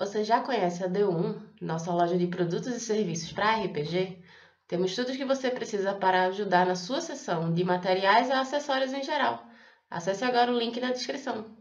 Você já conhece a D1, nossa loja de produtos e serviços para RPG? Temos tudo o que você precisa para ajudar na sua sessão, de materiais e acessórios em geral. Acesse agora o link na descrição.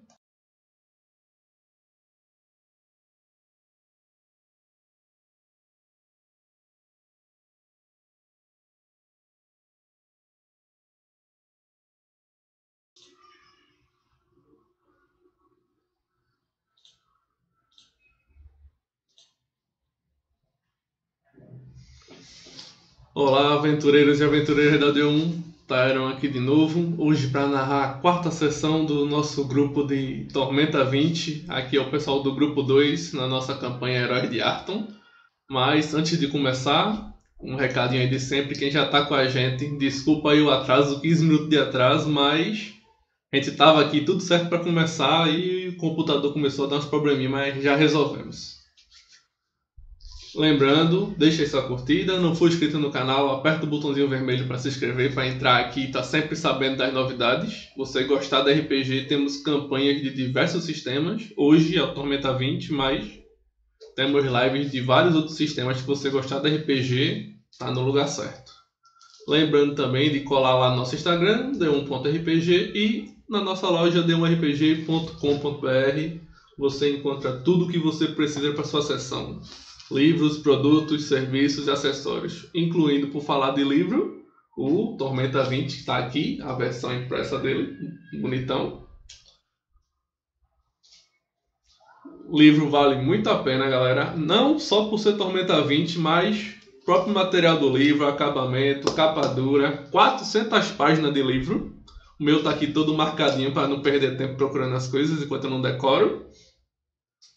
Olá, aventureiros e aventureiras da D1, Tyron aqui de novo, hoje para narrar a quarta sessão do nosso grupo de Tormenta 20. Aqui é o pessoal do grupo 2 na nossa campanha Heróis de Arton. Mas antes de começar, um recadinho aí de sempre, quem já está com a gente, desculpa aí o atraso, 15 minutos de atraso, mas a gente tava aqui tudo certo para começar e o computador começou a dar uns probleminhas, mas já resolvemos. Lembrando, deixe sua curtida, não for inscrito no canal, aperta o botãozinho vermelho para se inscrever, para entrar aqui e tá sempre sabendo das novidades. Você gostar da RPG, temos campanhas de diversos sistemas. Hoje é o Tormenta 20, mas temos lives de vários outros sistemas. Se você gostar da RPG, está no lugar certo. Lembrando também de colar lá no nosso Instagram, d1.rpg e na nossa loja d1rpg.com.br você encontra tudo o que você precisa para sua sessão livros, produtos, serviços e acessórios, incluindo, por falar de livro, o Tormenta 20, que está aqui, a versão impressa dele, bonitão. O livro vale muito a pena, galera. Não só por ser Tormenta 20, mas próprio material do livro, acabamento, capa dura, 400 páginas de livro. O meu tá aqui todo marcadinho para não perder tempo procurando as coisas enquanto eu não decoro.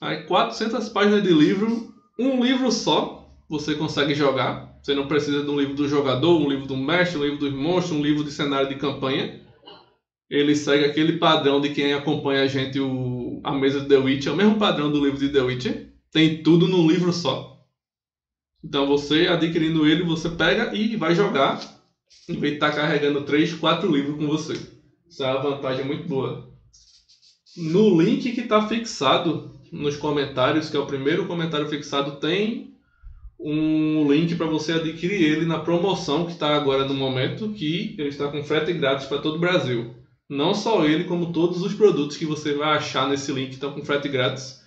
Aí 400 páginas de livro um livro só você consegue jogar. Você não precisa de um livro do jogador, um livro do mestre, um livro dos monstros, um livro de cenário de campanha. Ele segue aquele padrão de quem acompanha a gente o, a mesa de The Witcher, é o mesmo padrão do livro de The Witcher. Tem tudo num livro só. Então você adquirindo ele, você pega e vai jogar, em vez de estar tá carregando 3, 4 livros com você. Isso é uma vantagem muito boa. No link que está fixado nos comentários, que é o primeiro comentário fixado, tem um link para você adquirir ele na promoção que está agora no momento, que ele está com frete grátis para todo o Brasil. Não só ele, como todos os produtos que você vai achar nesse link estão com frete grátis.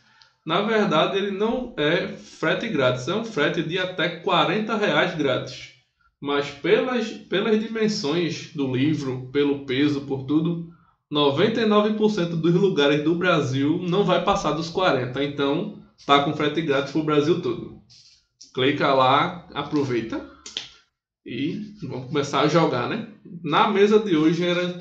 Na verdade, ele não é frete grátis, é um frete de até 40 reais grátis. Mas pelas, pelas dimensões do livro, pelo peso, por tudo, 99% dos lugares do Brasil não vai passar dos 40, então tá com frete grátis pro Brasil todo. Clica lá, aproveita e vamos começar a jogar, né? Na mesa de hoje eram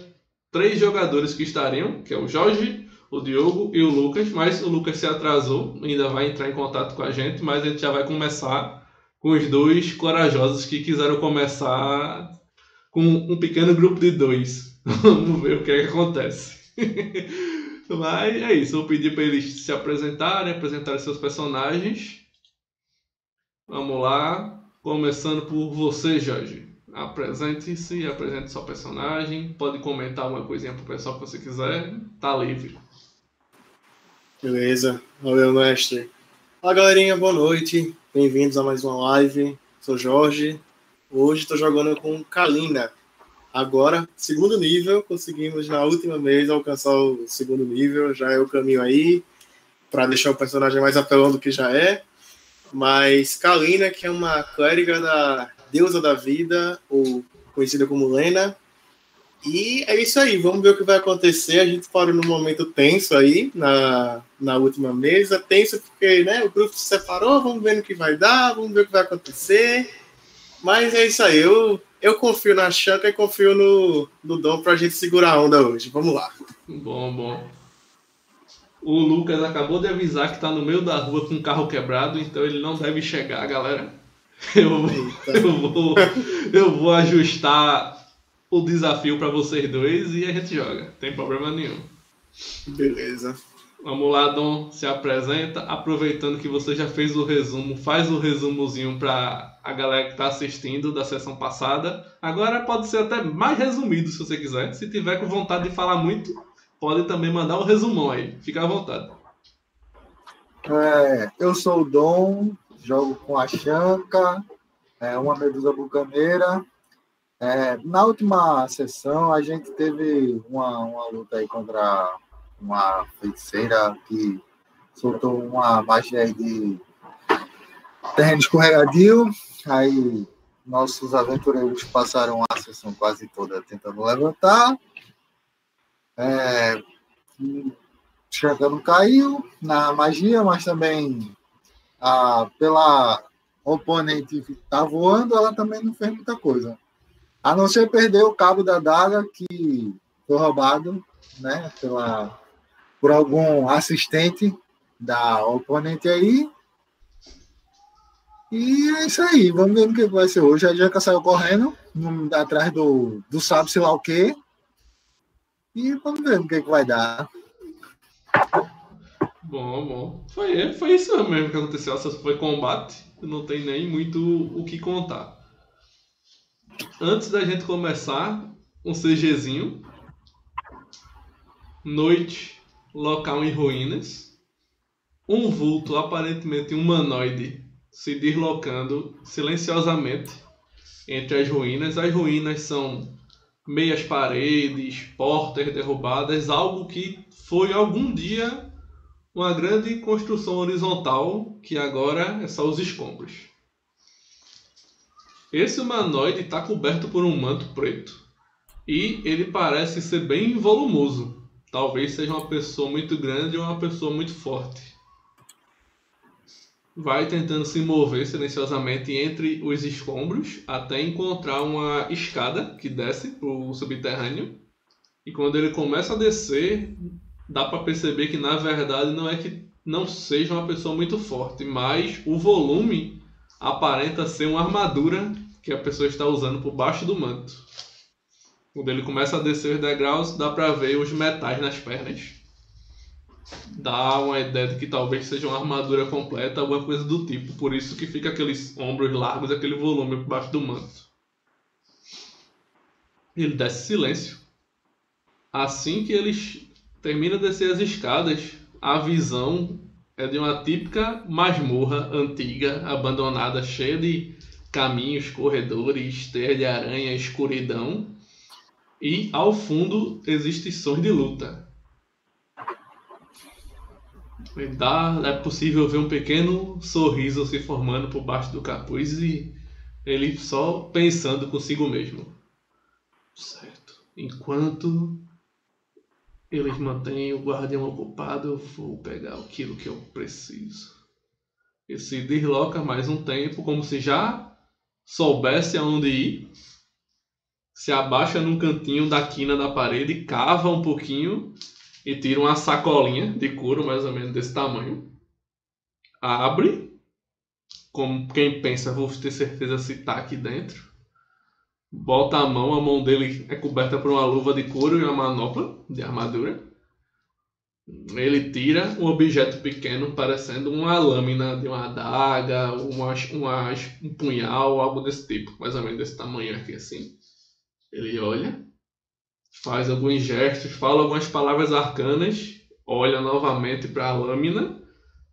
três jogadores que estariam, que é o Jorge, o Diogo e o Lucas, mas o Lucas se atrasou, ainda vai entrar em contato com a gente, mas a gente já vai começar com os dois corajosos que quiseram começar com um pequeno grupo de dois. Vamos ver o que, é que acontece. Mas é isso, vou pedir para eles se apresentarem, apresentarem seus personagens. Vamos lá, começando por você, Jorge. Apresente-se, apresente seu personagem. Pode comentar uma coisinha pro pessoal que você quiser. Tá livre. Beleza, valeu, mestre. Olá, galerinha, boa noite. Bem-vindos a mais uma live. Sou Jorge. Hoje estou jogando com Kalina. Agora, segundo nível, conseguimos na última vez alcançar o segundo nível, já é o caminho aí, para deixar o personagem mais apelão do que já é. Mas Kalina, que é uma clériga da deusa da vida, ou conhecida como Lena. E é isso aí, vamos ver o que vai acontecer. A gente parou num momento tenso aí, na, na última mesa. Tenso porque né, o grupo se separou, vamos ver no que vai dar, vamos ver o que vai acontecer. Mas é isso aí, eu eu confio na Chanca e confio no, no Dom pra gente segurar a onda hoje. Vamos lá. Bom, bom. O Lucas acabou de avisar que tá no meio da rua com o carro quebrado, então ele não deve chegar, galera. Eu, eu, vou, eu vou ajustar o desafio para vocês dois e a gente joga. Tem problema nenhum. Beleza. Vamos lá, Dom, se apresenta. Aproveitando que você já fez o resumo, faz o resumozinho para a galera que está assistindo da sessão passada. Agora pode ser até mais resumido se você quiser. Se tiver com vontade de falar muito, pode também mandar um resumão aí. Fica à vontade. É, eu sou o Dom, jogo com a Chanca, é, uma medusa bucaneira. É, na última sessão, a gente teve uma, uma luta aí contra uma feiticeira que soltou uma magia de terreno escorregadio. Aí nossos aventureiros passaram a sessão quase toda tentando levantar. É, Chanca não caiu na magia, mas também a, pela oponente tá voando, ela também não fez muita coisa. A não ser perder o cabo da daga que foi roubado, né, pela, por algum assistente da oponente aí. E é isso aí, vamos ver o que vai ser hoje. A Janka saiu correndo, atrás do, do sabe sei lá o quê. E vamos ver o que, vai dar. Bom, bom. Foi, foi isso mesmo que aconteceu. Foi combate. Não tem nem muito o que contar. Antes da gente começar, um CGzinho. Noite, local em ruínas. Um vulto aparentemente humanoide se deslocando silenciosamente entre as ruínas. As ruínas são meias paredes, portas derrubadas, algo que foi algum dia uma grande construção horizontal que agora é só os escombros. Esse humanoide está coberto por um manto preto e ele parece ser bem volumoso. Talvez seja uma pessoa muito grande ou uma pessoa muito forte. Vai tentando se mover silenciosamente entre os escombros até encontrar uma escada que desce para o subterrâneo. E quando ele começa a descer, dá para perceber que na verdade não é que não seja uma pessoa muito forte, mas o volume aparenta ser uma armadura que a pessoa está usando por baixo do manto. Quando ele começa a descer os degraus, dá para ver os metais nas pernas. Dá uma ideia de que talvez seja uma armadura completa, alguma coisa do tipo. Por isso que fica aqueles ombros largos, aquele volume por baixo do manto. Ele desce silêncio. Assim que eles termina de descer as escadas, a visão é de uma típica masmorra antiga, abandonada, cheia de caminhos, corredores, teia de aranha, escuridão. E ao fundo existem sons de luta. Dá, é possível ver um pequeno sorriso se formando por baixo do capuz e ele só pensando consigo mesmo. Certo. Enquanto eles mantêm o guardião ocupado, eu vou pegar aquilo que eu preciso. E se desloca mais um tempo, como se já soubesse aonde ir. Se abaixa num cantinho da quina da parede, cava um pouquinho e tira uma sacolinha de couro mais ou menos desse tamanho. Abre, como quem pensa, vou ter certeza se tá aqui dentro bota a mão, a mão dele é coberta por uma luva de couro e uma manopla de armadura. Ele tira um objeto pequeno parecendo uma lâmina de uma adaga, uma, uma, um punhal, algo desse tipo, mais ou menos desse tamanho aqui assim. Ele olha, faz alguns gestos, fala algumas palavras arcanas, olha novamente para a lâmina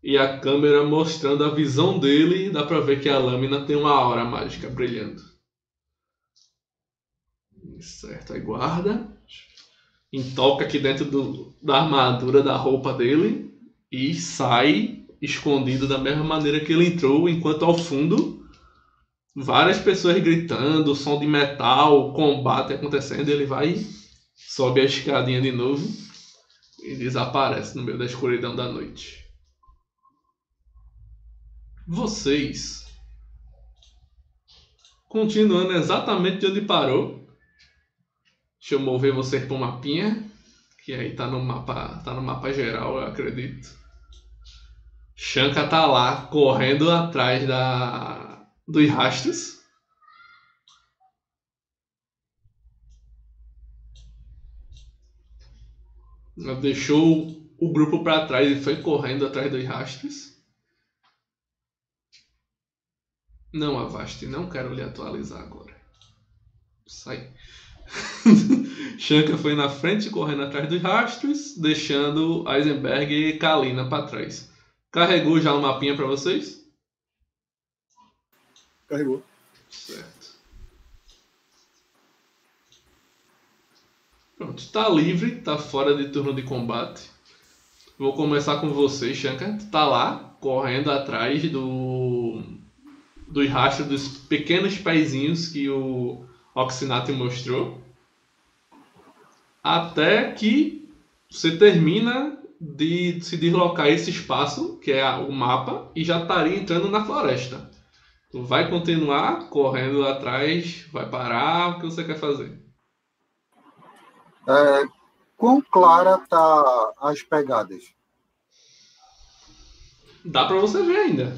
e a câmera mostrando a visão dele, dá para ver que a lâmina tem uma aura mágica brilhando. Certo, aí guarda. Entoca aqui dentro do, da armadura da roupa dele e sai escondido da mesma maneira que ele entrou, enquanto ao fundo várias pessoas gritando, som de metal, combate acontecendo, ele vai sobe a escadinha de novo e desaparece no meio da escuridão da noite. Vocês continuando exatamente de onde parou, Deixa eu mover vocês para o mapinha. Que aí tá no mapa. Tá no mapa geral, eu acredito. Shanka tá lá correndo atrás da dos rastros. Deixou o grupo para trás e foi correndo atrás dos rastros. Não, Avast, não quero lhe atualizar agora. Sai. Shanka foi na frente correndo atrás dos rastros, deixando Eisenberg e Kalina para trás. Carregou já o mapinha para vocês? Carregou. Certo. Pronto, está livre, está fora de turno de combate. Vou começar com você, Shankar. Tu tá lá, correndo atrás do dos rastros dos pequenos pezinhos que o Oxinato mostrou. Até que você termina de se deslocar esse espaço, que é o mapa, e já estaria entrando na floresta. Tu vai continuar correndo atrás, vai parar, o que você quer fazer? É, quão clara tá as pegadas? Dá para você ver ainda.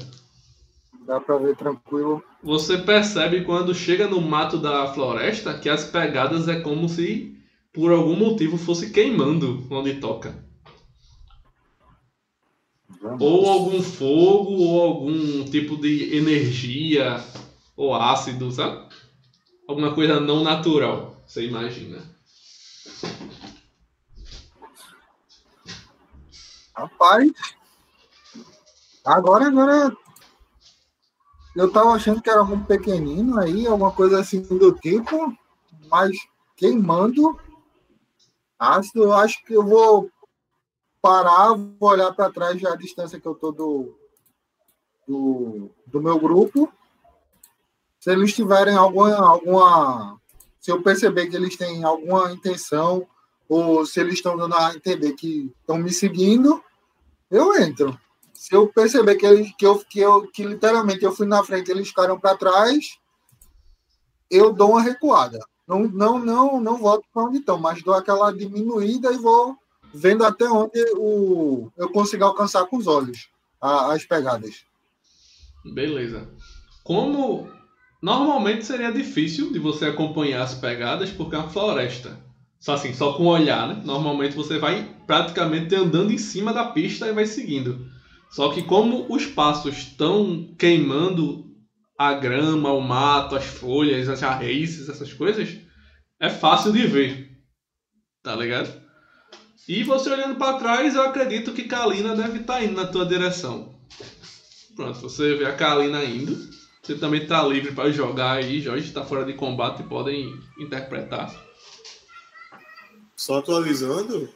Dá para ver tranquilo. Você percebe quando chega no mato da floresta que as pegadas é como se por algum motivo fosse queimando onde toca. Vamos. Ou algum fogo, ou algum tipo de energia, ou ácido, sabe? Alguma coisa não natural, você imagina. Rapaz, agora, agora eu tava achando que era um pequenino aí, alguma coisa assim do tipo, mas queimando ácido, acho que eu vou parar, vou olhar para trás já a distância que eu tô do, do, do meu grupo. Se eles tiverem alguma, alguma. Se eu perceber que eles têm alguma intenção, ou se eles estão dando a entender que estão me seguindo, eu entro. Se eu perceber que, eles, que, eu, que, eu, que literalmente eu fui na frente eles ficaram para trás, eu dou uma recuada. Não, não, não, não volto para onde estão, mas dou aquela diminuída e vou vendo até onde o, eu consigo alcançar com os olhos a- as pegadas. Beleza. Como normalmente seria difícil de você acompanhar as pegadas porque é uma floresta. Só assim, só com o olhar, né? Normalmente você vai praticamente andando em cima da pista e vai seguindo. Só que como os passos estão queimando a grama, o mato, as folhas, as raízes, essas coisas, é fácil de ver. Tá ligado? E você olhando para trás, eu acredito que Kalina deve estar indo na tua direção. Pronto, você vê a Kalina indo. Você também está livre para jogar aí, Jorge está fora de combate e podem interpretar. Só atualizando,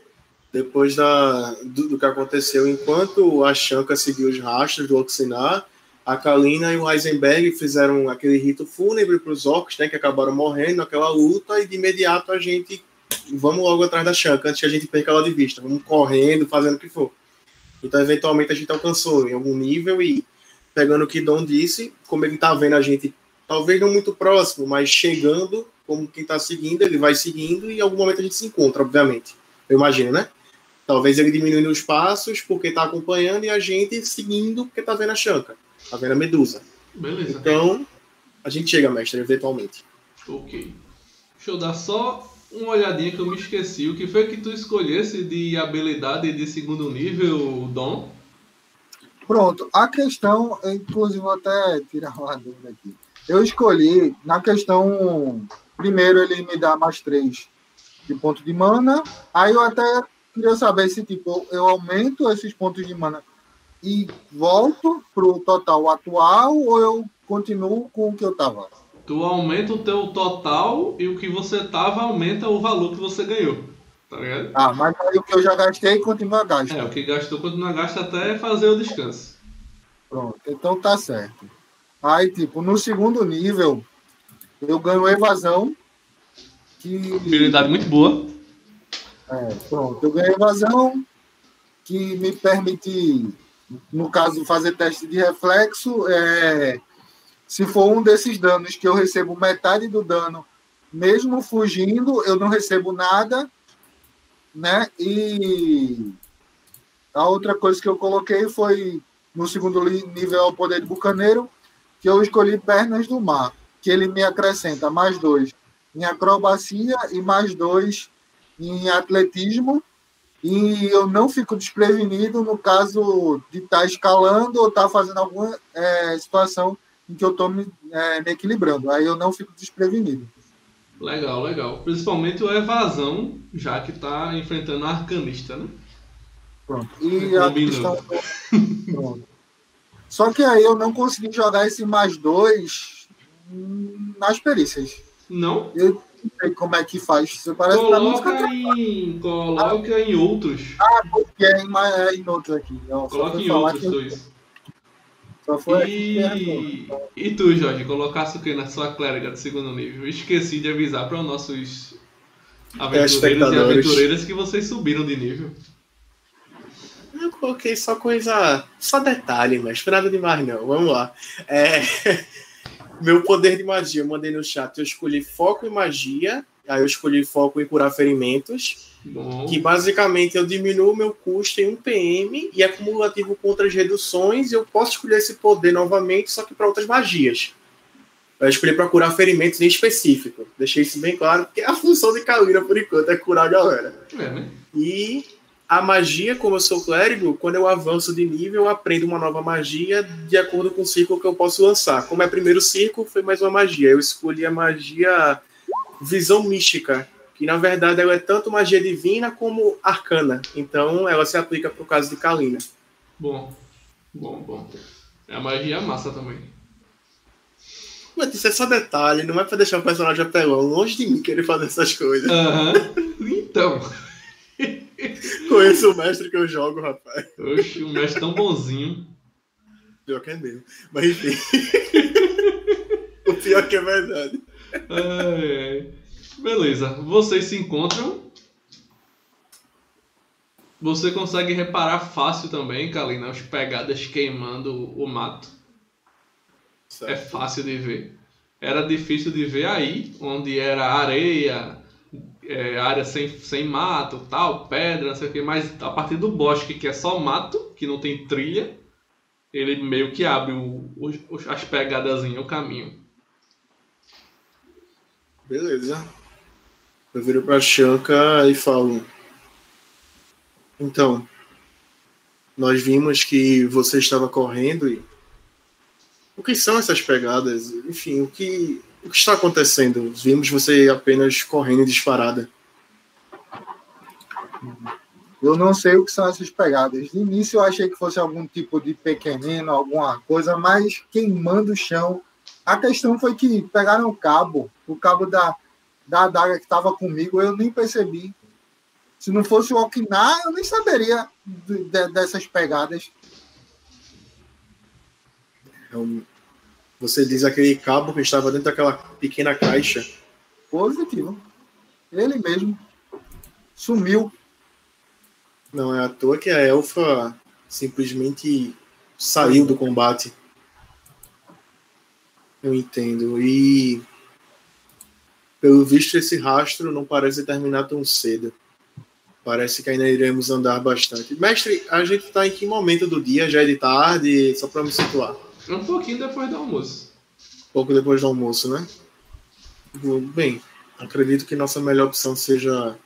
depois da, do, do que aconteceu, enquanto a Shanka seguiu os rastros do Oxinar, a Kalina e o Heisenberg fizeram aquele rito fúnebre para os orcs, né, que acabaram morrendo naquela luta, e de imediato a gente vamos logo atrás da Shanka, antes que a gente perca ela de vista, vamos correndo, fazendo o que for. Então, eventualmente, a gente alcançou em algum nível e pegando o que Dom disse, como ele tá vendo a gente, talvez não muito próximo, mas chegando, como quem tá seguindo, ele vai seguindo e em algum momento a gente se encontra, obviamente. Eu imagino, né? Talvez ele diminuindo os passos porque tá acompanhando e a gente seguindo porque tá vendo a Shanka, tá vendo a Medusa. Beleza. Então, a gente chega, mestre, eventualmente. Ok. Deixa eu dar só uma olhadinha que eu me esqueci. O que foi que tu escolhesse de habilidade de segundo nível, Dom? Pronto, a questão, inclusive vou até tirar uma dúvida aqui. Eu escolhi, na questão, primeiro ele me dá mais três de ponto de mana, aí eu até queria saber se tipo, eu aumento esses pontos de mana e volto pro total atual ou eu continuo com o que eu tava? Tu aumenta o teu total e o que você tava aumenta o valor que você ganhou. Tá ligado? Ah, mas aí o que eu já gastei continua gasto. É, o que gastou continua gasta até fazer o descanso. Pronto, então tá certo. Aí, tipo, no segundo nível, eu ganho evasão. Que, Habilidade muito boa. é, pronto, eu ganho evasão, que me permite, no caso, fazer teste de reflexo. É, se for um desses danos que eu recebo metade do dano, mesmo fugindo, eu não recebo nada, né? E a outra coisa que eu coloquei foi no segundo nível ao poder de bucaneiro, que eu escolhi pernas do mar, que ele me acrescenta mais dois em acrobacia e mais dois em atletismo. E eu não fico desprevenido no caso de estar escalando ou estar fazendo alguma é, situação em que eu estou me, é, me equilibrando. Aí eu não fico desprevenido. Legal, legal. Principalmente o evasão, já que tá enfrentando a arcanista, né? Pronto. E a Combinou. questão, Pronto. Só que aí eu não consegui jogar esse mais dois nas perícias. Não? Eu não sei como é que faz. Isso parece Coloca fica em, coloca em outros. porque é em, é em outro aqui. Não, Coloca em outros que dois. só foi aqui que E, e tu, Jorge, colocasse o que na sua clériga de segundo nível? Esqueci de avisar para os nossos aventureiros e aventureiras que vocês subiram de nível. Eu coloquei só coisa. Só detalhe, mas nada demais não. Vamos lá. É, Meu poder de magia, eu mandei no chat. Eu escolhi foco em magia. Aí eu escolhi foco em curar ferimentos. Bom, Que basicamente eu diminuo meu custo em 1 PM e é acumulativo contra as reduções. E eu posso escolher esse poder novamente, só que para outras magias. Eu escolhi para curar ferimentos em específico. Deixei isso bem claro, porque a função de Kalira, por enquanto, é curar a galera. é, né? E a magia, como eu sou clérigo, quando eu avanço de nível, eu aprendo uma nova magia de acordo com o círculo que eu posso lançar. Como é primeiro círculo, foi mais uma magia. Eu escolhi a magia Visão Mística, que na verdade ela é tanto magia divina como arcana. Então ela se aplica para o caso de Kalina. Bom, bom, bom. É a magia massa também. Mas isso é só detalhe, não é para deixar o personagem apelão. Longe de mim querer fazer essas coisas. Aham. Então, Conheço o mestre que eu jogo, rapaz. oxe, o mestre tão bonzinho. Pior que é mesmo. Mas enfim. o pior que é verdade. Ai, ai. Beleza, vocês se encontram. Você consegue reparar fácil também, Kalina, as pegadas queimando o mato. É fácil de ver. Era difícil de ver aí, onde era areia, é, área sem, sem mato, tal, pedra, não sei o que, mas a partir do bosque, que é só mato, que não tem trilha, ele meio que abre o, os- as pegadazinhas, o caminho. Beleza. Eu viro pra Shanka e falo. Então, nós vimos que você estava correndo e. O que são essas pegadas? Enfim, o que, o que está acontecendo? Vimos você apenas correndo disparada. Eu não sei o que são essas pegadas. De início eu achei que fosse algum tipo de pequenino, alguma coisa, mas queimando o chão. A questão foi que pegaram o cabo, o cabo da, da adaga que estava comigo, eu nem percebi. Se não fosse o Okina, eu nem saberia de- de- dessas pegadas. Então, você diz aquele cabo que estava dentro daquela pequena caixa. Positivo. Ele mesmo sumiu. Não é à toa que a elfa simplesmente saiu do combate. Eu entendo. E pelo visto esse rastro não parece terminar tão cedo. Parece que ainda iremos andar bastante. Mestre, a gente está em que momento do dia? Já é de tarde? Só para me situar. Um pouquinho depois do almoço. Pouco depois do almoço, né? Bem, acredito que nossa melhor opção seja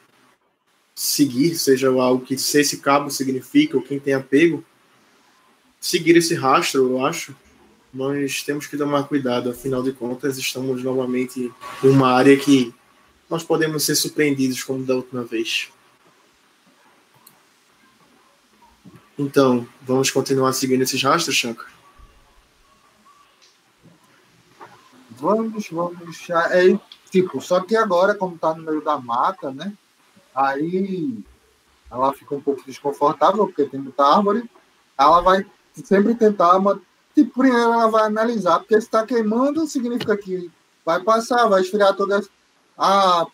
seguir, seja algo que se esse cabo significa, ou quem tem apego, seguir esse rastro, eu acho. Nós temos que tomar cuidado, afinal de contas, estamos novamente em uma área que nós podemos ser surpreendidos como da última vez. Então, vamos continuar seguindo esses rastros, Shankar? Vamos, vamos. É, tipo, só que agora, como tá no meio da mata, né? Aí ela fica um pouco desconfortável, porque tem muita árvore. Ela vai sempre tentar. Tipo, primeiro ela vai analisar, porque se tá queimando, significa que vai passar, vai esfriar toda a.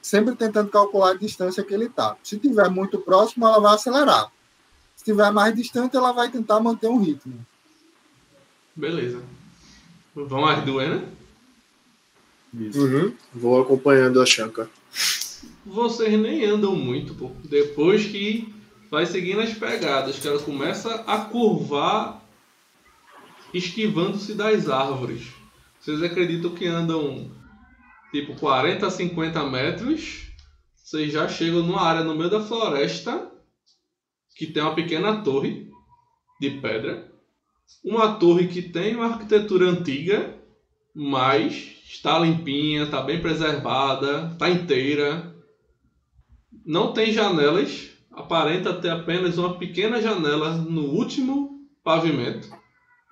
Sempre tentando calcular a distância que ele tá. Se tiver muito próximo, ela vai acelerar. Se tiver mais distante, ela vai tentar manter um ritmo. Beleza. Vão as duas, né? Uhum. Vou acompanhando a Shankar. Vocês nem andam muito, pô. Depois que vai seguindo as pegadas, que ela começa a curvar, esquivando-se das árvores. Vocês acreditam que andam tipo 40 a 50 metros? Vocês já chegam numa área no meio da floresta que tem uma pequena torre de pedra. Uma torre que tem uma arquitetura antiga, mas está limpinha, está bem preservada, está inteira. Não tem janelas, aparenta ter apenas uma pequena janela no último pavimento.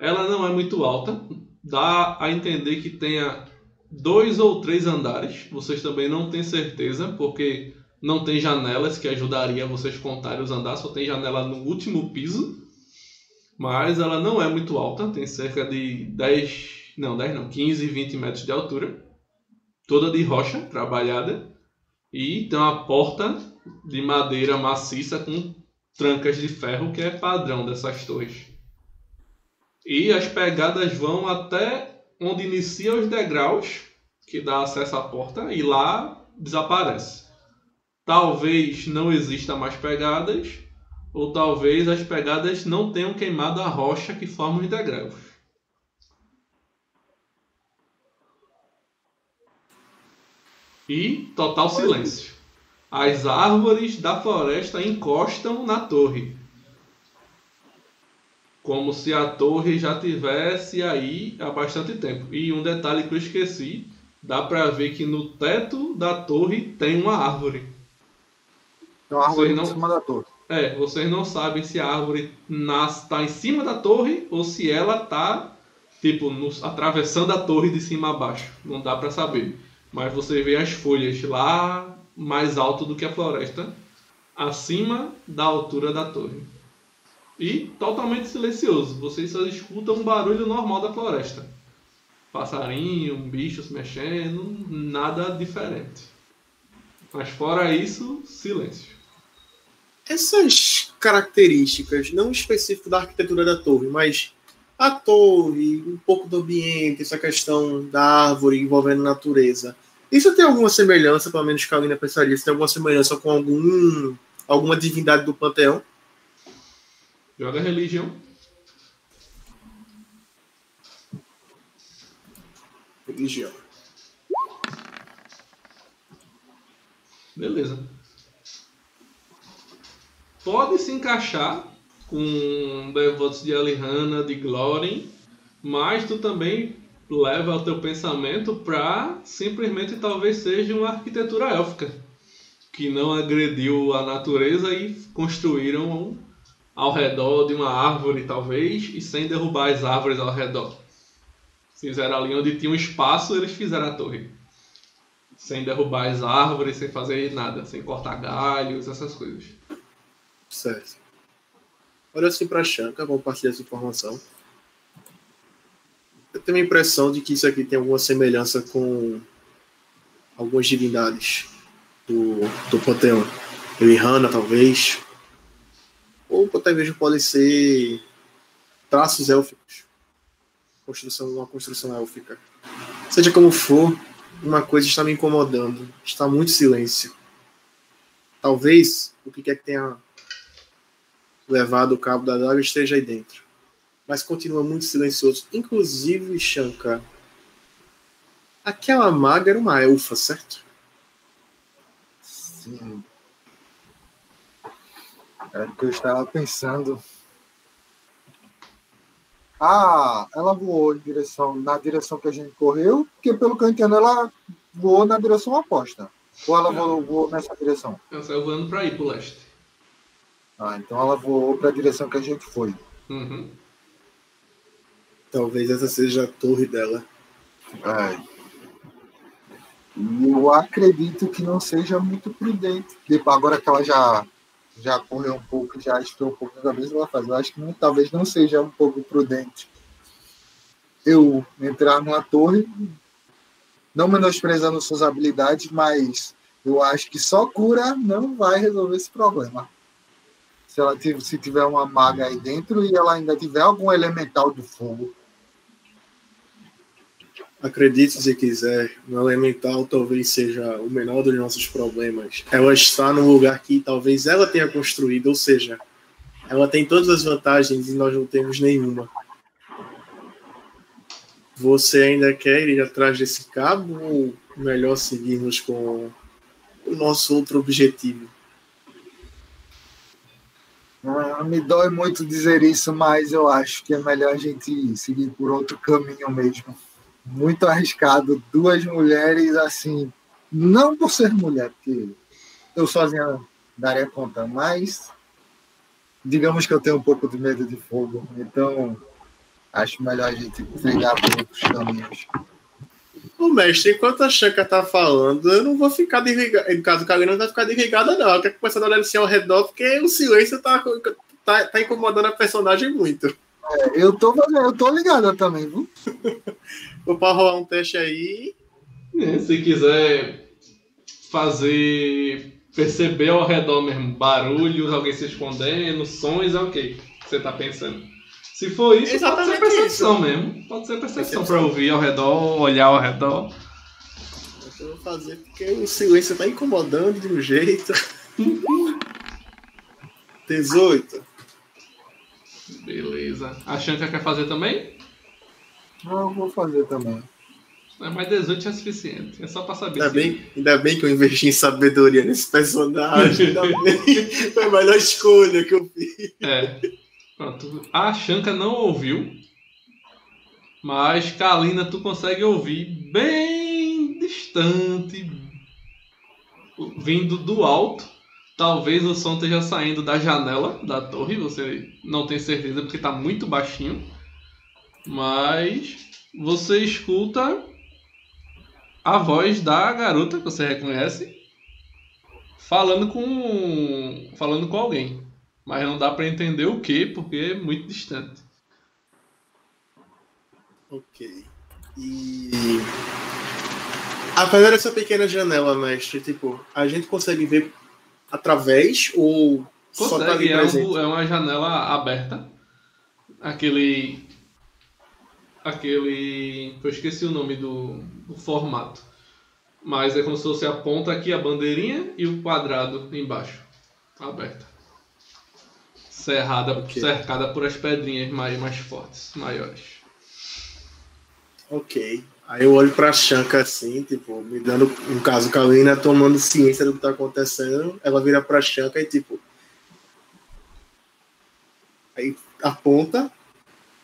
Ela não é muito alta, dá a entender que tenha dois ou três andares. Vocês também não têm certeza, porque não tem janelas que ajudaria vocês contarem os andares, só tem janela no último piso. Mas ela não é muito alta, tem cerca de 10, não, 10 não, 15, 20 metros de altura. Toda de rocha trabalhada. E tem uma porta de madeira maciça com trancas de ferro, que é padrão dessas torres. E as pegadas vão até onde inicia os degraus, que dá acesso à porta, e lá desaparece. Talvez não exista mais pegadas, ou talvez as pegadas não tenham queimado a rocha que forma os degraus. E total silêncio. As árvores da floresta encostam na torre. Como se a torre já tivesse aí há bastante tempo. E um detalhe que eu esqueci: dá para ver que no teto da torre tem uma árvore. Tem uma árvore não- em cima da torre. É, vocês não sabem se a árvore está em cima da torre ou se ela está tipo nos- atravessando a torre de cima a baixo. Não dá para saber. Mas você vê as folhas lá mais alto do que a floresta, acima da altura da torre. E totalmente silencioso. Vocês só escutam um barulho normal da floresta. Passarinho, um bicho se mexendo, nada diferente. Mas fora isso, silêncio. Essas características, não específico da arquitetura da torre, mas a torre, um pouco do ambiente, essa questão da árvore envolvendo a natureza. Isso tem alguma semelhança, pelo menos que a Alina pensaria, se tem alguma semelhança com algum, alguma divindade do panteão? Joga religião. Religião. Beleza. Pode se encaixar com devotos de Alihanna, de Glorin, mas tu também leva o teu pensamento para simplesmente talvez seja uma arquitetura élfica que não agrediu a natureza e construíram um ao redor de uma árvore talvez e sem derrubar as árvores ao redor. Fizeram ali onde tinha um espaço, eles fizeram a torre sem derrubar as árvores, sem fazer nada, sem cortar galhos, essas coisas. Certo. Olha assim para Shanka, compartilhar essa informação. Eu tenho a impressão de que isso aqui tem alguma semelhança com algumas divindades do, do panteão. Elihanna, talvez. Ou até mesmo podem ser traços élficos. Construção, uma construção élfica. Seja como for, uma coisa está me incomodando. Está muito silêncio. Talvez o que quer que tenha levado o cabo da daga esteja aí dentro. Mas continua muito silencioso. Inclusive, Shankar. Aquela maga era uma elfa, certo? Sim. Era o que eu estava pensando. Ah, ela voou em direção, na direção que a gente correu, porque pelo que eu entendo, ela voou na direção oposta. Ou ela voou, voou nessa direção? Ela saiu voando pra ir pro leste. Ah, então ela voou para a direção que a gente foi. Uhum. Talvez essa seja a torre dela. É. E eu acredito que não seja muito prudente. Tipo, agora que ela já, já correu um pouco, já estou um pouco na cabeça, ela faz. Eu acho que não- talvez não seja um pouco prudente eu entrar numa torre, não menosprezando suas habilidades, mas eu acho que só cura não vai resolver esse problema. Se ela se tiver uma maga aí dentro e ela ainda tiver algum elemental do fogo, Acredite se quiser, no elemental talvez seja o menor dos nossos problemas. Ela está num lugar que talvez ela tenha construído, ou seja, ela tem todas as vantagens e nós não temos nenhuma. Você ainda quer ir atrás desse cabo ou melhor seguirmos com o nosso outro objetivo? Ah, Me dói muito dizer isso, mas eu acho que é melhor a gente seguir por outro caminho mesmo. Muito arriscado. Duas mulheres assim, não por ser mulher, porque eu sozinha daria conta, mas digamos que eu tenho um pouco de medo de fogo, então acho melhor a gente trilhar por outros caminhos. Ô, mestre, enquanto a Shanka tá falando, eu não vou ficar desligado. Em caso o Kalina não vai ficar desligada, não. Eu quero começar a olhar assim ao redor, porque o silêncio tá, tá, tá incomodando a personagem muito. É, eu, tô, eu tô ligada também, viu? Vou para rolar um teste aí. É, se quiser fazer perceber ao redor mesmo barulhos, alguém se escondendo, sons, é o que você tá pensando. Se for isso, Exatamente pode ser percepção isso. mesmo. Pode ser percepção pra ouvir ao redor, olhar ao redor. Eu vou fazer porque o silêncio tá incomodando de um jeito. 18. Beleza. A Shanka quer fazer também? Não, eu vou fazer também. É, mas 18 é suficiente. É só pra saber Ainda se. bem, ainda bem que eu investi em sabedoria nesse personagem. Ainda bem. Foi a melhor escolha que eu fiz. É. Pronto. A Shanka não ouviu. Mas Kalina, tu consegue ouvir bem distante. Vindo do alto. Talvez o som esteja saindo da janela da torre. Você não tem certeza porque tá muito baixinho. Mas você escuta a voz da garota que você reconhece falando com falando com alguém. Mas não dá pra entender o que, porque é muito distante. Ok. E. Apesar dessa pequena janela, mestre, tipo, a gente consegue ver através ou só tá ali Consegue, é, um- é uma janela aberta. Aquele. Aquele. Eu esqueci o nome do, do formato. Mas é como se você aponta aqui a bandeirinha e o quadrado embaixo. Aberta. Cerrada, Ok. Cercada por as pedrinhas mais, mais fortes, maiores. Ok. Aí eu olho pra Shanka assim, tipo, me dando, no caso, Kalina tomando ciência do que tá acontecendo. Ela vira pra Shanka e, tipo. Aí aponta,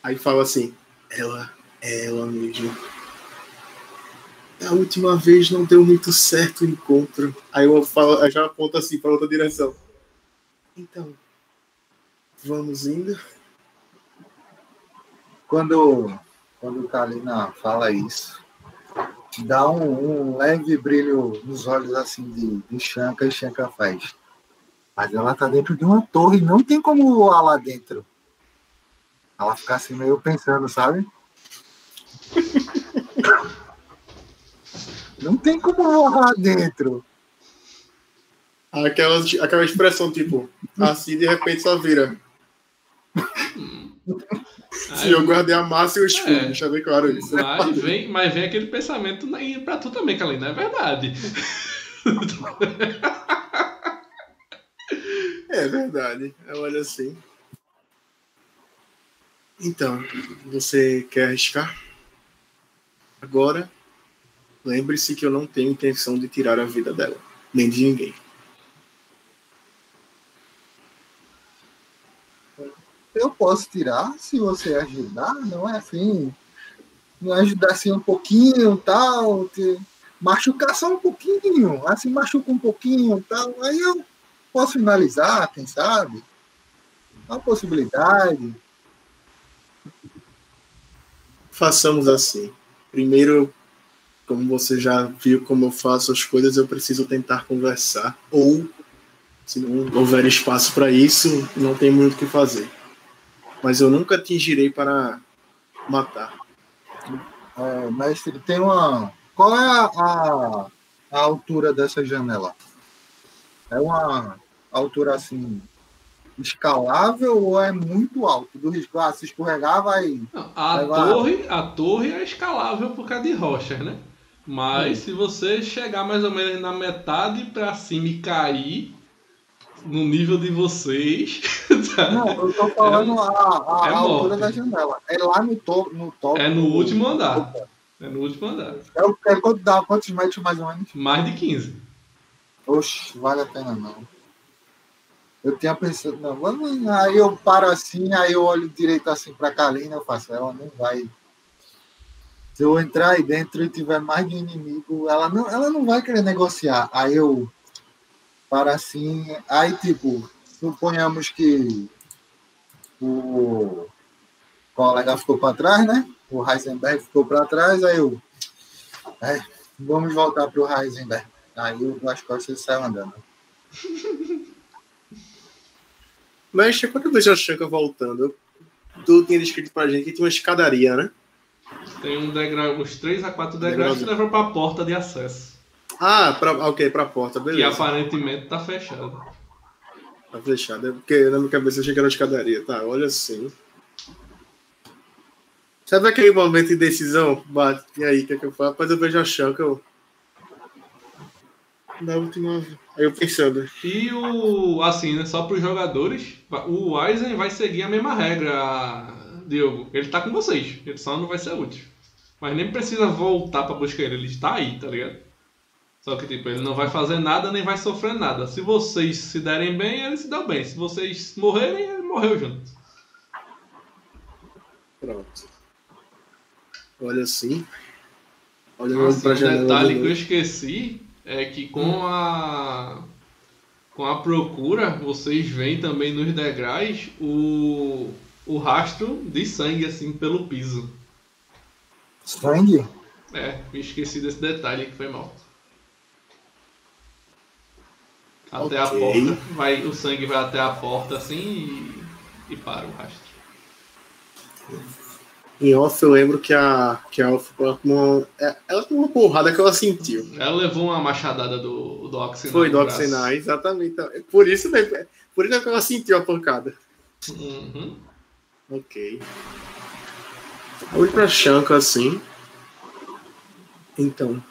aí fala assim: Ela é ela mesmo. A última vez não deu muito certo o encontro. Aí eu, falo, eu já aponto assim pra outra direção. Então, vamos indo? Quando, quando Kalina fala isso, dá um, um leve brilho nos olhos assim de, de Shanka e Shanka faz. Mas ela tá dentro de uma torre, não tem como voar lá dentro. Ela fica assim meio pensando, sabe? Não tem como voar dentro. Aquela, aquela expressão, tipo, assim de repente só vira. Sim, eu guardei a massa e o escudo, É. deixa bem claro isso. Mas vem, mas vem aquele pensamento pra tu também, Kalina, é verdade. É verdade. Eu olho assim. Então, você quer arriscar? Agora, lembre-se que eu não tenho intenção de tirar a vida dela, nem de ninguém. Eu posso tirar se você ajudar, não é assim. Me ajudar assim um pouquinho, tal, te machucar só um pouquinho, assim machuca um pouquinho, tal, aí eu posso finalizar, quem sabe? Uma possibilidade. Façamos assim. Primeiro, como você já viu como eu faço as coisas, eu preciso tentar conversar. Ou, se não houver espaço para isso, não tem muito o que fazer. Mas eu nunca atingirei para matar. É, mestre, tem uma. Qual é a, a, a altura dessa janela? É uma altura assim escalável ou é muito alto? Do risco, ah, se escorregar, vai. Não, a, Vai lá. torre, a torre é escalável por causa de rochas, né? Mas se você chegar mais ou menos na metade pra cima e cair no nível de vocês, tá? Não, eu tô falando a, a- é a altura da janela. É lá no topo. No topo É no último andar. é no último andar. É, é quanto dá? Quantos metros mais ou menos? Mais de 15. Oxe, vale a pena não. Eu tinha pensado, não, vamos, aí eu paro assim, aí eu olho direito assim pra Kalina, eu faço, ela não vai. Se eu entrar aí dentro e tiver mais de inimigo, ela não, ela não vai querer negociar. Aí eu paro assim, aí tipo, suponhamos que o colega ficou para trás, né? O Heisenberg ficou para trás, aí eu. É, vamos voltar para o Heisenberg. Aí o Duas Costas saiu andando. Mas quando eu vejo a Shanka voltando, tu tinha descrito pra gente que tinha uma escadaria, né? Tem um degrau, uns 3 a 4 degraus que levam pra porta de acesso. Ah, pra, ok, pra porta, Que beleza. aparentemente tá fechada. Tá fechado. É porque na minha cabeça eu achei que era uma escadaria. Tá, olha assim. Sabe aquele momento de decisão? Bate, e aí, o que é que eu faço? Rapaz, eu vejo a Shanka, eu... Na última... Aí eu pensando, E o. Assim, né? Só pros jogadores, o Aizen vai seguir a mesma regra, Diogo. Ele tá com vocês. Ele só não vai ser útil. Mas nem precisa voltar pra buscar ele. Ele está aí, tá ligado? Só que, tipo, ele não vai fazer nada nem vai sofrer nada. Se vocês se derem bem, ele se dá bem. Se vocês morrerem, ele morreu junto. pronto. Olha assim. Olha Nossa, pra um detalhe que eu esqueci é que com a com a procura vocês veem também nos degraus o, o rastro de sangue assim pelo piso. Sangue? É, me esqueci desse detalhe que foi mal. Até a Ok. porta, vai, o sangue vai até a porta assim e, e para o rastro. Em off eu lembro que a, que a Alpha ela tomou, é, ela tomou uma porrada que ela sentiu. Ela levou uma machadada do, do Oxenai. Foi do. Oxenai, exatamente. Por isso, né, por isso é que ela sentiu a pancada. Uhum. Ok. Olho pra Shanka assim. Então.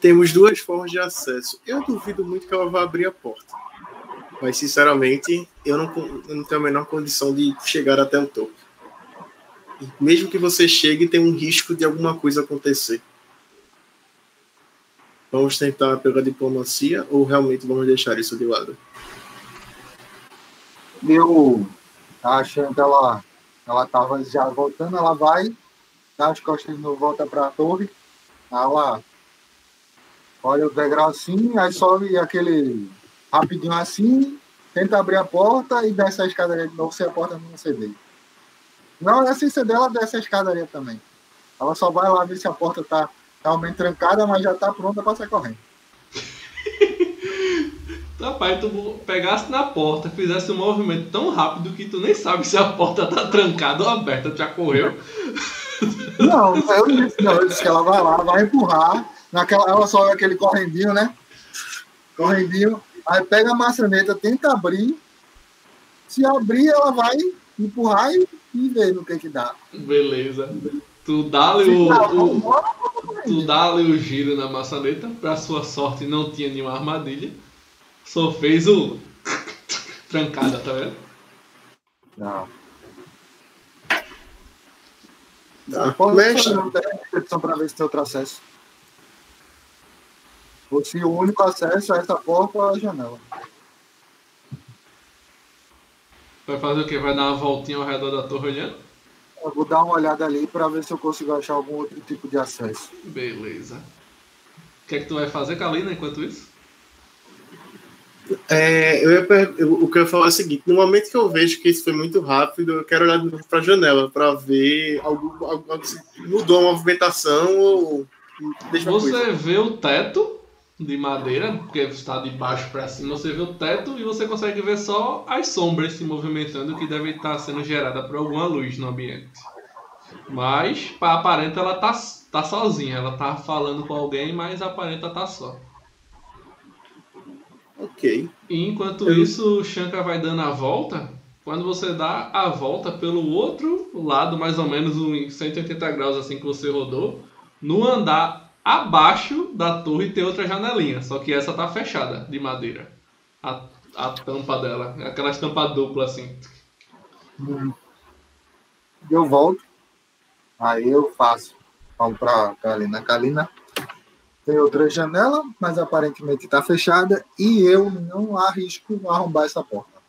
Temos duas formas de acesso. Eu duvido muito que ela vá abrir a porta. Mas, sinceramente, eu não, eu não tenho a menor condição de chegar até o topo. Mesmo que você chegue, tem um risco de alguma coisa acontecer. Vamos tentar pela diplomacia ou realmente vamos deixar isso de lado? Eu achando que ela, ela tava já voltando, ela vai, dá as costas de novo, volta pra torre, aí ela olha o degrau assim, aí sobe aquele rapidinho assim, tenta abrir a porta e desce a escadaria de novo se a porta não ceder. Não, é sem ceder, ela desce a escadaria também. Ela só vai lá ver se a porta tá realmente trancada, mas já tá pronta pra sair correndo. Rapaz, tu pegasse na porta, fizesse um movimento tão rápido que tu nem sabe se a porta tá trancada ou aberta, tu já correu. Não, eu disse, não, eu disse que ela vai lá, vai empurrar. Naquela, ela só olha aquele correndinho, né? Correndinho. Aí pega a maçaneta, tenta abrir. Se abrir, ela vai empurrar e, e ver no que que dá. Beleza. Tu dá-lhe o, tá, o- tu dá-lhe o giro na maçaneta, pra sua sorte não tinha nenhuma armadilha. Só fez o trancada, tá vendo? Não. Tá. Fazer uma descrição para ver se tem outro acesso. Ou se o único acesso a essa porta é a janela. Vai fazer o quê? Vai dar uma voltinha ao redor da torre olhando? Eu vou dar uma olhada ali para ver se eu consigo achar algum outro tipo de acesso. Beleza. O que é que tu vai fazer, Kalina, enquanto isso? É, eu ia per- eu- o que eu ia falar é o seguinte: no momento que eu vejo que isso foi muito rápido, eu quero olhar de novo para a janela para ver algo, algo, algo se mudou a movimentação ou deixa uma coisa. Você vê o teto de madeira, porque está de baixo para cima, você vê o teto e você consegue ver só as sombras se movimentando que devem estar sendo geradas por alguma luz no ambiente. Mas, para aparenta, ela tá, tá sozinha. Ela tá falando com alguém, mas aparenta tá só. Ok. E enquanto Eu- isso, o Shankar vai dando a volta. Quando você dá a volta pelo outro lado, mais ou menos uns 180 graus assim que você rodou, no andar abaixo da torre tem outra janelinha, só que essa tá fechada de madeira. A, a tampa dela, aquela tampa dupla assim. Eu volto. Aí eu faço. Falo pra Kalina. Kalina, tem outra janela, mas aparentemente está fechada e eu não arrisco arrombar essa porta.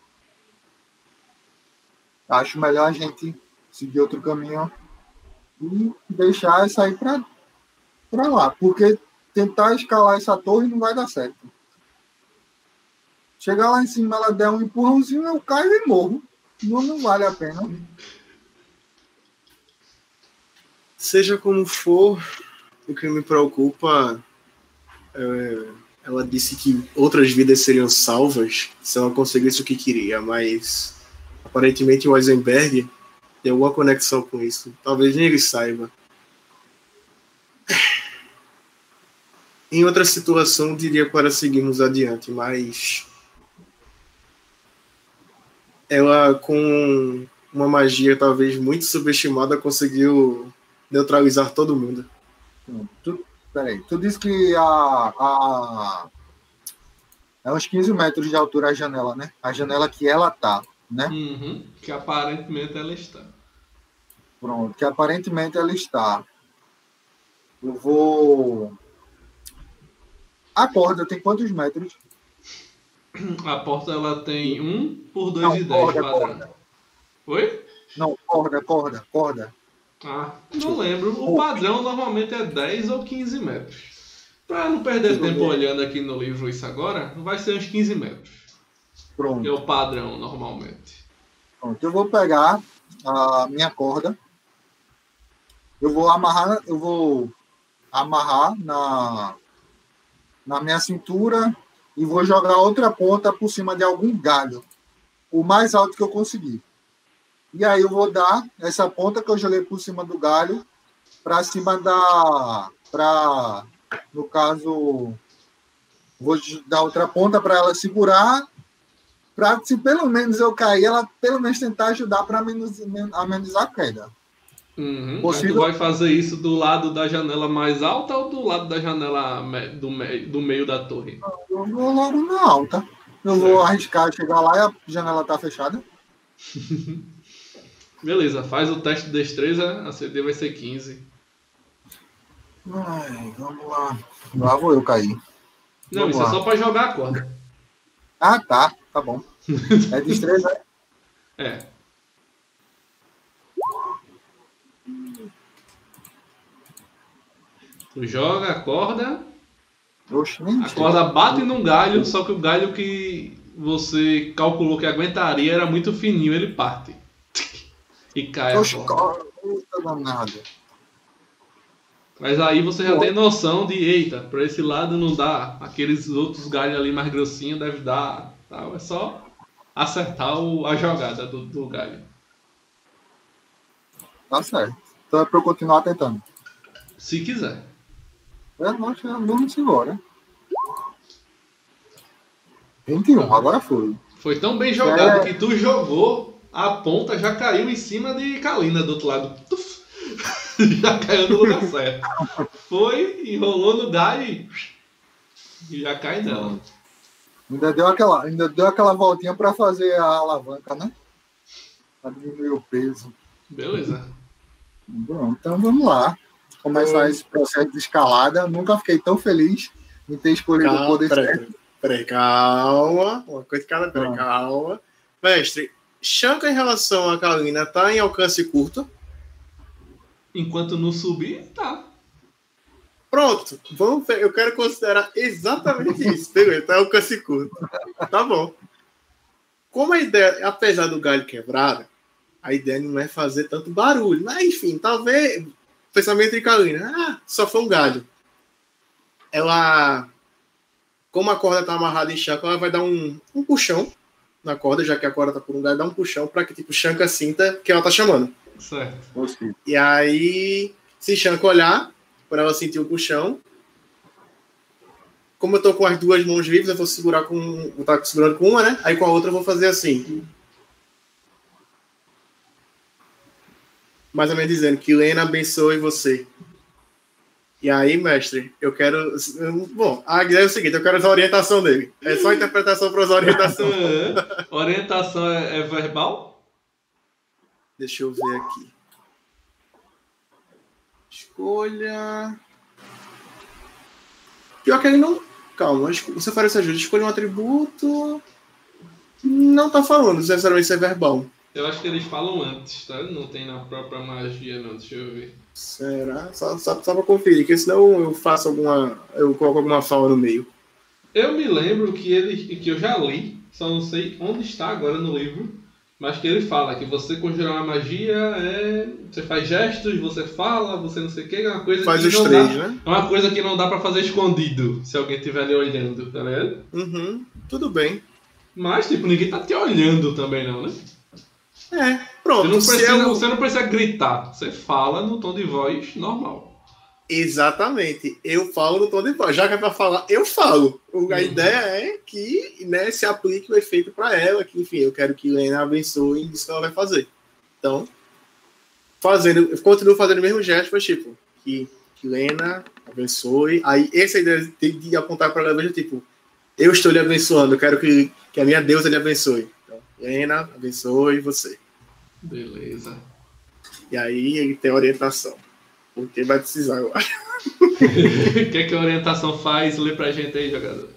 Acho melhor a gente seguir outro caminho e deixar essa aí para para lá, porque tentar escalar essa torre não vai dar certo. Chegar lá em cima, ela der um empurrãozinho, eu caio e morro. não, não vale a pena. Seja como for, o que me preocupa é, ela disse que outras vidas seriam salvas se ela conseguisse o que queria, mas aparentemente o Eisenberg tem alguma conexão com isso. Talvez nem ele saiba. Em outra situação, diria para seguirmos adiante, mas ela, com uma magia talvez muito subestimada, conseguiu neutralizar todo mundo. Tu, peraí, tu disse que a, a, é uns 15 metros de altura a janela, né? A janela que ela tá, né? Uhum, que aparentemente ela está. Pronto, que aparentemente ela está. Eu vou a corda tem quantos metros? A porta ela tem 1 por 2 Não, e 10 corda, padrão. corda. Oi? Não, corda, corda, corda. Ah, não lembro. O padrão normalmente é 10 ou 15 metros. Pra não perder eu tempo ver. olhando aqui no livro isso agora, vai ser uns 15 metros. Que é Pronto. o padrão normalmente. Pronto. Eu vou pegar a minha corda. Eu vou amarrar, eu vou amarrar na, na minha cintura e vou jogar outra ponta por cima de algum galho. O mais alto que eu conseguir. E aí eu vou dar essa ponta que eu joguei por cima do galho para cima da. Para, no caso, vou dar outra ponta para ela segurar. Para se pelo menos eu cair, ela pelo menos tentar ajudar para amenizar a queda. Uhum. Mas Possível. tu vai fazer isso do lado da janela mais alta ou do lado da janela do, me- do meio da torre? Eu vou logo na alta. Eu vou arriscar chegar lá e a janela tá fechada. Beleza, faz o teste de destreza, a CD vai ser 15. Ai, vamos lá. Lá vou eu cair. Não, Vamos isso lá. é só pra jogar a corda. Ah, tá. Tá bom. É destreza. É. Tu joga a corda, Oxe, nem a corda bate num galho, só que o galho que você calculou que aguentaria era muito fininho, ele parte. E cai Oxe, danado. Mas aí você já Bom. tem noção de, eita, pra esse lado não dá, aqueles outros galhos ali mais grossinhos deve dar. Tal. É só acertar o- a jogada do, do galho. Tá certo. Então é pra eu continuar tentando. Se quiser. É, nós vamos embora. 21, agora foi. Foi tão bem jogado É. que tu jogou, a ponta já caiu em cima de Kalina do outro lado. Tuf! já caiu no lugar certo. Foi, enrolou no galho e já cai nela. Ainda deu aquela, ainda deu aquela voltinha pra fazer a alavanca, né? Pra diminuir o peso. Beleza. Bom, então vamos lá. Começar esse processo de escalada. Nunca fiquei tão feliz em ter escolhido o Calma, poder peraí, certo. peraí, calma. Uma coisa de cada Ah. calma. Mestre, Shanka em relação a Kalina tá em alcance curto. Enquanto não subir, tá. Pronto, vamos ver. Eu quero considerar exatamente isso. Beleza, tá em alcance curto. Tá bom. Como a ideia, apesar do galho quebrado, a ideia não é fazer tanto barulho. Mas, enfim, talvez. Pensamento de Kalina. Ah, só foi um galho. Ela. Como a corda tá amarrada em Shanka, ela vai dar um, um puxão na corda, já que a corda tá por um galho, dá um puxão pra que tipo Shanka sinta que ela tá chamando. Certo. E aí, se Shanka olhar, por ela sentir o puxão. Como eu tô com as duas mãos livres, eu vou segurar com. Vou estar segurando com uma, né? Aí com a outra eu vou fazer assim. Mais ou menos dizendo que Lena abençoe você. E aí, mestre, eu quero. Bom, a ideia é o seguinte: eu quero usar a orientação dele. É só interpretação para usar a orientação. É. Orientação é, verbal? Deixa eu ver aqui. Escolha. Pior que ele não. Calma, você oferece ajuda. Escolha um atributo. Não tá falando necessariamente se é verbal. Eu acho que eles falam antes, tá? Não tem na própria magia, não. Deixa eu ver. Será? Só, só, só pra conferir, que senão eu faço alguma. Eu coloco alguma fala no meio. Eu me lembro que ele que eu já li, só não sei onde está agora no livro, Mas que ele fala que você conjurar uma magia é. Você faz gestos, você fala, você não sei o que, é uma coisa Faz que os não três, dá. né? É uma coisa que não dá pra fazer escondido se alguém estiver ali olhando, tá ligado? Uhum, tudo bem. Mas, tipo, ninguém tá te olhando também, não, né? É, Você pronto. não, se precisa, é o- você não precisa gritar, você fala no tom de voz normal. Exatamente. Eu falo no tom de voz. Já que é pra falar, eu falo. A Uhum. ideia é que né, se aplique o efeito para ela, que enfim, eu quero que Lena abençoe isso que ela vai fazer. Então, fazendo, eu continuo fazendo o mesmo gesto, mas tipo, que, que Lena abençoe. Aí essa ideia de, de apontar para ela tipo, eu estou lhe abençoando, eu quero que, que a minha deusa lhe abençoe. Então, Lena, abençoe você. Beleza. E aí ele tem orientação. Porque vai precisar, eu acho. O que, que a orientação faz? Lê pra gente aí, jogador.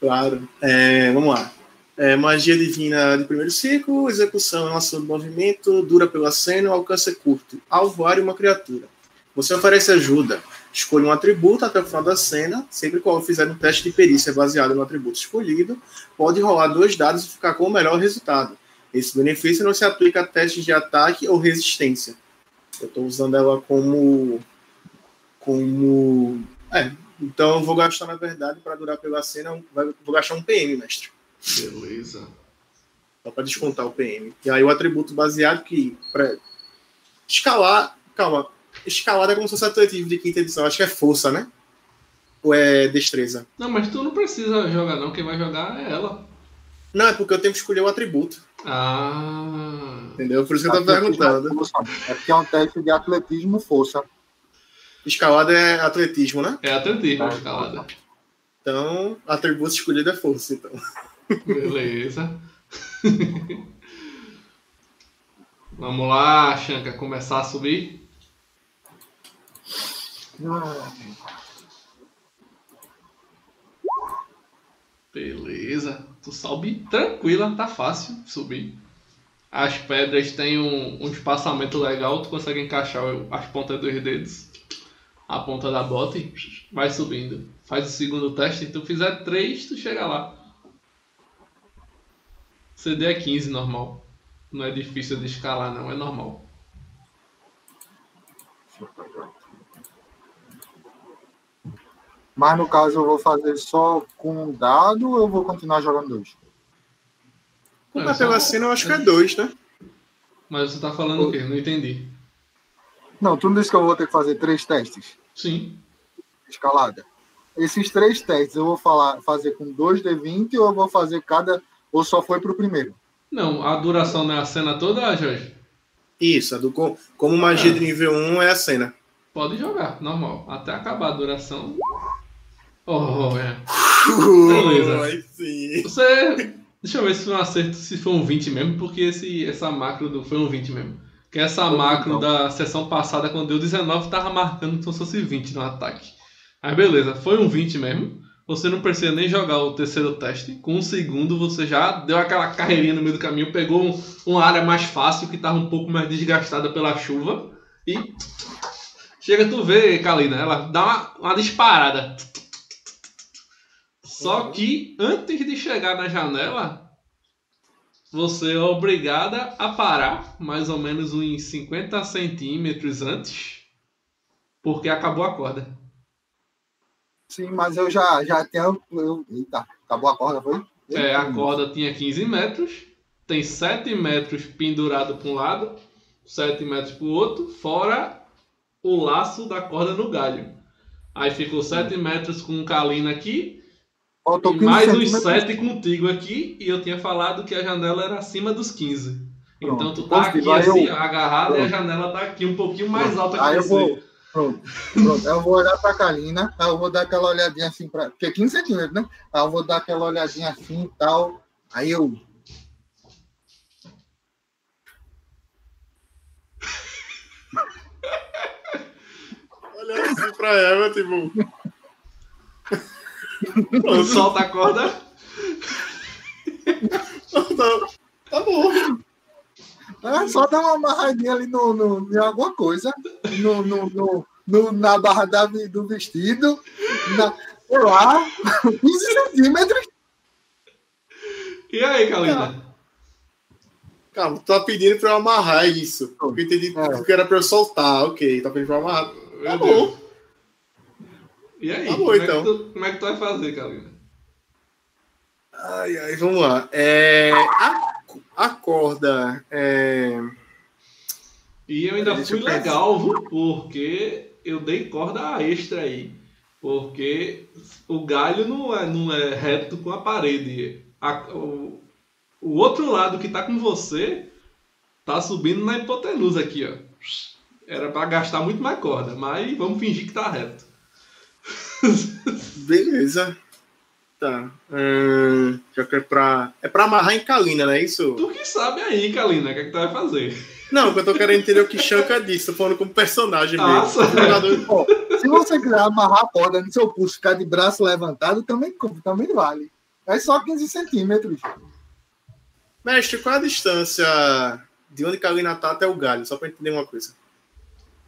Claro. É, vamos lá. É, magia divina de primeiro ciclo, execução é uma ação de movimento, dura pela cena, alcance é curto. Alvoar uma criatura. Você oferece ajuda. Escolha um atributo até o final da cena. Sempre que fizer um teste de perícia baseado no atributo escolhido, pode rolar dois dados e ficar com o melhor resultado. Esse benefício não se aplica a testes de ataque ou resistência. Eu estou usando ela como. como. É, então eu vou gastar, na verdade, para durar pela cena, vou gastar um PM, mestre. Beleza. Só para descontar o PM. E aí o atributo baseado que. Pra escalar. Calma. Escalada é como se fosse atletismo de quinta edição. Acho que é força, né? Ou é destreza? Não, mas tu não precisa jogar não, quem vai jogar é ela. Não, é porque eu tenho que escolher o atributo. Ah. Entendeu? Por isso que eu tô perguntando. É porque é um teste de atletismo força. Escalada é atletismo, né? É atletismo, escalada. Então, atributo escolhido é força, então. Beleza. Vamos lá, Shanka, começar a subir. Beleza. Tu sobe tranquila, tá fácil subir. As pedras têm um, um espaçamento legal, tu consegue encaixar as pontas dos dedos, a ponta da bota e vai subindo. Faz o segundo teste, se tu fizer três, tu chega lá. CD é 15 normal. Não é difícil de escalar não, é normal. Mas no caso eu vou fazer só com um dado ou eu vou continuar jogando dois? Como Não, é pela só- cena, eu acho que é dois, né? Mas você tá falando o quê? Não entendi. Não, tu não disse que eu vou ter que fazer três testes? Sim. Escalada. Esses três testes eu vou falar, fazer com 2D20 ou eu vou fazer cada. Ou só foi pro primeiro? Não, a duração não é a cena toda, Jorge? Isso, a do, co- como magia Ah. de nível 1 é a cena. Pode jogar, normal. Até acabar a duração. Oh, é. Beleza. Aí sim. Você. Deixa eu ver se foi um acerto, se foi um 20 mesmo, porque esse, essa macro do, foi um 20 mesmo. Que essa Foi macro da sessão passada, quando deu 19, tava marcando como se fosse 20 no ataque. Mas beleza, foi um 20 mesmo. Você não precisa nem jogar o terceiro teste. Com um segundo, você já deu aquela carreirinha no meio do caminho, pegou um, uma área mais fácil, que tava um pouco mais desgastada pela chuva. E. Chega tu vê, Kalina, ela dá uma, uma disparada. Só que antes de chegar na janela, você é obrigada a parar mais ou menos uns 50 centímetros antes, porque acabou a corda. Sim, mas eu já, já tenho. Eu, eita, acabou a corda, foi? É, a corda tinha 15 metros, tem 7 metros pendurado para um lado, 7 metros para o outro, fora o laço da corda no galho. Aí ficou 7 metros com o Kalina aqui Faltou 15 mais uns centímetros. 7 contigo aqui, e eu tinha falado que a janela era acima dos 15. Então Pronto. tu tá aqui Positivo. Assim, eu- agarrado, e a Pronto. janela tá aqui um pouquinho mais alta que Aí eu você. vou. Pronto, pronto. Eu vou olhar pra Kalina, aí eu vou dar aquela olhadinha assim, pra, porque é 15 centímetros, né? Aí eu vou dar aquela olhadinha assim e tal. Aí eu. Olha assim pra ela, tipo. Solta a corda. Tá, tá bom. É só dar uma amarradinha ali no, no, em alguma coisa, no, no, no, no- na barra da, do vestido, na, lá, 15 centímetros. E aí, Kalina? Calma, tu tá pedindo pra eu amarrar isso. Eu entendi É. que era pra eu soltar. Ok, tá pedindo pra eu amarrar. Tá Meu bom. E aí? Tá bom, como, então. é que tu, como é que tu vai fazer, Kalina? Ai, ai, vamos lá. É, a, a corda. É, E eu ainda Deixa fui eu legal, viu? Porque eu dei corda extra aí. Porque o galho não é, não é reto com a parede. A- o, o outro lado que tá com você tá subindo na hipotenusa aqui, ó. Era pra gastar muito mais corda, mas vamos fingir que tá reto. beleza. Tá. Hum, já que é pra. É pra amarrar em Kalina, não é isso? Tu que sabe aí, Kalina, o que, é que tu vai fazer? Não, eu tô querendo entender o que Shanka disse. Tô falando como personagem Ah, mesmo. Ó, se você quiser amarrar a corda no seu pulso, ficar de braço levantado, também, também vale. É só 15 centímetros. Mestre, qual é a distância de onde Kalina tá até o galho? Só pra entender uma coisa.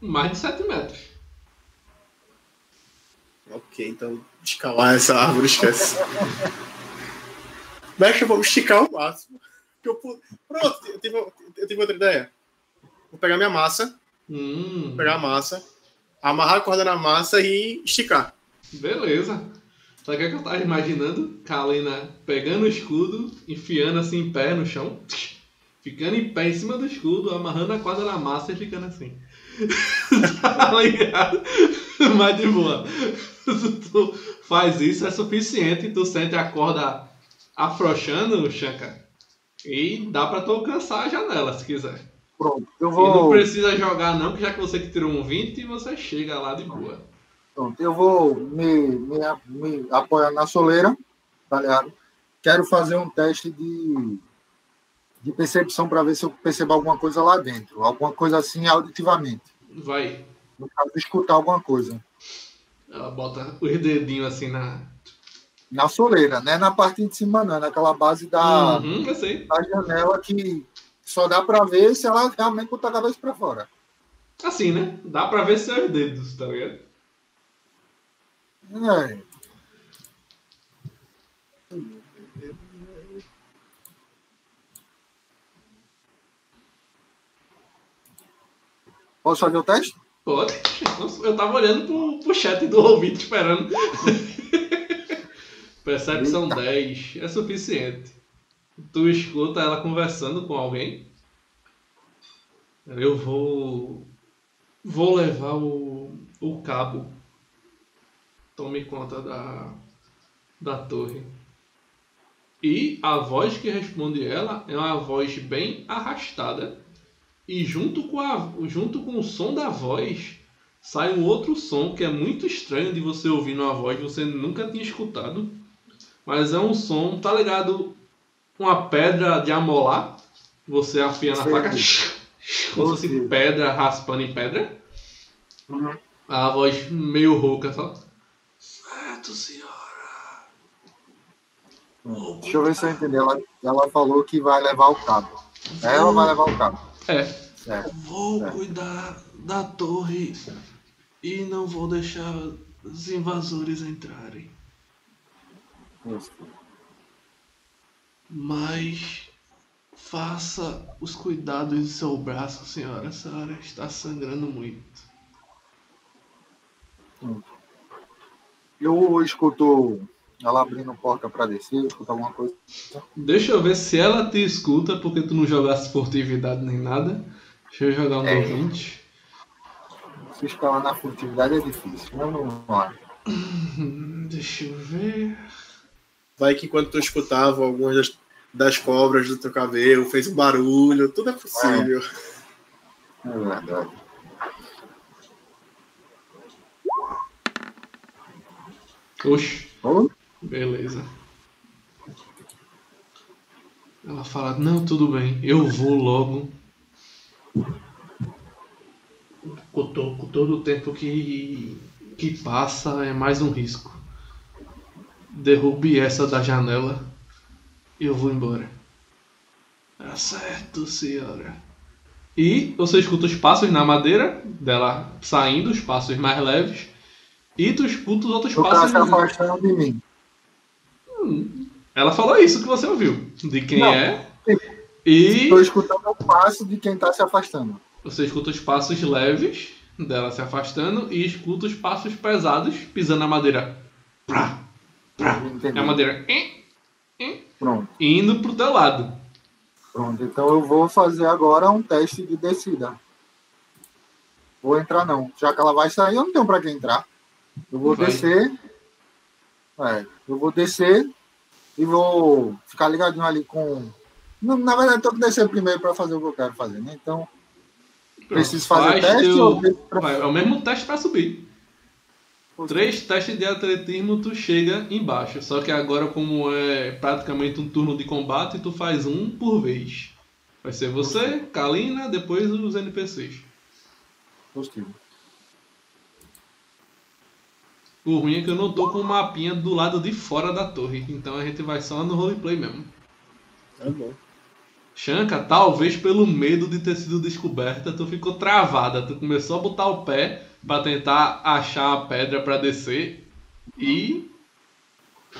Mais de 7 metros. Ok, então escalar essa árvore, esquece. Mestre, vamos esticar o máximo. Eu pu- Pronto, eu tive, eu tive outra ideia. Vou pegar minha massa, Hum, pegar a massa, amarrar a corda na massa e esticar. beleza. O que, é que eu tava imaginando? Kalina pegando o escudo, enfiando assim em pé no chão, ficando em pé em cima do escudo, amarrando a corda na massa e ficando assim. tá ligado? Mas de boa. Se tu faz isso, é suficiente. Tu sente a corda afrouxando, Shanka. E dá pra tu alcançar a janela se quiser. Pronto, eu E não vou, precisa jogar não, que já que você que tirou um 20, você chega lá de boa. pronto, eu vou me, me, me apoiar na soleira, tá ligado? Quero fazer um teste de, de percepção para ver se eu percebo alguma coisa lá dentro. Alguma coisa assim auditivamente. Vai. No caso, escutar alguma coisa. Ela bota os dedinhos assim na. Na soleira, né? Na parte de cima, não. Naquela base da, Uhum, da janela que só dá para ver se ela realmente botar a cabeça para fora. Assim, né? Dá pra ver seus dedos, tá ligado? É. Posso fazer o teste? Pode. Eu tava olhando pro, pro chat do ouvinte esperando. Percepção Eita. 10 é suficiente. Tu escuta ela conversando com alguém. Eu vou. Vou levar o, o cabo. Tome conta da, da torre. E a voz que responde ela é uma voz bem arrastada. E junto com, a, junto com o som da voz sai um outro som que é muito estranho de você ouvir numa voz que você nunca tinha escutado. Mas é um som, tá ligado? Uma pedra de amolar. Você afia na faca. Como se fosse pedra raspando em pedra. Uhum. A voz meio rouca só. Certo, senhora. Deixa eu ver se eu entendi. Ela, ela falou que vai levar o cabo. Ela vai levar o cabo. É. Certo. Vou É. cuidar da torre e não vou deixar os invasores entrarem. Isso. Mas faça os cuidados do seu braço, senhora. A senhora está sangrando muito. Eu escuto ela abrindo porta para descer, eu escuto alguma coisa. Deixa eu ver se ela te escuta, porque tu não jogasse furtividade nem nada. Deixa eu jogar um É. D20. Se escalar na furtividade é difícil. Não, não, não é. Hum, Deixa eu ver. Vai que enquanto tu escutava algumas das, das cobras do teu cabelo, fez um barulho, tudo é possível. É verdade. Oxe, Ô, beleza. Ela fala: Não, tudo bem, eu vou logo. Com todo o tempo que, que passa é mais um risco. Derrube essa da janela e eu vou embora. Tá certo, senhora. E você escuta os passos na madeira dela saindo, os passos mais leves. E tu escuta os outros O cara passos. se afastando de mim. Ela falou isso que você ouviu. De quem Não. é? E Estou escutando o passo de quem está se afastando. você escuta os passos leves dela se afastando e escuta os passos pesados pisando na madeira. Prá, prá. Entendi. É a madeira eh, Pronto, indo pro teu lado. pronto. Então eu vou fazer agora um teste de descida. Vou entrar não. Já que ela vai sair, eu não tenho para quem entrar. Eu vou Vai. descer. É, eu vou descer e vou ficar ligadinho ali com. Na verdade, eu tenho que descer primeiro para fazer o que eu quero fazer, né? Então, preciso fazer Faz teste teu- ou pra- é o mesmo teste pra subir. Três testes de atletismo, tu chega embaixo. Só que agora, como é praticamente um turno de combate, tu faz um por vez. Vai ser você, Kalina, depois os NPCs. Positivo. O ruim é que eu não tô com o mapinha do lado de fora da torre. Então a gente vai só no roleplay mesmo. Tá bom. Shanka, talvez pelo medo de ter sido descoberta, tu ficou travada. Tu começou a botar o pé pra tentar achar a pedra pra descer e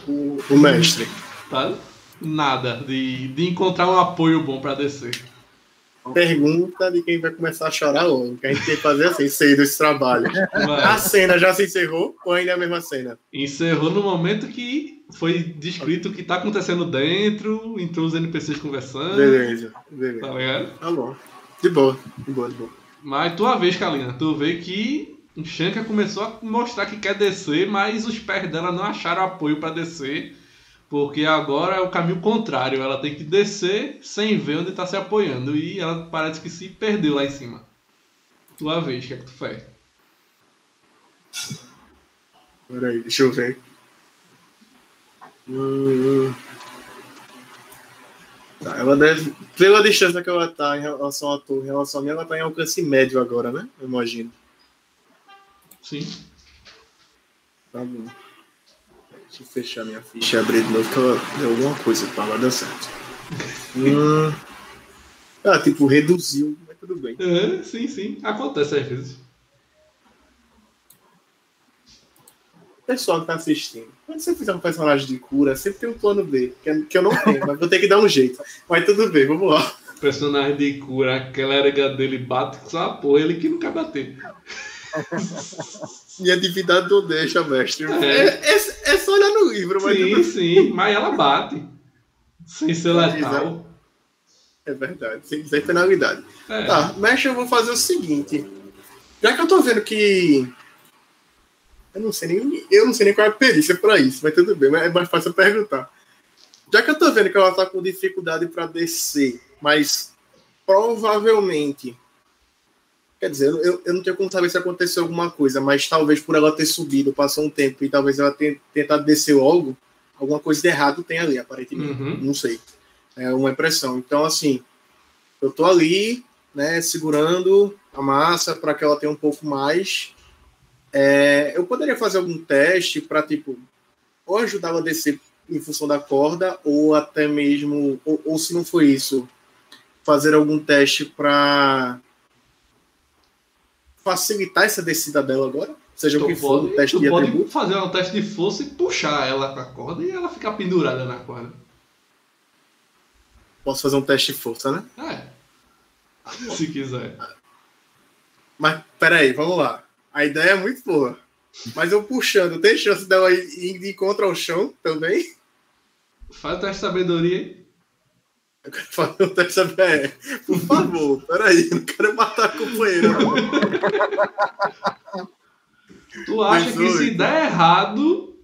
O, o mestre. tá nada de, de encontrar um apoio bom pra descer. Pergunta de quem vai começar a chorar logo. Que a gente tem que fazer assim, sair desse trabalho. A Vai. cena já se encerrou ou ainda é a mesma cena? Encerrou no momento que foi descrito o que tá acontecendo dentro, entrou os NPCs conversando, Beleza, tá beleza. ligado? Tá bom. De boa, de boa, de boa. Mas tua vez, Kalina, tu vê que o Shanka começou a mostrar que quer descer, mas os pés dela não acharam apoio pra descer, porque agora é o caminho contrário. Ela tem que descer sem ver onde tá se apoiando e ela parece que se perdeu lá em cima. Tua vez, o que é que tu faz? Peraí, deixa eu ver. Hum, Tá, ela deve. Pela distância que ela tá em relação à torre, em relação a mim, ela tá em alcance médio agora, né? Eu imagino. Sim. Tá bom. Deixa eu fechar minha ficha e abrir de novo, que deu alguma coisa pra lá, deu certo. hum... Ah, tipo, reduziu, mas tudo bem. É, sim, sim. Acontece às vezes. Pessoal que tá assistindo, quando você fizer um personagem de cura, sempre tem um plano B, que, eu não tenho, mas vou ter que dar um jeito. Mas tudo bem, vamos lá. Personagem de cura, aquela erga dele bate com só porra, ele que não quer bater. Minha divindade não deixa, mestre. É. É, é- é só olhar no livro, mas Sim, sim, mas ela bate. Sem ser letal. É verdade, sem sem penalidade. É. Tá, mestre, eu vou fazer o seguinte. Já que eu tô vendo que. Eu não sei nem, eu não sei nem qual é a perícia pra isso, mas tudo bem, é mais fácil perguntar. Já que eu tô vendo que ela tá com dificuldade pra descer, mas provavelmente. Quer dizer, eu, eu não tenho como saber se aconteceu alguma coisa, mas talvez por ela ter subido, passou um tempo e talvez ela tenha tentado descer logo, alguma coisa de errado tem ali, aparentemente. Uhum. Não sei. É uma impressão. Então, assim, eu tô ali, né, segurando a massa para que ela tenha um pouco mais. É, eu poderia fazer algum teste para, tipo, ou ajudar ela a descer em função da corda, ou até mesmo, ou, ou se não for isso, fazer algum teste para facilitar essa descida dela agora? Seja o Tu que for, um teste de pode atributo. fazer um teste de força e puxar ela com a corda e ela ficar pendurada na corda. Posso fazer um teste de força, né? É. Se quiser. Mas, peraí, vamos lá. A ideia é muito boa. Mas eu puxando, tem chance dela ir ir de encontro ao chão também? Faz o teste de sabedoria aí. Eu quero fazer um teste ABR. Por favor, peraí, não quero matar a companheira. Tu acha que se 18. der errado,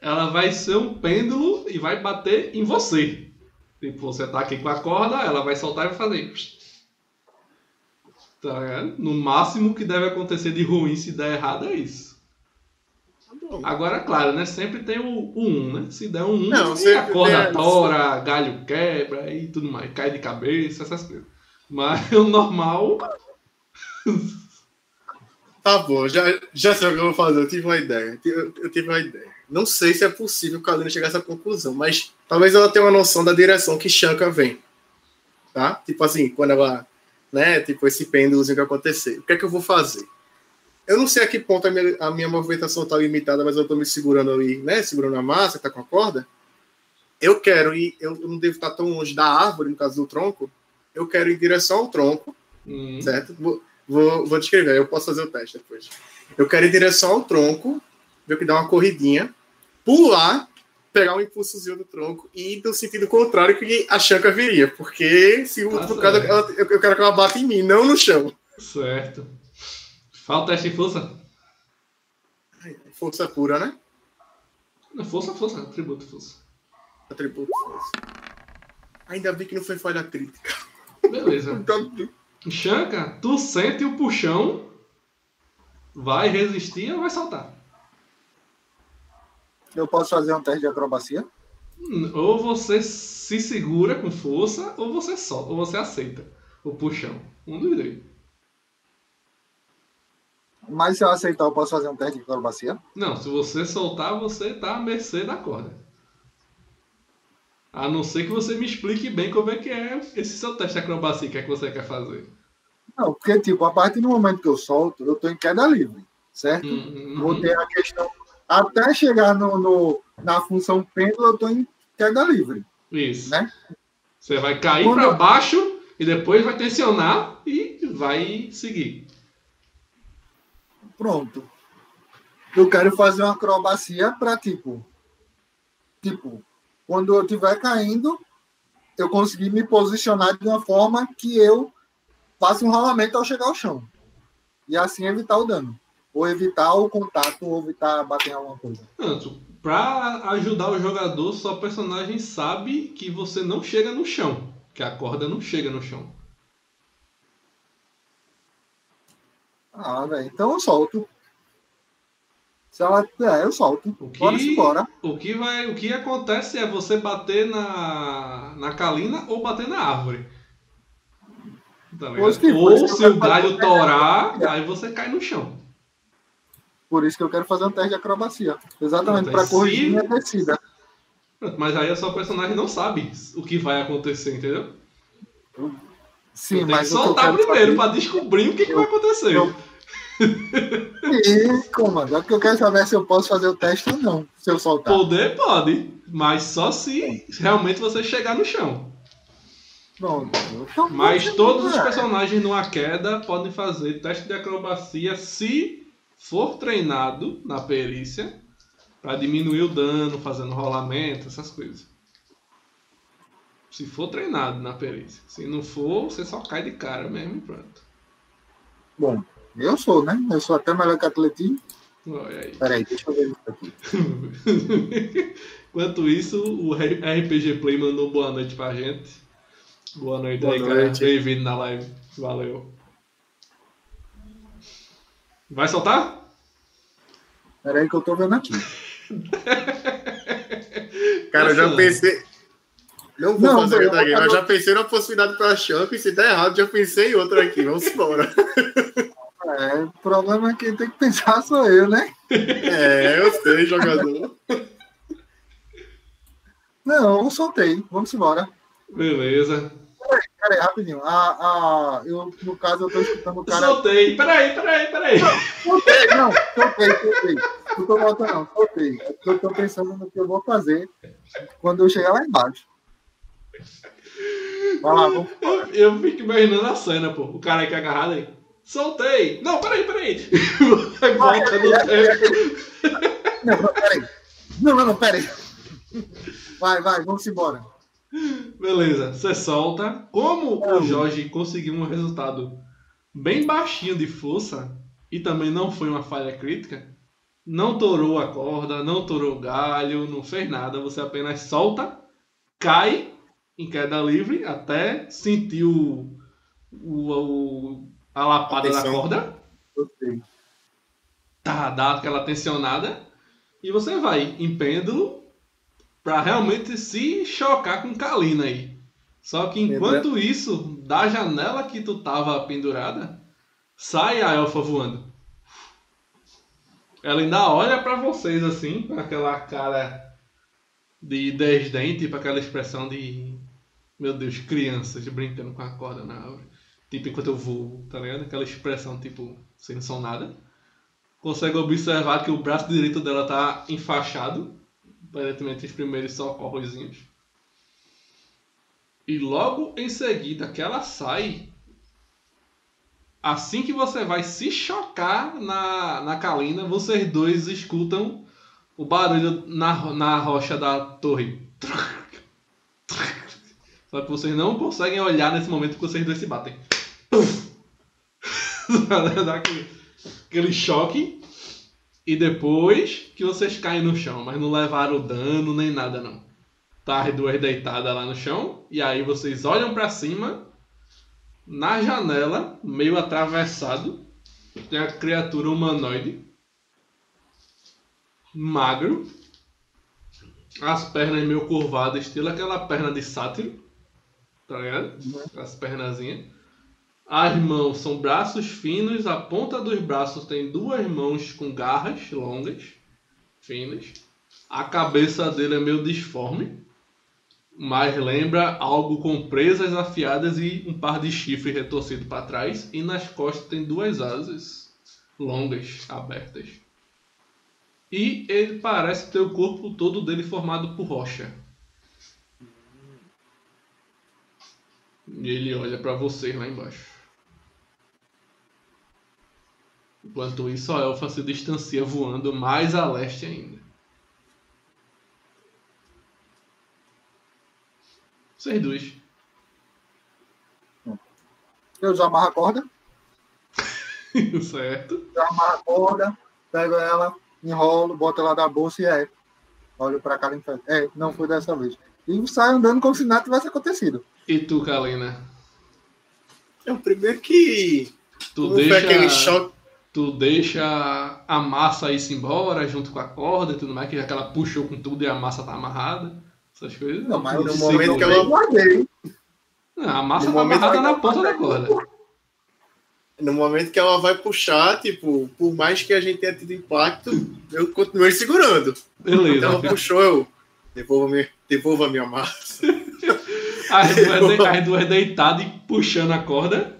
ela vai ser um pêndulo e vai bater em você. Tipo, você tá aqui com a corda, ela vai soltar e vai fazer. Tá? No máximo que deve acontecer de ruim se der errado é isso. Tá. Agora, claro, né? Sempre tem o 1, né? Se der um 1, Não, a sempre corda tem- tora, galho quebra e tudo mais. Cai de cabeça, essas coisas. Mas o normal. Tá bom, já, já sei o que eu vou fazer. Eu tive uma ideia. Eu, eu tive uma ideia. Não sei se é possível que a Lina chegar a essa conclusão, mas talvez ela tenha uma noção da direção que Shanka vem. Tá? Tipo assim, quando ela. Né? Tipo, esse pêndulozinho que acontecer. O que é que eu vou fazer? Eu não sei a que ponto a minha, a minha movimentação tá limitada, mas eu tô me segurando ali, né? Segurando a massa, que tá com a corda. Eu quero ir. Eu não devo estar tão longe da árvore, no caso do tronco, eu quero ir em direção ao tronco, Hum, certo? Vou, vou, vou descrever, eu posso fazer o teste depois. Eu quero ir em direção ao tronco, ver que dá uma corridinha, pular, pegar um impulsozinho do tronco e ir no sentido contrário que a Chanca viria, porque se o Tá no caso, eu eu quero que ela bata em mim, não no chão. certo. Fala o teste de força. Força pura, né? Não, Força, força. Atributo, força. Atributo força. Ainda bem que não foi falha crítica. Beleza. Então, Chanca, tu sente o puxão, vai resistir ou vai saltar? Eu posso fazer um teste de acrobacia? Hum, Ou você se segura com força, ou você solta, ou você aceita o puxão. Um dos dois. Mas se eu aceitar, eu posso fazer um teste de acrobacia? Não, se você soltar, você tá à mercê da corda. A não ser que você me explique bem como é que é esse seu teste de acrobacia que é que você quer fazer. Não, porque, tipo, a partir do momento que eu solto, eu tô em queda livre, certo? Hum, hum, Vou ter a questão. Até chegar no, no- na função pêndulo, eu tô em queda livre, Isso. né? Você vai cair para eu- baixo e depois vai tensionar e vai seguir. Pronto. Eu quero fazer uma acrobacia para, tipo, tipo, quando eu estiver caindo, eu conseguir me posicionar de uma forma que eu faça um rolamento ao chegar ao chão. E assim evitar o dano. Ou evitar o contato, ou evitar bater em alguma coisa. Tanto, pra ajudar o jogador, sua personagem sabe que você não chega no chão. Que a corda não chega no chão. Ah, velho. Então eu solto. Se ela. É, eu solto. O que, Bora embora. o que vai, o que acontece é você bater na, na calina ou bater na árvore. Tá ou que eu se o galho torar, aí você cai no chão. Por isso que eu quero fazer um teste de acrobacia. Exatamente, Pronto, para corrigir se- minha descida. Mas aí a sua personagem não sabe o que vai acontecer, entendeu? Sim, Tem mas o que eu soltar primeiro pra descobrir o que, que vai acontecer. eu- Sim, comando. É porque eu quero saber se eu posso fazer o teste ou não, se eu soltar. Poder pode, mas só se realmente você chegar no chão. Então, Mas todos os personagens numa queda podem fazer teste de acrobacia se for treinado na perícia pra diminuir o dano, fazendo rolamento, essas coisas. Se for treinado na perícia. Se não for, você só cai de cara mesmo e pronto. Bom, eu sou, né? Eu sou até melhor que atletismo. Peraí, deixa eu ver isso aqui. Enquanto isso, o RPG Play mandou boa noite pra gente. Boa noite Boa aí, cara. Bem-vindo na live. Valeu. Vai soltar? Peraí que eu tô vendo aqui. Cara, eu já Nossa. pensei. Não vou Não, fazer outra aqui, eu- mas já pensei na possibilidade pra Champ, e se der errado, já pensei em outra aqui. Vamos embora. É, o problema é que tem que pensar sou eu, né? É, eu sei, jogador. Não, eu soltei. Vamos embora. Beleza. Peraí, rapidinho. A, a, eu, no caso, eu tô escutando o cara. Soltei. Peraí, peraí, peraí. Soltei, não, soltei, soltei. Não tô voltando, não, soltei. É eu tô pensando no que eu vou fazer quando eu chegar lá embaixo. Vai lá, vamos. Eu, eu fico imaginando a cena, pô. O cara aqui agarrado aí. Soltei. Não, peraí, peraí. Volta no tempo. Não, não, peraí. Não, não, não, peraí. Vai, vai, vamos embora. Beleza, você solta. Como o Jorge conseguiu um resultado bem baixinho de força e também não foi uma falha crítica, não torou a corda, não torou o galho, não fez nada, você apenas solta, cai em queda livre até sentir o, o, o- a lapada da Atenção. corda, Gostei. tá, dá aquela tensionada e você vai em pêndulo pra realmente se chocar com Kalina aí. Só que enquanto isso, da janela que tu tava pendurada, sai a elfa voando. Ela ainda olha pra vocês assim, com aquela cara de desdém, tipo aquela expressão de meu Deus, crianças brincando com a corda na árvore. Tipo enquanto eu vou, tá ligado? Aquela expressão tipo, sem são nada consegue observar que o braço direito dela tá enfaixado, aparentemente os primeiros socorrozinhos. E logo em seguida que ela sai, assim que você vai se chocar na, na Kalina, vocês dois escutam o barulho na, na rocha da torre. Só que vocês não conseguem olhar nesse momento que vocês dois se batem. Dá aquele, aquele choque. E depois que vocês caem no chão, mas não levaram dano nem nada não. Tá as duas deitadas lá no chão. E aí vocês olham para cima. Na janela, meio atravessado, tem a criatura humanoide. Magro. As pernas meio curvadas, estilo aquela perna de sátiro. Tá ligado? As pernazinhas. As mãos são braços finos, a ponta dos braços tem duas mãos com garras longas, finas. A cabeça dele é meio disforme, mas lembra algo com presas afiadas e um par de chifres retorcido para trás. E nas costas tem duas asas longas, abertas. E ele parece ter o corpo todo dele formado por rocha. E ele olha para vocês lá embaixo. Enquanto isso, a elfa se distancia voando mais a leste ainda. Vocês dois. Eu já amarro a corda, certo? já amarro a corda, pego ela, enrolo, boto ela da bolsa e é. Olho pra cá e falo, é, não foi dessa vez. E saio andando como se nada tivesse acontecido. E tu, Kalina? É o primeiro que. Tu Como foi aquele deixa, choque. Tu deixa a massa ir-se embora junto com a corda e tudo mais, que já que ela puxou com tudo e a massa tá amarrada. Essas coisas. Não, mas no momento que ela- guardei. Não, a massa no tá amarrada na ponta da corda. No momento que ela vai puxar, tipo, por mais que a gente tenha tido impacto, eu continuei segurando. Beleza. Então ela puxou, eu. Devolva, -me, devolva a minha massa. As duas, as duas deitadas e puxando a corda.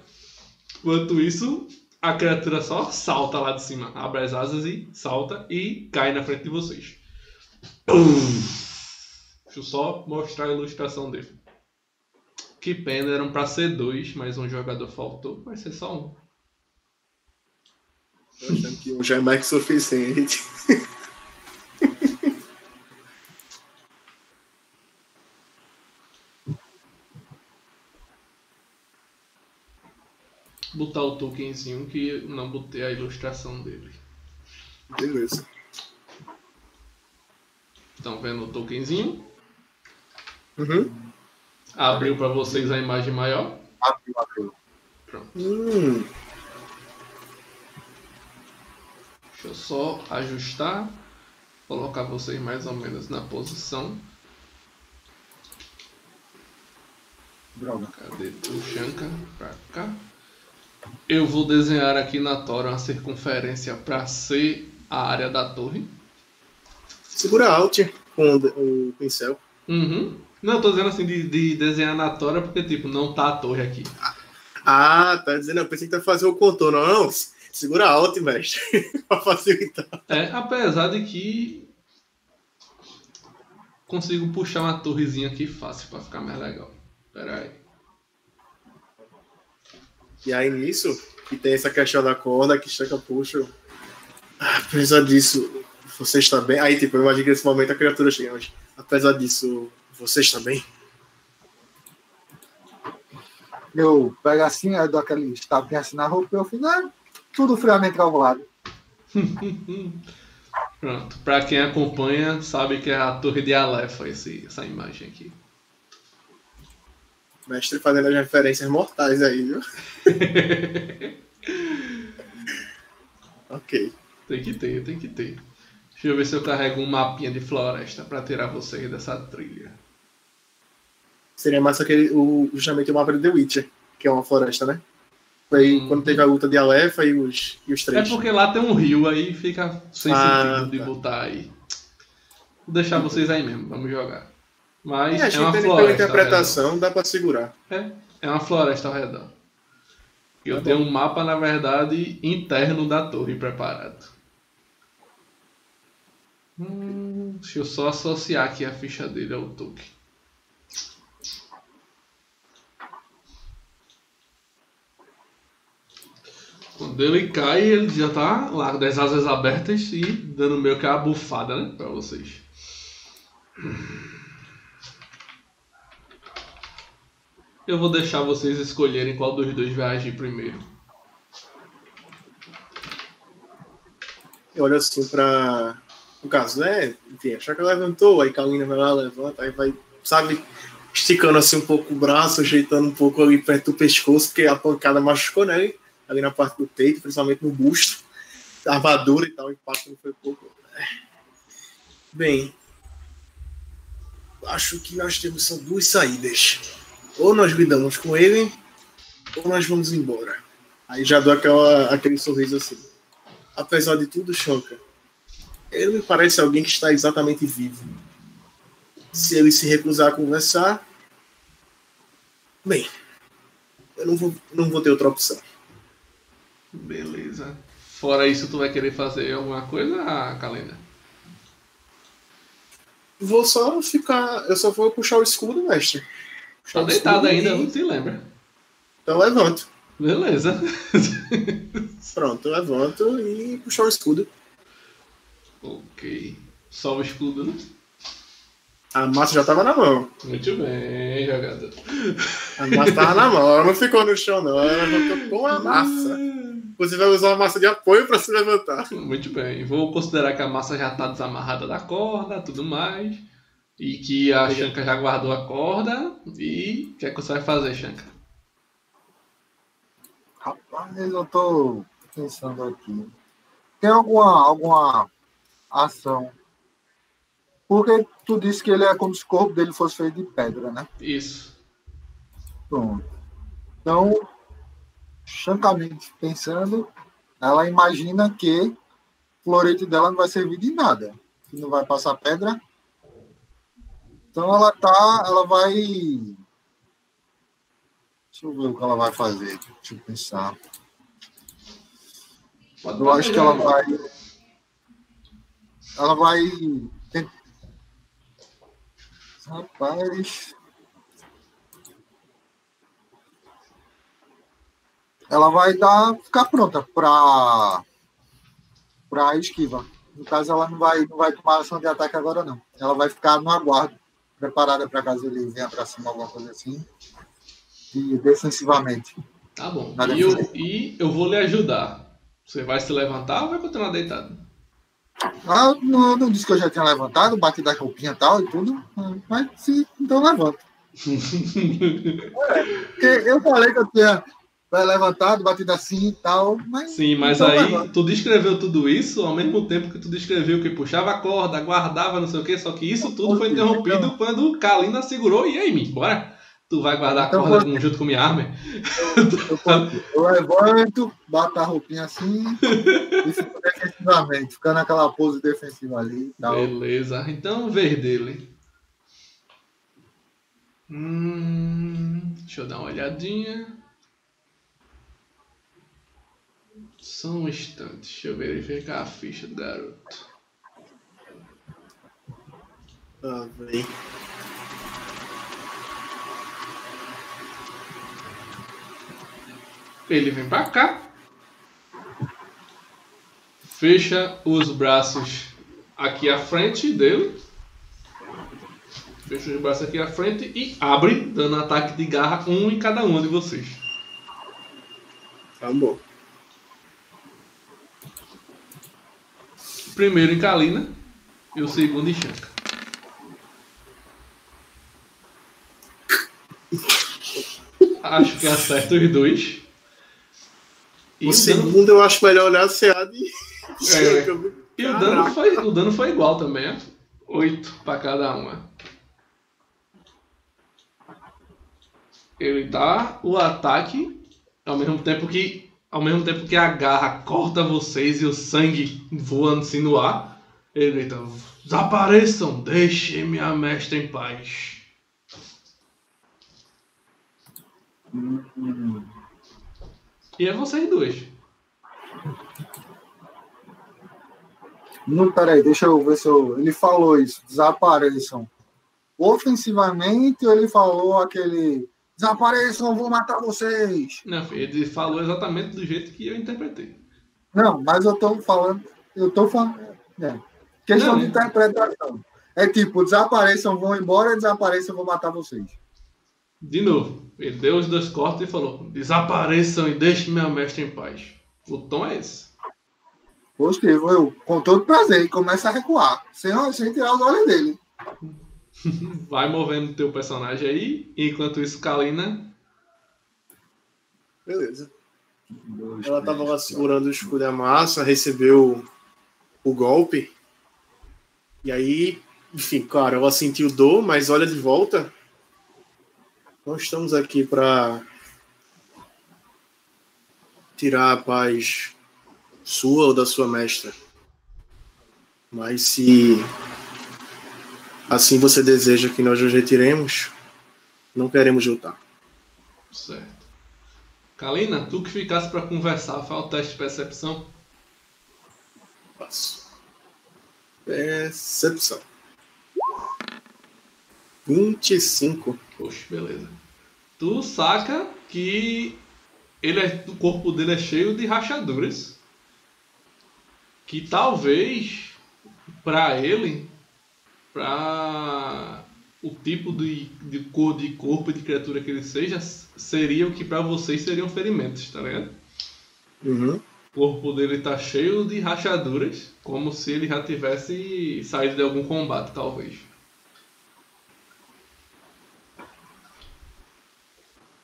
Enquanto isso, a criatura só salta lá de cima. Abre as asas e salta e cai na frente de vocês. Deixa eu só mostrar a ilustração dele. Que pena, eram pra ser dois, mas um jogador faltou. Vai ser só um. Tô achando que um já é mais que suficiente. Botar o tokenzinho que não botei a ilustração dele. Beleza. Estão vendo o tokenzinho? Uhum. Abriu pra vocês a imagem maior. Abriu, abriu. Hum, Deixa eu só ajustar, colocar vocês mais ou menos na posição. Droga. Cadê o Shanka? Pra cá. Eu vou desenhar aqui na tora uma circunferência para ser a área da torre. segura Alt com o, pincel. Uhum. Não, eu tô dizendo assim de, de desenhar na tora porque, tipo, não tá a torre aqui. Ah, tá dizendo, eu pensei que tá fazendo o contorno. Não, não. Segura Alt, mestre. pra facilitar. É, apesar de que consigo puxar uma torrezinha aqui fácil para ficar mais legal. Pera aí. E aí nisso, que tem essa questão da corda, que chega, puxa. Ah, apesar disso, você está bem? Aí, tipo, eu imagino que nesse momento a criatura chega, mas apesar disso, você está bem? Eu pego assim, aí dou aquele tapinha assim na roupa e eu fiz, ah, tudo friamente calculado. Pronto. Pra quem acompanha, sabe que é a torre de Alefa esse, essa imagem aqui. Mestre fazendo as referências mortais aí, viu? ok. Tem que ter, tem que ter. Deixa eu ver se eu carrego um mapinha de floresta pra tirar vocês dessa trilha. Seria massa aquele, o, justamente o mapa de The Witcher, que é uma floresta, né? Foi Hum. quando teve a luta de Alefa e os, e os É três. porque lá tem um rio, aí fica sem Ah, sentido de tá. botar aí. Vou deixar vocês aí mesmo, vamos jogar. Mas é, é uma floresta. Pela interpretação, dá para segurar. É, é uma floresta ao redor. Eu tá tenho um mapa, na verdade, interno da torre preparado. Hum, deixa eu só associar aqui a ficha dele ao toque. Quando ele cai, ele já tá lá com as asas abertas e dando meio que a bufada, né? Pra vocês. Eu vou deixar vocês escolherem qual dos dois vai agir primeiro. Eu olho assim pra. No caso, né? Enfim, a Chaka levantou, aí Kalina vai lá, levanta, aí vai, sabe, esticando assim um pouco o braço, ajeitando um pouco ali perto do pescoço, porque a pancada machucou, né? Ali na parte do peito, principalmente no busto, armadura e tal, o impacto não foi pouco. Bem, acho que nós temos só duas saídas. Ou nós lidamos com ele, ou nós vamos embora. Aí já dou aquela, aquele sorriso assim. Apesar de tudo, Shonka, ele me parece alguém que está exatamente vivo. Se ele se recusar a conversar, bem, eu não vou, não vou ter outra opção. Beleza. Fora isso, tu vai querer fazer alguma coisa, Kalenda? Vou só ficar. Eu só vou puxar o escudo, mestre. Tá deitado ainda, não se lembra. Então eu levanto. Beleza. Pronto, eu levanto e puxar o escudo. ok. Só o escudo, né? A massa já tava na mão. Muito bem, jogador. A massa tava na mão, ela não ficou no chão, não. Ela levantou com a massa. Você vai usar uma massa de apoio para se levantar. Muito bem. Vou considerar que a massa já tá desamarrada da corda, tudo mais. E que a Shanka já guardou a corda. E o que é que você vai fazer, Shanka? Rapaz, eu tô pensando aqui. Tem alguma, alguma ação? Porque tu disse que ele é como se o corpo dele fosse feito de pedra, né? Isso. Pronto. Então, francamente pensando, ela imagina que o florete dela não vai servir de nada. Que não vai passar pedra. Então ela tá. Ela vai. Deixa eu ver o que ela vai fazer. Deixa eu pensar. Eu acho que ela vai. Ela vai. Rapaz. Ela vai dar, ficar pronta para para esquiva. No caso, ela não vai, não vai tomar ação de ataque agora, não. Ela vai ficar no aguardo, preparada para caso ele venha para cima, alguma coisa assim. E defensivamente. Tá bom. E eu, e eu vou lhe ajudar. Você vai se levantar ou vai continuar deitado? Ah, não, não disse que eu já tinha levantado, bati da roupinha e tal e tudo. Mas sim, então levanta. é, eu falei que eu tinha levantado, batido assim e tal. Mas Sim, mas aí levanta. tu descreveu tudo isso ao mesmo tempo que tu descreveu que puxava a corda, guardava, não sei o que, só que isso tudo foi interrompido então, quando Kalina segurou e aí, mim, bora? Tu vai guardar então, a corda vou... junto com minha arma? Eu, eu, eu levanto, bato a roupinha assim e fico defensivamente, ficando naquela pose defensiva ali. Tal. Beleza, então ver dele. Hum, deixa eu dar uma olhadinha. Só um instante, deixa eu verificar a ficha do garoto. Ah, vem. Ele vem pra cá. Fecha os braços aqui à frente dele. Fecha os braços aqui à frente e abre, dando ataque de garra um em cada um de vocês. Tá bom. Primeiro em Kalina e o segundo em Shanka. Acho que acerta os dois. E o, o segundo dano... eu acho melhor olhar se há de. É. E o dano, foi, o dano foi igual também? Oito para cada uma. Ele dá o ataque ao mesmo tempo que ao mesmo tempo que a garra corta vocês e o sangue voando assim no ar, ele grita: Desapareçam, deixem minha mestra em paz. E é vocês dois. Não, peraí, deixa eu ver se eu. Ele falou isso, desapareçam. Ofensivamente, ele falou aquele Desapareçam, vou matar vocês. Não, ele falou exatamente do jeito que eu interpretei. Não, mas eu tô falando. Eu tô falando. É. Questão Não, de é. interpretação. É tipo, desapareçam, vão embora, desapareçam, vou matar vocês. De novo, ele deu os dois cortes e falou: desapareçam e deixem meu mestre em paz. O tom é esse. Gostei, eu, com todo prazer, e começa a recuar, sem, sem tirar os olhos dele. Vai movendo teu personagem aí, enquanto isso, Kalina. Beleza. Ela tava lá segurando o escudo da massa, recebeu o golpe. E aí, enfim, claro, ela sentiu dor, mas olha de volta. Não estamos aqui para tirar a paz sua ou da sua mestra. Mas se assim você deseja que nós nos retiremos, não queremos lutar. Certo. Kalina, tu que ficasse pra conversar, faz o teste de percepção. Passo. Percepção. 25. Poxa, beleza. Tu saca que ele é- o corpo dele é cheio de rachaduras. Que talvez pra ele, pra o tipo de, de cor de corpo e de criatura que ele seja, seria o que pra vocês seriam ferimentos, tá ligado? Uhum. O corpo dele tá cheio de rachaduras, como se ele já tivesse saído de algum combate, talvez.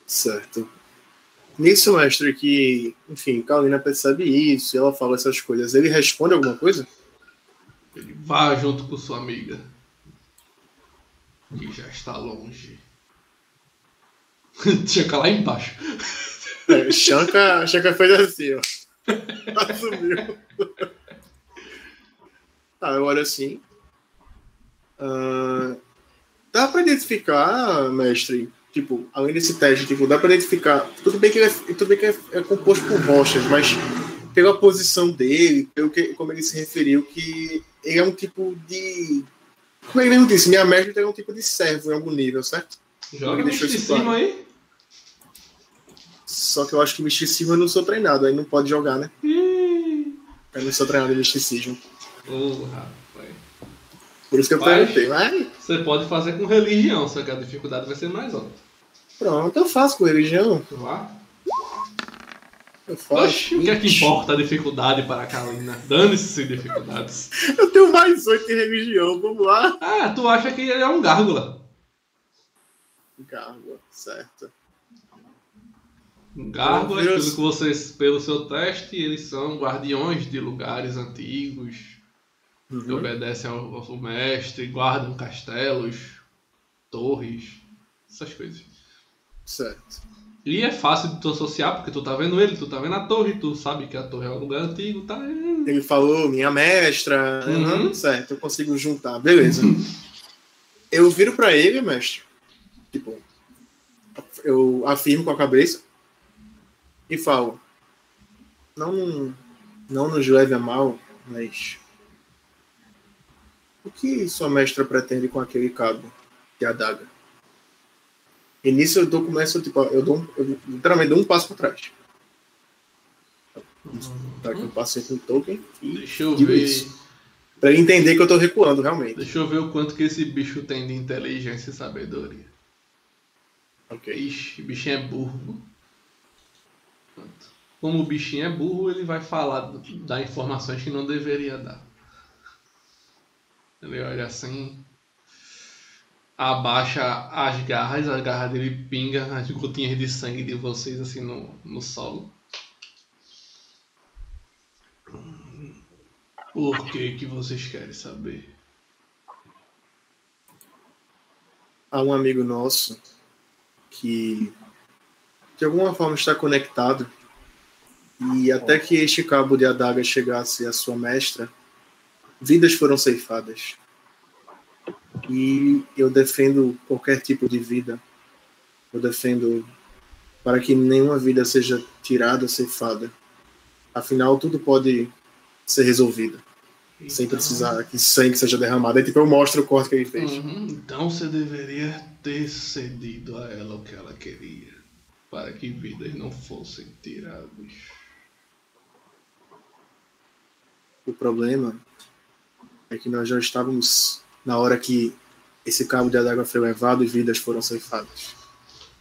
Certo. Nisso, mestre, que, enfim, Kalina percebe isso, e ela fala essas coisas. Ele responde alguma coisa? Ele vá junto com sua amiga. Que já está longe. Chega lá embaixo. É, Shanka fez assim, ó. Assumiu. Tá, eu olho assim. Ah, dá pra identificar, mestre, tipo, além desse teste, tipo, dá pra identificar. Tudo bem que ele é, tudo bem que é, é composto por rochas, mas pela posição dele, pelo que, como ele se referiu, que ele é um tipo de. Como ele mesmo disse, minha mestre é um tipo de servo em algum nível, certo? Joga misticismo aí. Só que eu acho que misticismo eu não sou treinado, aí não pode jogar, né? Eu não sou treinado em misticismo. Ô, rapaz. Por isso que eu Vai. perguntei. Mas Você pode fazer com religião, só que a dificuldade vai ser mais alta. pronto, eu faço com religião. Vá. Oxe, o que é que importa a dificuldade para a Kalina? Dane-se dificuldades. Eu tenho mais oito em religião, vamos lá. Ah, tu acha que ele é um gárgula. Gárgula, certo. Um gárgula, pelo que vocês, pelo seu teste, eles são guardiões de lugares antigos. que Uhum. obedecem ao, ao mestre, guardam castelos, torres, essas coisas. Certo. E é fácil de tu associar, porque tu tá vendo ele, tu tá vendo a torre, tu sabe que a torre é um lugar antigo, tá? Ele falou, minha mestra. Uhum. Uhum, certo, eu consigo juntar. Beleza. eu viro pra ele, mestre. Tipo, eu afirmo com a cabeça e falo: Não, não nos leve a mal, mas. O que sua mestra pretende com aquele cabo de adaga? E nisso eu dou, começo, tipo, eu dou eu literalmente dou um passo para trás. Tá aqui um passo com o token e Deixa eu ver. isso. Pra ele entender que eu tô recuando, realmente. Deixa eu ver o quanto que esse bicho tem de inteligência e sabedoria. Ok. Ixi, o bichinho é burro. Pronto. Como o bichinho é burro, ele vai falar, dar informações que não deveria dar. Ele olha assim, abaixa as garras, a garra dele pinga as gotinhas de sangue de vocês assim no, no solo. Por que que vocês querem saber? Há um amigo nosso que de alguma forma está conectado e até que este cabo de adaga chegasse à sua mestra, vidas foram ceifadas. E eu defendo qualquer tipo de vida. Eu defendo para que nenhuma vida seja tirada, ceifada. Afinal, tudo pode ser resolvido. sem Então- precisar que sangue seja derramado. Aí tipo, eu mostro o corte que ele fez. Uhum, Então você deveria ter cedido a ela o que ela queria, para que vidas não fossem tiradas. O problema é que nós já estávamos na hora que esse cabo de água foi levado e vidas foram ceifadas.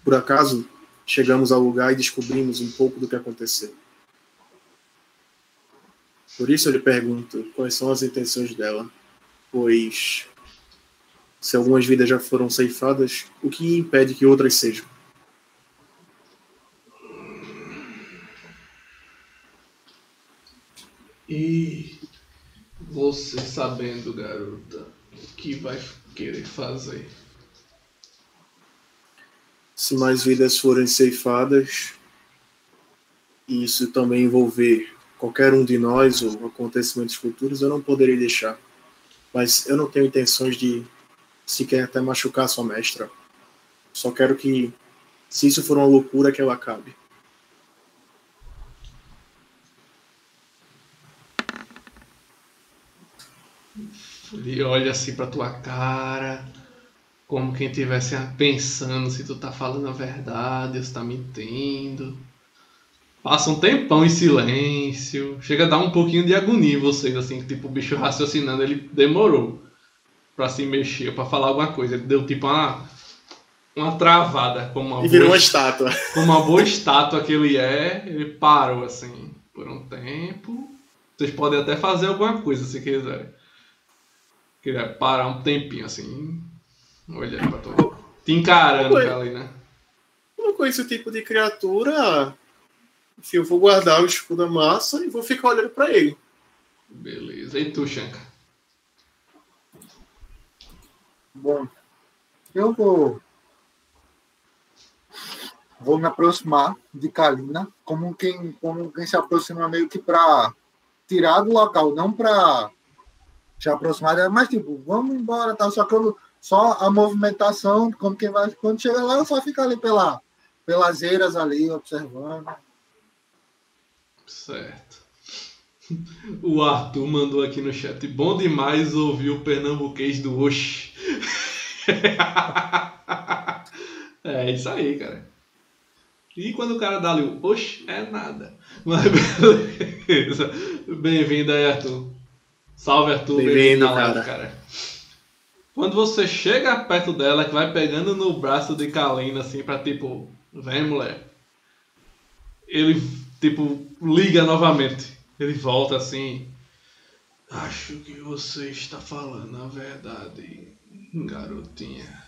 Por acaso, chegamos ao lugar e descobrimos um pouco do que aconteceu. Por isso eu lhe pergunto quais são as intenções dela, pois se algumas vidas já foram ceifadas, o que impede que outras sejam? E você sabendo, garota, que vai querer fazer? se mais vidas forem ceifadas, e isso também envolver qualquer um de nós ou acontecimentos futuros, eu não poderei deixar. Mas eu não tenho intenções de sequer até machucar sua mestra. Só quero que, se isso for uma loucura, que ela acabe. Ele olha assim pra tua cara, como quem estivesse pensando se tu tá falando a verdade, ou se tá mentindo. Passa um tempão em silêncio. Chega a dar um pouquinho de agonia em vocês, assim, tipo, o bicho raciocinando, ele demorou pra se mexer, pra falar alguma coisa. Ele deu tipo uma, uma travada, como uma E virou boa uma estátua. como uma boa estátua que ele é, ele parou assim por um tempo. Vocês podem até fazer alguma coisa se quiserem. Queria parar um tempinho assim, olhando pra todo Te encarando Ué. ali, né? Eu não conheço o tipo de criatura. Enfim, eu vou guardar o escudo da massa e vou ficar olhando pra ele. Beleza. E tu, Shanka? Bom, eu vou. Vou me aproximar de Kalina, como quem, como quem se aproxima meio que para tirar do local, não para se aproximar dela, mas tipo, vamos embora, tal. Só que eu, só a movimentação, como quem vai. Quando chega lá, só fico ali pela, pelas eiras ali, observando. Certo. O Arthur mandou aqui no chat. Bom demais ouvir o pernambuquês do Oxi. é isso aí, cara. E quando o cara dá ali o Oxi, é nada. Mas beleza. Bem-vindo aí, Arthur. Salve, Arthur. Bem-vindo, cara. cara. Quando você chega perto dela, que vai pegando no braço de Kalina, assim, pra tipo, vem mulher. Ele, tipo, liga novamente. Ele volta assim. Acho que você está falando a verdade, garotinha.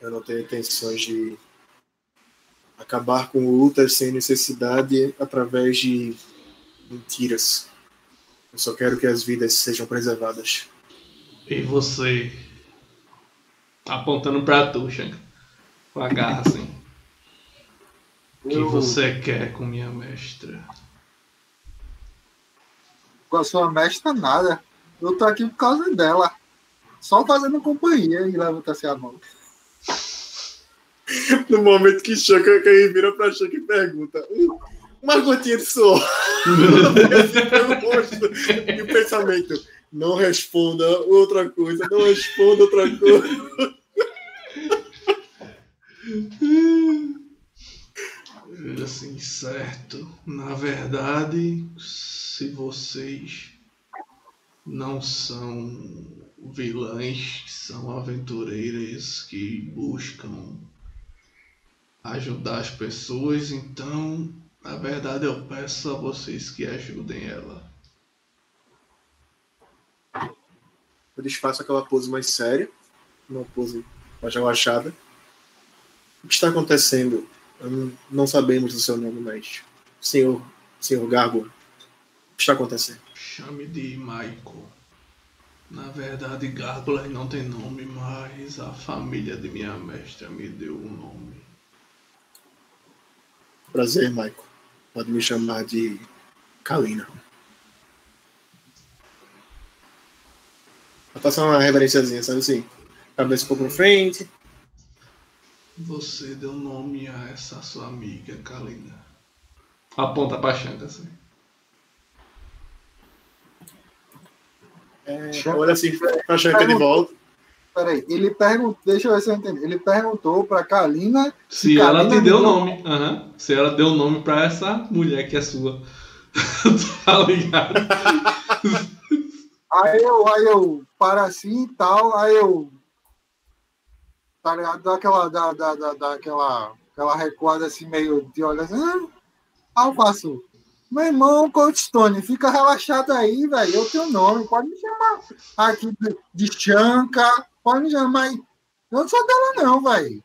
Eu não tenho intenções de acabar com lutas sem necessidade através de mentiras. Eu só quero que as vidas sejam preservadas. E você? Apontando pra tu, Shanka. Com a garra assim. O que Eu- você quer com minha mestra? Com a sua mestra, nada. Eu tô aqui por causa dela. Só fazendo companhia e levanta assim a mão. No momento que Chaka que vira pra Chaka e pergunta: "Hum, uma gotinha de suor. E o pensamento: não responda outra coisa, não responda outra coisa. Assim, certo. Na verdade, se vocês não são vilãs, são aventureiras que buscam ajudar as pessoas, então, na verdade, eu peço a vocês que ajudem ela. Eu desfaço aquela pose mais séria, uma pose mais relaxada. O que está acontecendo? Não, não sabemos do seu nome, mas. Senhor, senhor Gargo, o que está acontecendo? Chame de Michael. Na verdade, Gárgula não tem nome, mas a família de minha mestra me deu um nome. Prazer, Michael. Pode me chamar de Kalina. Vou passar uma reverênciazinha, sabe assim? Cabeça um pouco pra frente. você deu nome a essa sua amiga, Kalina? Aponta pra Xanga, assim. É, olha assim pra Xanga de volta. Peraí, ele perguntou, deixa eu ver se eu entendi. Ele perguntou pra Kalina. Se ela te deu nome. Uhum. Se ela deu nome pra essa mulher que é sua. tá ligado? aí eu, aí eu para assim e tal, aí eu. Tá ligado? Dá aquela, dá, dá, dá, dá aquela, recuada assim, meio de olho assim. Ah, eu faço. Meu irmão, Coach Stone, fica relaxado aí, velho. Eu tenho nome, pode me chamar aqui de, de Chanca, pode eu não sou dela, não, velho.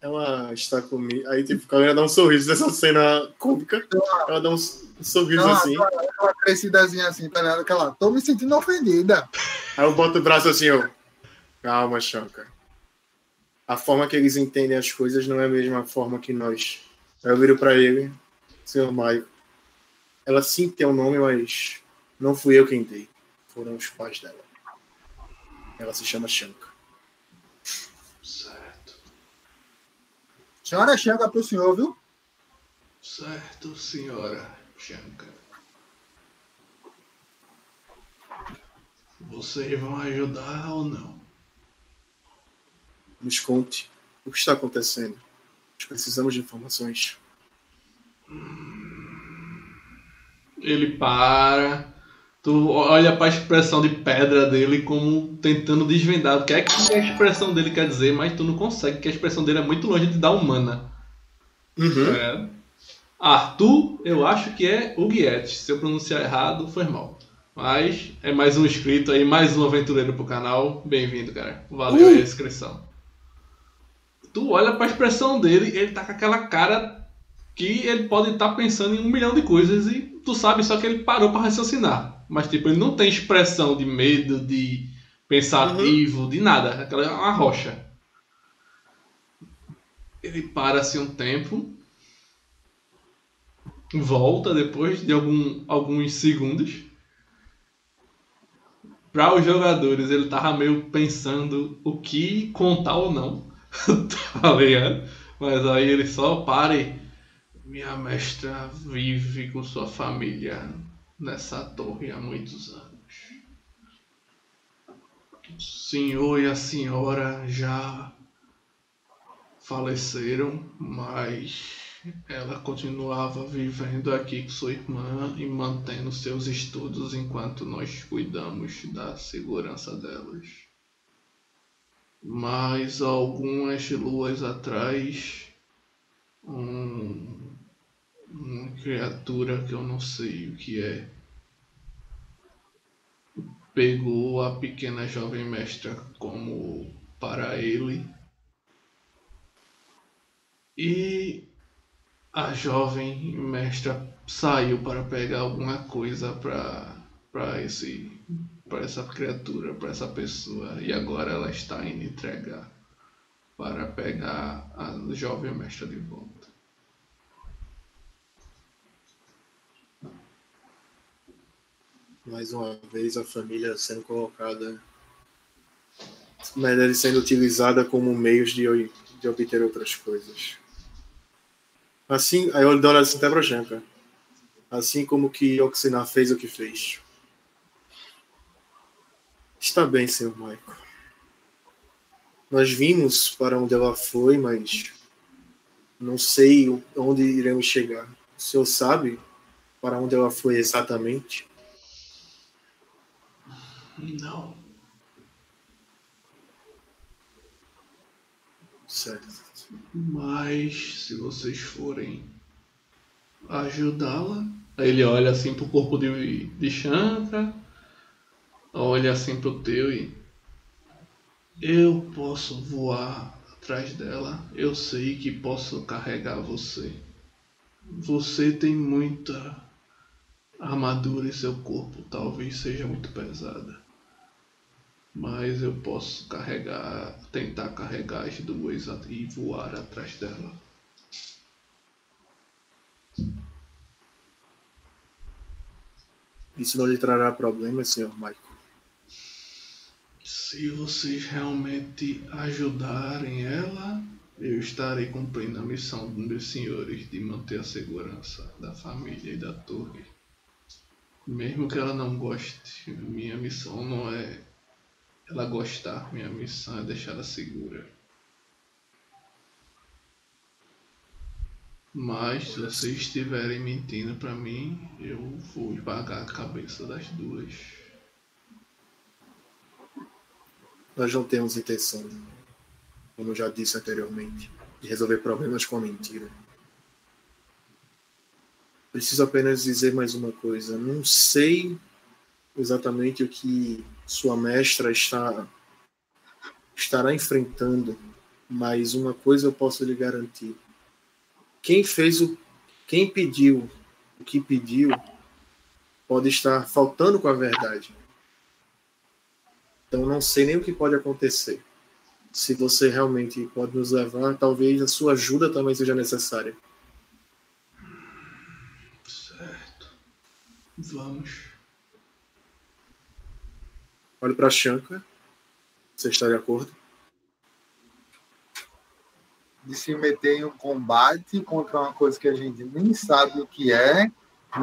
Ela está comigo. Aí, tipo, ela dá um sorriso nessa cena cômica. Ela dá um sorriso Não, assim. Aquela, aquela crescidazinha assim, tá ligado? Aquela, tô me sentindo ofendida. Aí eu boto o braço assim, ó. Calma, Chanca. A forma que eles entendem as coisas não é a mesma forma que nós. Aí eu viro pra ele, senhor Maio. Ela sim tem um nome, mas não fui eu quem dei. Foram os pais dela. Ela se chama Chanca. Certo. Senhora chega pro senhor, viu? Certo, senhora Chanca. Vocês vão ajudar ou não? Nos conte o que está acontecendo. Nós precisamos de informações. Ele para. Tu olha para a expressão de pedra dele como tentando desvendar o que é que a expressão dele quer dizer, mas tu não consegue, porque a expressão dele é muito longe de dar humana. Uhum. É. Arthur, eu acho que é Huguete. Se eu pronunciar errado, foi mal. Mas é mais um inscrito aí, mais um aventureiro pro canal. Bem-vindo, cara. Valeu aí a inscrição. Tu olha pra expressão dele, ele tá com aquela cara que ele pode estar pensando em um milhão de coisas e tu sabe só que ele parou pra raciocinar. Mas tipo, ele não tem expressão de medo, de pensativo, de nada. Aquela é uma rocha. Ele para assim um tempo, volta depois de algum, alguns segundos. Para os jogadores, ele tava meio pensando o que contar ou não. tá ligado? Mas aí ele só para e. Minha mestra vive com sua família nessa torre há muitos anos. O senhor e a senhora já faleceram, mas ela continuava vivendo aqui com sua irmã e mantendo seus estudos enquanto nós cuidamos da segurança delas. Mas algumas luas atrás, um, uma criatura que eu não sei o que é. Pegou a pequena jovem mestra como para ele. E a jovem mestra saiu para pegar alguma coisa para para esse para essa criatura, para essa pessoa. E agora ela está indo entregar para pegar a jovem mestra de volta. Mais uma vez a família sendo colocada, mas ele sendo utilizada como meios de, de obter outras coisas. Assim, aí eu dou pra Janka. Assim como que Oxinar fez o que fez. Está bem, senhor Michael. Nós vimos para onde ela foi, mas não sei onde iremos chegar. O senhor sabe para onde ela foi exatamente? Não. Certo. Mas se vocês forem ajudá-la. Ele olha assim pro corpo de, de Chandra, olha assim pro teu e. Eu posso voar atrás dela. Eu sei que posso carregar você. Você tem muita armadura em seu corpo, talvez seja muito pesada. Mas eu posso carregar, tentar carregar as duas e voar atrás dela. Isso não lhe trará problemas, senhor Michael. Se vocês realmente ajudarem ela, eu estarei cumprindo a missão dos meus senhores de manter a segurança da família e da torre. Mesmo que ela não goste, minha missão não é ela gostar, minha missão é deixá-la segura. Mas se vocês estiverem mentindo pra mim, eu vou pagar a cabeça das duas. Nós não temos intenção, como já disse anteriormente, de resolver problemas com a mentira. Preciso apenas dizer mais uma coisa. Não sei exatamente o que sua mestra está estará enfrentando, mas uma coisa eu posso lhe garantir. Quem fez o quem pediu o que pediu pode estar faltando com a verdade. Então não sei nem o que pode acontecer. Se você realmente pode nos levar, talvez a sua ajuda também seja necessária. Certo. Vamos. Olhe para Shanka. Você está de acordo? De se meter em um combate contra uma coisa que a gente nem sabe o que é,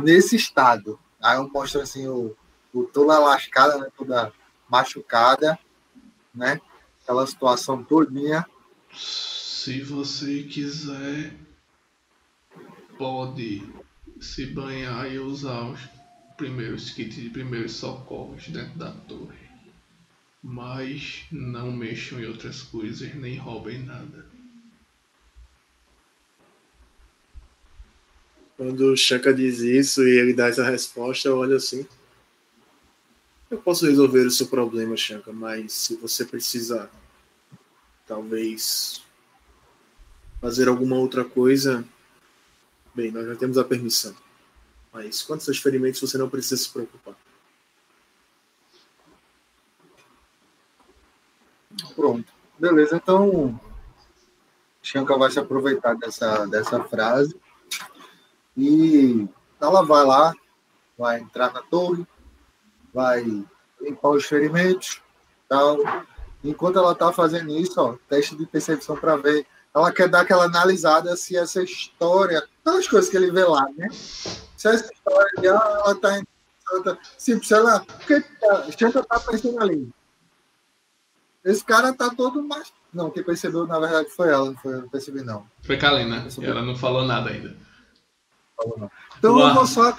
nesse estado. Aí eu mostro assim o, o toda lascada, né, toda machucada, né? Aquela situação todinha. Se você quiser, pode se banhar e usar os primeiros kits de primeiros socorros dentro da torre. Mas não mexam em outras coisas nem roubem nada. Quando o Shanka diz isso e ele dá essa resposta, eu olho assim. Eu posso resolver o seu problema, Shanka, mas se você precisa, talvez, fazer alguma outra coisa, bem, nós já temos a permissão. Mas quanto aos seus ferimentos, você não precisa se preocupar. Pronto. Beleza, então Shanka vai se aproveitar dessa, dessa frase e ela vai lá, vai entrar na torre, vai limpar os ferimentos, tal. Enquanto ela tá fazendo isso, ó, teste de percepção para ver, ela quer dar aquela analisada se essa história, todas as coisas que ele vê lá, né? Se essa história ah, ela tá em Sim, se ela. Porque a Xanta tá pensando ali. Esse cara tá todo mais. Não, quem percebeu, na verdade, foi ela, não foi eu, não percebi, não. Foi Kalina, ela não falou nada ainda. Falou, não. Então Uau. eu vou só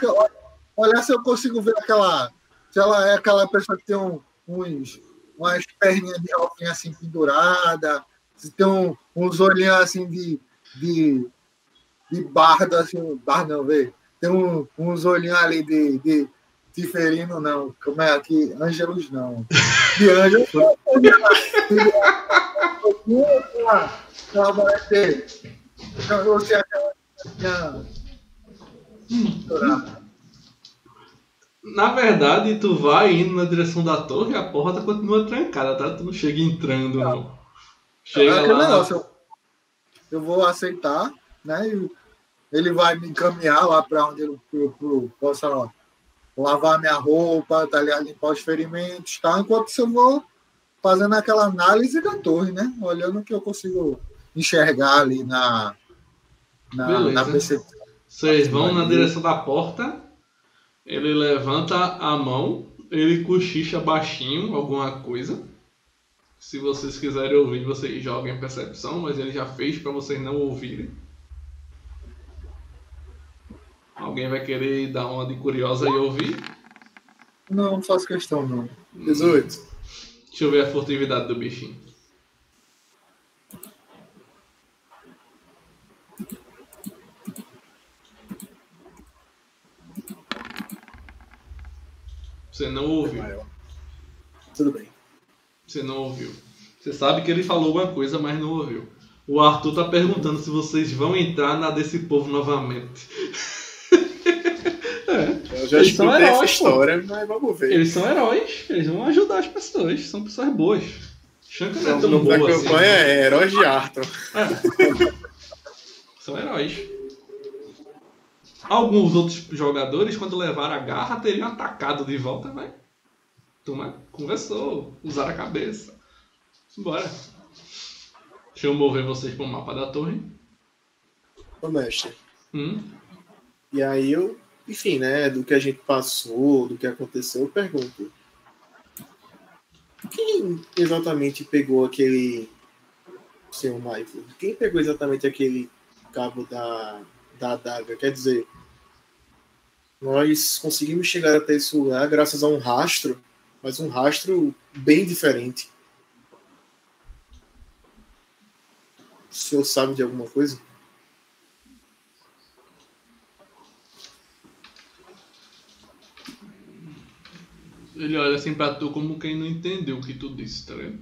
olhar se eu consigo ver aquela. Se ela é aquela pessoa que tem um- uns, umas perninhas de roupinha assim pendurada, se tem um- uns olhinhos assim de, de, de barda, assim, barda não, vê? Tem um- uns olhinhos ali de, de Tiferino, não. Como é aqui? Ângelos, não. De Ângelos. Você pendurada. Na verdade, tu vai indo na direção da torre e a porta continua trancada, tá? Tu não chega entrando, não. Chega É lá. negócio, eu, eu vou aceitar, né? Ele vai me encaminhar lá para onde eu, eu, eu possa ó, lavar minha roupa, tá ligado? limpar os ferimentos, tá? Enquanto eu vou fazendo aquela análise da torre, né? Olhando o que eu consigo enxergar ali na, na, Beleza. na percepção. Vocês vão na direção da porta, ele levanta a mão, ele cochicha baixinho alguma coisa. Se vocês quiserem ouvir, vocês joguem percepção, mas ele já fez para vocês não ouvirem. Alguém vai querer dar uma de curiosa e ouvir? Não, não faço questão, não. 18. Deixa eu ver a furtividade do bichinho. Você não ouviu. Tudo bem. Você não ouviu. Você sabe que ele falou alguma coisa, mas não ouviu. O Arthur tá perguntando se vocês vão entrar na desse povo novamente. é. Já Eles são escutei essa heróis, pô. história, mas vamos ver. Eles são heróis, eles vão ajudar as pessoas, são pessoas boas. Shanka não é O tão boa assim. campanha é Heróis de Arthur. São heróis. Alguns outros jogadores, quando levaram a garra, teriam atacado de volta, vai. Turma, conversou, usaram a cabeça. Bora. Deixa eu mover vocês pro mapa da torre. Ô, mestre. Hum? E aí eu, enfim, né, do que a gente passou, do que aconteceu, eu pergunto. Quem exatamente pegou aquele. Seu Michael? Quem pegou exatamente aquele cabo da, da adaga? Quer dizer, nós conseguimos chegar até esse lugar graças a um rastro, mas um rastro bem diferente. O senhor sabe de alguma coisa? Ele olha assim pra tu como quem não entendeu o que tu disse, tá vendo?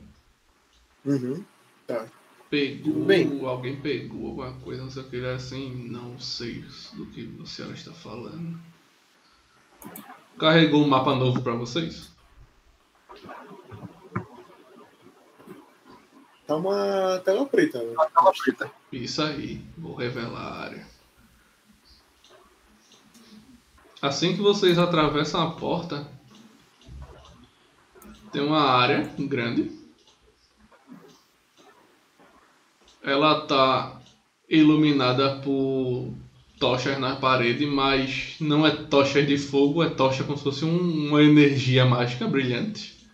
Uhum. Tá. Pegou, Bem. alguém pegou alguma coisa, não sei o que, ele é assim, não sei do que a senhora está falando. Carregou um mapa novo pra vocês? Tá uma tela preta. Né? Tela preta. Isso aí, vou revelar a área. Assim que vocês atravessam a porta, tem uma área grande. Ela tá iluminada por tochas na parede, mas não é tochas de fogo, é tocha como se fosse um- uma energia mágica brilhante.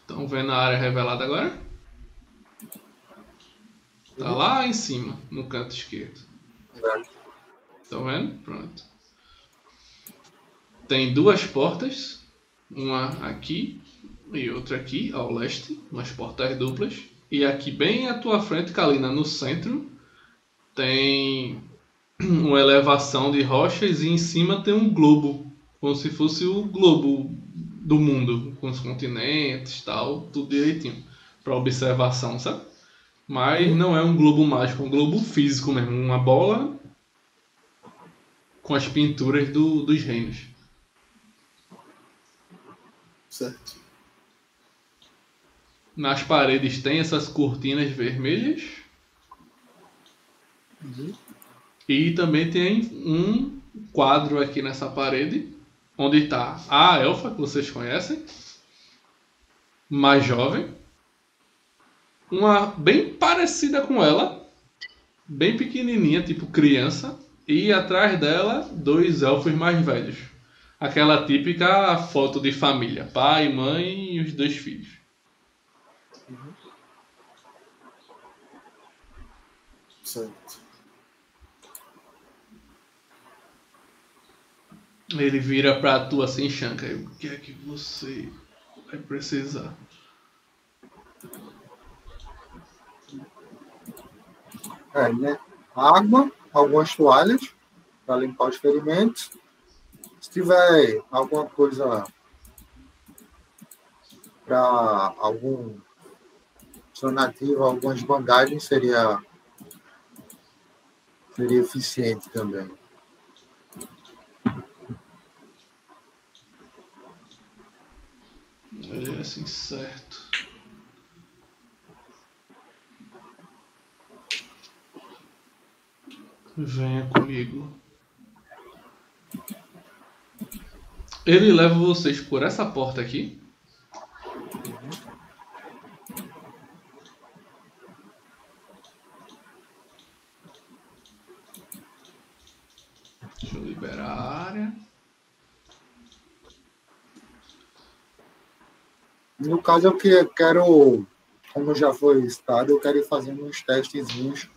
Estão vendo a área revelada agora? Tá lá em cima, no canto esquerdo. Estão vendo? Pronto. Tem duas portas, uma aqui e outra aqui ao leste, umas portas duplas. E aqui bem à tua frente, Kalina, no centro, tem uma elevação de rochas e em cima tem um globo, como se fosse o globo do mundo, com os continentes, tal, tudo direitinho, para observação, sabe? Mas não é um globo mágico, é um globo físico mesmo, uma bola com as pinturas do, dos reinos. Certo. Nas paredes tem essas cortinas vermelhas Uhum. e também tem um quadro aqui nessa parede onde está a elfa que vocês conhecem, mais jovem, uma bem parecida com ela, bem pequenininha, tipo criança, e atrás dela dois elfos mais velhos. Aquela típica foto de família, pai, mãe e os dois filhos. Certo. Ele vira pra tu assim, Shanka, o que é que você vai precisar? É, né? Água, algumas toalhas para limpar os ferimentos. Se tiver alguma coisa para algum sonativo, algumas bandagens, seria, seria eficiente também. É assim, certo. Venha comigo. Ele leva vocês por essa porta aqui. Deixa eu liberar a área. No caso, eu que- quero, como já foi citado, eu quero ir fazendo uns testezinhos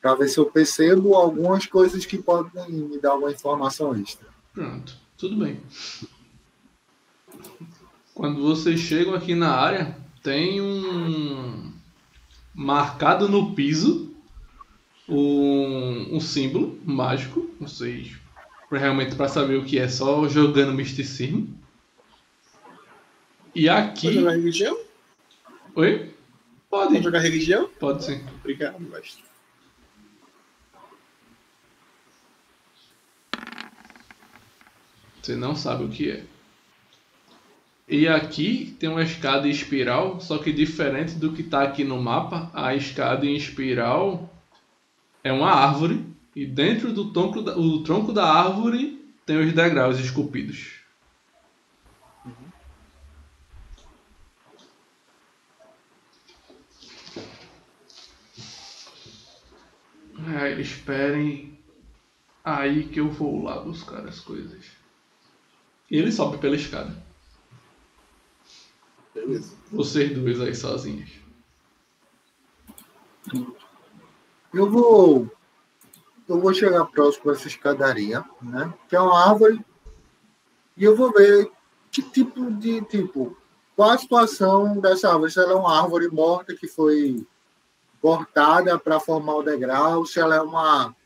para ver se eu percebo algumas coisas que podem me dar uma informação extra. Pronto, tudo bem. Quando vocês chegam aqui na área, tem um marcado no piso um, um símbolo mágico. Vocês realmente para saber o que é, só jogando misticismo. E aqui. Pode jogar religião? Oi? Pode, Pode jogar religião? pode sim. Obrigado, mestre. Você não sabe o que é. E aqui tem uma escada em espiral, só que diferente do que está aqui no mapa, a escada em espiral é uma árvore E dentro do tronco da, o tronco da árvore tem os degraus esculpidos. É, esperem aí que eu vou lá buscar as coisas. E ele sobe pela escada. Beleza. Vocês dois aí sozinhos. Eu vou. Eu vou chegar próximo dessa escadaria, né? Que é uma árvore. E eu vou ver que tipo de. Tipo, qual a situação dessa árvore? Se ela é uma árvore morta que foi cortada para formar o degrau, se ela é uma.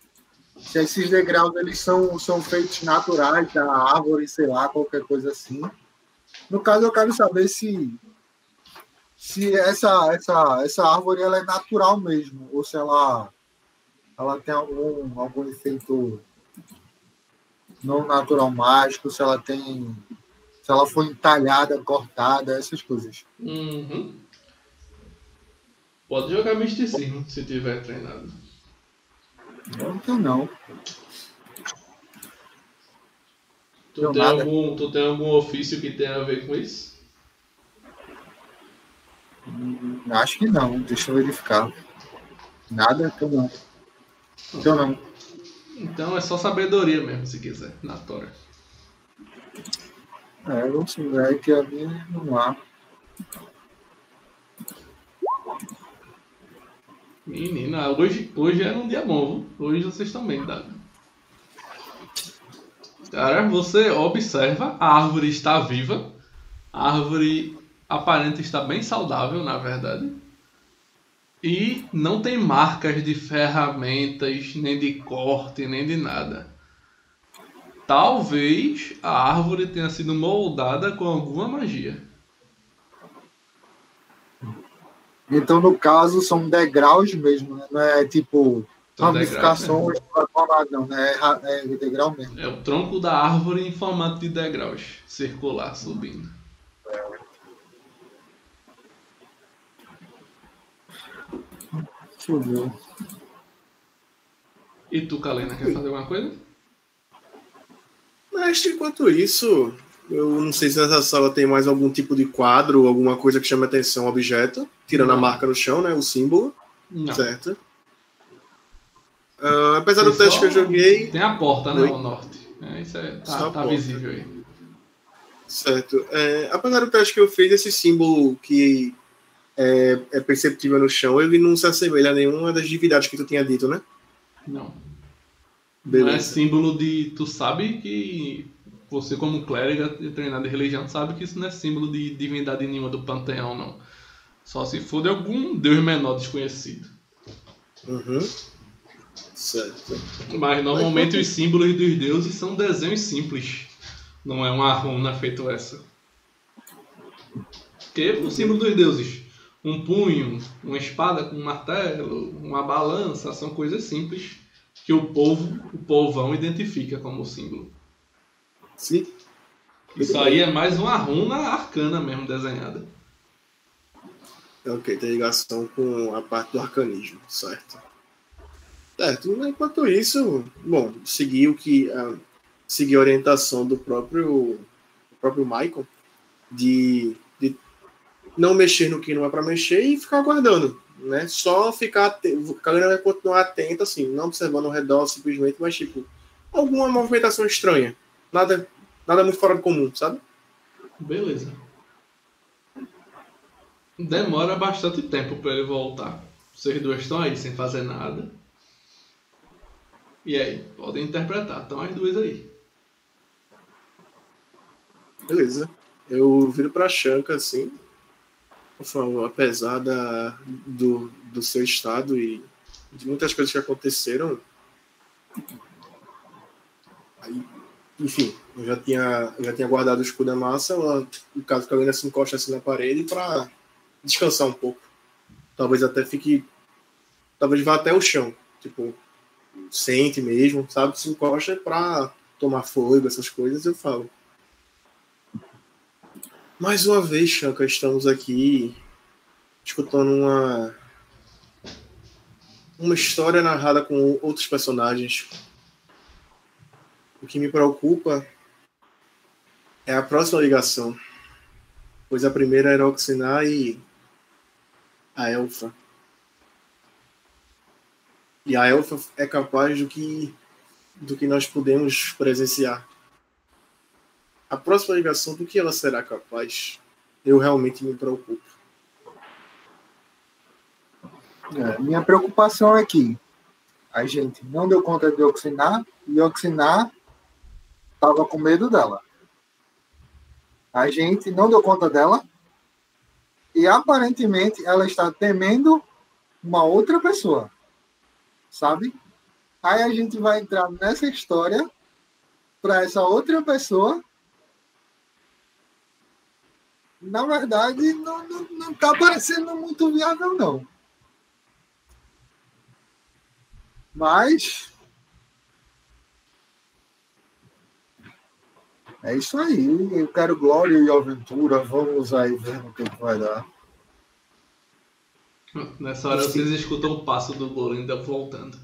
Se esses degraus eles são, são feitos naturais da árvore, sei lá, qualquer coisa assim. No caso, eu quero saber se se essa essa essa árvore ela é natural mesmo ou se ela ela tem algum algum efeito não natural mágico, se ela tem se ela foi entalhada, cortada, essas coisas. Uhum. Pode jogar misticismo se tiver treinado. Não tem não. Tu Não, tem, nada. algum, tu tem algum ofício que tenha a ver com isso? Hum, Acho que não. Deixa eu verificar. Nada, então não. Então não. Então é só sabedoria mesmo, se quiser, na tora. É, vamos ver que ali não há. Menina, hoje, hoje era um dia bom? Hoje vocês estão bem dados. Cara, você observa, a árvore está viva. A árvore aparenta estar bem saudável, na verdade. E não tem marcas de ferramentas, nem de corte, nem de nada. Talvez a árvore tenha sido moldada com alguma magia. Então, no caso, são degraus mesmo, né? Não é tipo São ramificações formar, não, né? É É degrau mesmo. É o tronco da árvore em formato de degraus, circular, subindo. Deixa eu ver. E tu, Kalena, quer fazer alguma coisa? Mestre, enquanto isso, eu não sei se nessa sala tem mais algum tipo de quadro, alguma coisa que chame atenção, objeto, tirando a Não. marca no chão, né? O símbolo, Não. certo? Ah, apesar do Tem teste só- que eu joguei, Tem a porta, né? Ao norte. É, isso é, tá, a tá visível aí. certo? É, apesar do teste que eu fiz, esse símbolo que é, é perceptível no chão, ele não se assemelha a nenhuma das divindades que tu tinha dito, né? Não. Não é Beleza. símbolo de. Tu sabe que. Você, como clériga treinado em religião, sabe que isso não é símbolo de divindade nenhuma do panteão, não. Só se for de algum deus menor desconhecido. Uhum. Certo. Mas normalmente os símbolos dos deuses são desenhos simples. Não é uma runa feito essa. Porque o símbolo dos deuses, um punho, uma espada com um martelo, uma balança, são coisas simples que o povo, o povão identifica como símbolo. Sim. Isso aí é mais uma runa arcana mesmo desenhada. Ok, tem ligação com a parte do arcanismo, certo. Certo, enquanto isso, bom, seguir o que. ah, seguir a orientação do próprio, do próprio Michael de, de não mexer no que não é para mexer e ficar aguardando. Né? Só ficar. ate- A galera vai continuar atenta, assim, não observando ao redor simplesmente, mas tipo, alguma movimentação estranha. Nada, nada muito fora do comum, sabe? Beleza. Demora bastante tempo para ele voltar. Vocês dois estão aí sem fazer nada. E aí, podem interpretar. Estão as duas aí. Beleza. Eu viro pra Shanka, assim. Por favor, apesar da, do, do seu estado e de muitas coisas que aconteceram. Aí, enfim, eu já tinha, eu já tinha guardado o escudo da massa, no caso que ainda se encosta assim na parede, pra descansar um pouco. Talvez até fique. Talvez vá até o chão. Tipo, sente mesmo, sabe? Se encosta pra tomar fôlego, essas coisas, eu falo. Mais uma vez, Chanka, estamos aqui escutando uma uma história narrada com outros personagens. O que me preocupa é a próxima ligação, pois a primeira era Oxinar e a Elfa. E a Elfa é capaz do que do que nós podemos presenciar. A próxima ligação, do que ela será capaz? Eu realmente me preocupo. É, minha preocupação é que a gente não deu conta de oxinar e oxinar estava com medo dela. A gente não deu conta dela e aparentemente ela está temendo uma outra pessoa, sabe? Aí a gente vai entrar nessa história para essa outra pessoa. Na verdade, não, não, não tá parecendo muito viável, não. Mas. É isso aí. Eu quero glória e aventura. Vamos aí ver no que vai dar. Nessa hora vocês escutam o passo do Golinda voltando.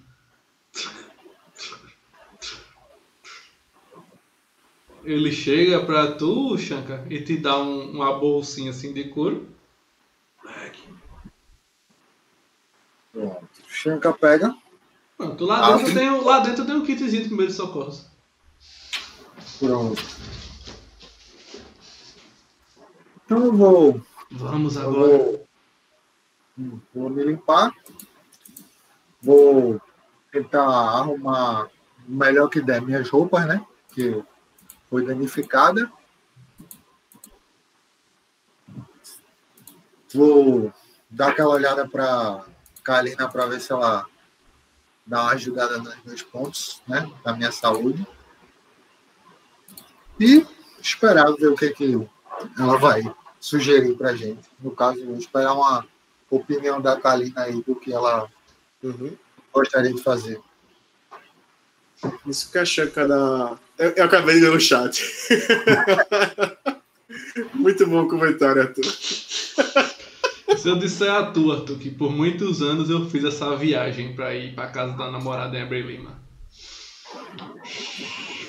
Ele chega pra tu, Shanka, e te dá um, uma bolsinha assim de couro. Pronto. Shanka pega. Pronto, lá dentro, tem, o- lá dentro tem um kitzinho de primeiros socorros. Pronto. Então eu vou, Vamos eu agora. vou, vou me limpar. Vou tentar arrumar o melhor que der minhas roupas, né? Que foi danificada. Vou dar aquela olhada para Kalina para ver se ela dá uma ajudada nos meus pontos, né? Da minha saúde. E esperar ver o que, que ela vai sugerir pra gente. No caso, esperar uma opinião da Kalina aí do que ela Uhum. gostaria de fazer. Isso que a Chanca da. Eu, eu acabei de ler o chat. Muito bom comentário, Arthur. Se eu disser a tu, Arthur, que por muitos anos eu fiz essa viagem pra ir pra casa da namorada em Abril Lima.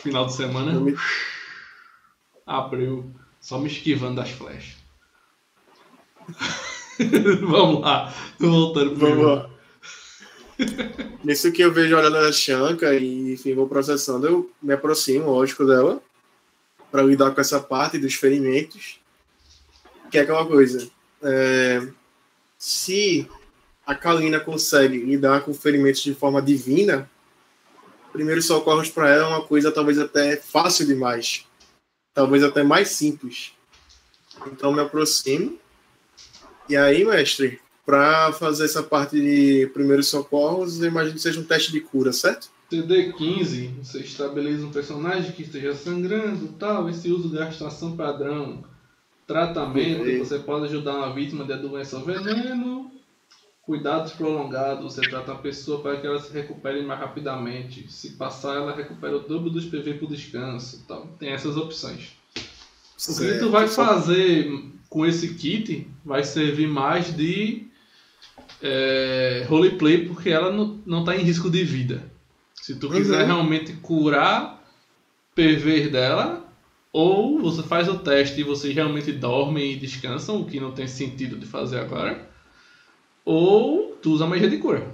Final de semana, Eu me- abriu, só me esquivando das flechas. Vamos lá, tô voltando pro Vamos lá. Nisso que eu vejo olhando a Chanca e enfim, vou processando, eu me aproximo, lógico, dela, para lidar com essa parte dos ferimentos. Que é aquela coisa. é, se a Kalina consegue lidar com ferimentos de forma divina, primeiros socorros para ela é uma coisa talvez até fácil demais. Talvez até mais simples. Então me aproximo. E aí, mestre, para fazer essa parte de primeiros socorros, eu imagino que seja um teste de cura, certo? TD15, você estabiliza um personagem que esteja sangrando tal. Esse uso de gastação padrão. Tratamento, você pode ajudar uma vítima de doença ou veneno. Cuidados prolongados, você trata a pessoa para que ela se recupere mais rapidamente. Se passar, ela recupera o dobro dos PV por descanso. Tal. Tem essas opções. O que tu vai fazer com esse kit vai servir mais de é, roleplay, porque ela não, não tá em risco de vida. Se tu quiser Uhum. realmente curar PVs dela, ou você faz o teste e vocês realmente dormem e descansam, o que não tem sentido de fazer agora, ou tu usa magia de cura.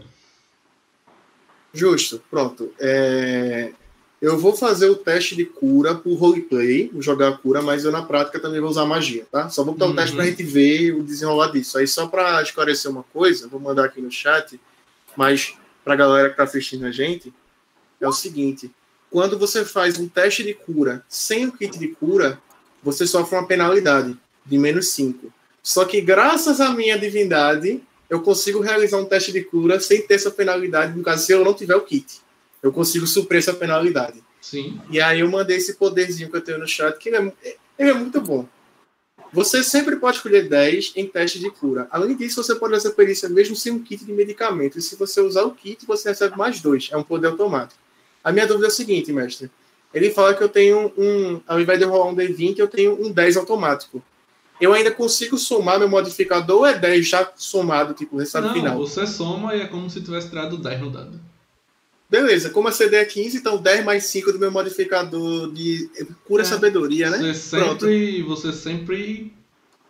Justo, pronto. É, Eu vou fazer o teste de cura por roleplay, vou jogar a cura, mas eu na prática também vou usar magia, tá? Só vou botar um Uhum. teste pra gente ver o desenrolar disso. Aí só pra esclarecer uma coisa, vou mandar aqui no chat, mas pra galera que tá assistindo a gente, é o seguinte: quando você faz um teste de cura sem o kit de cura, você sofre uma penalidade de menos 5. Só que graças à minha divindade, eu consigo realizar um teste de cura sem ter essa penalidade, no caso, se eu não tiver o kit. Eu consigo suprir essa penalidade. Sim. E aí eu mandei esse poderzinho que eu tenho no chat, que ele é, ele é muito bom. Você sempre pode escolher 10 em teste de cura. Além disso, você pode fazer perícia mesmo sem um kit de medicamento. E se você usar o kit, você recebe mais dois. É um poder automático. A minha dúvida é a seguinte, mestre. Ele fala que eu tenho um. Ao invés de eu rolar um D20, eu tenho um 10 automático. Eu ainda consigo somar meu modificador ou é 10 já somado, tipo, o resultado Não, final? você soma e é como se tivesse tirado 10 no dado. Beleza, como a CD é 15, então 10 mais 5 do meu modificador de cura É. sabedoria, né? Você sempre, você sempre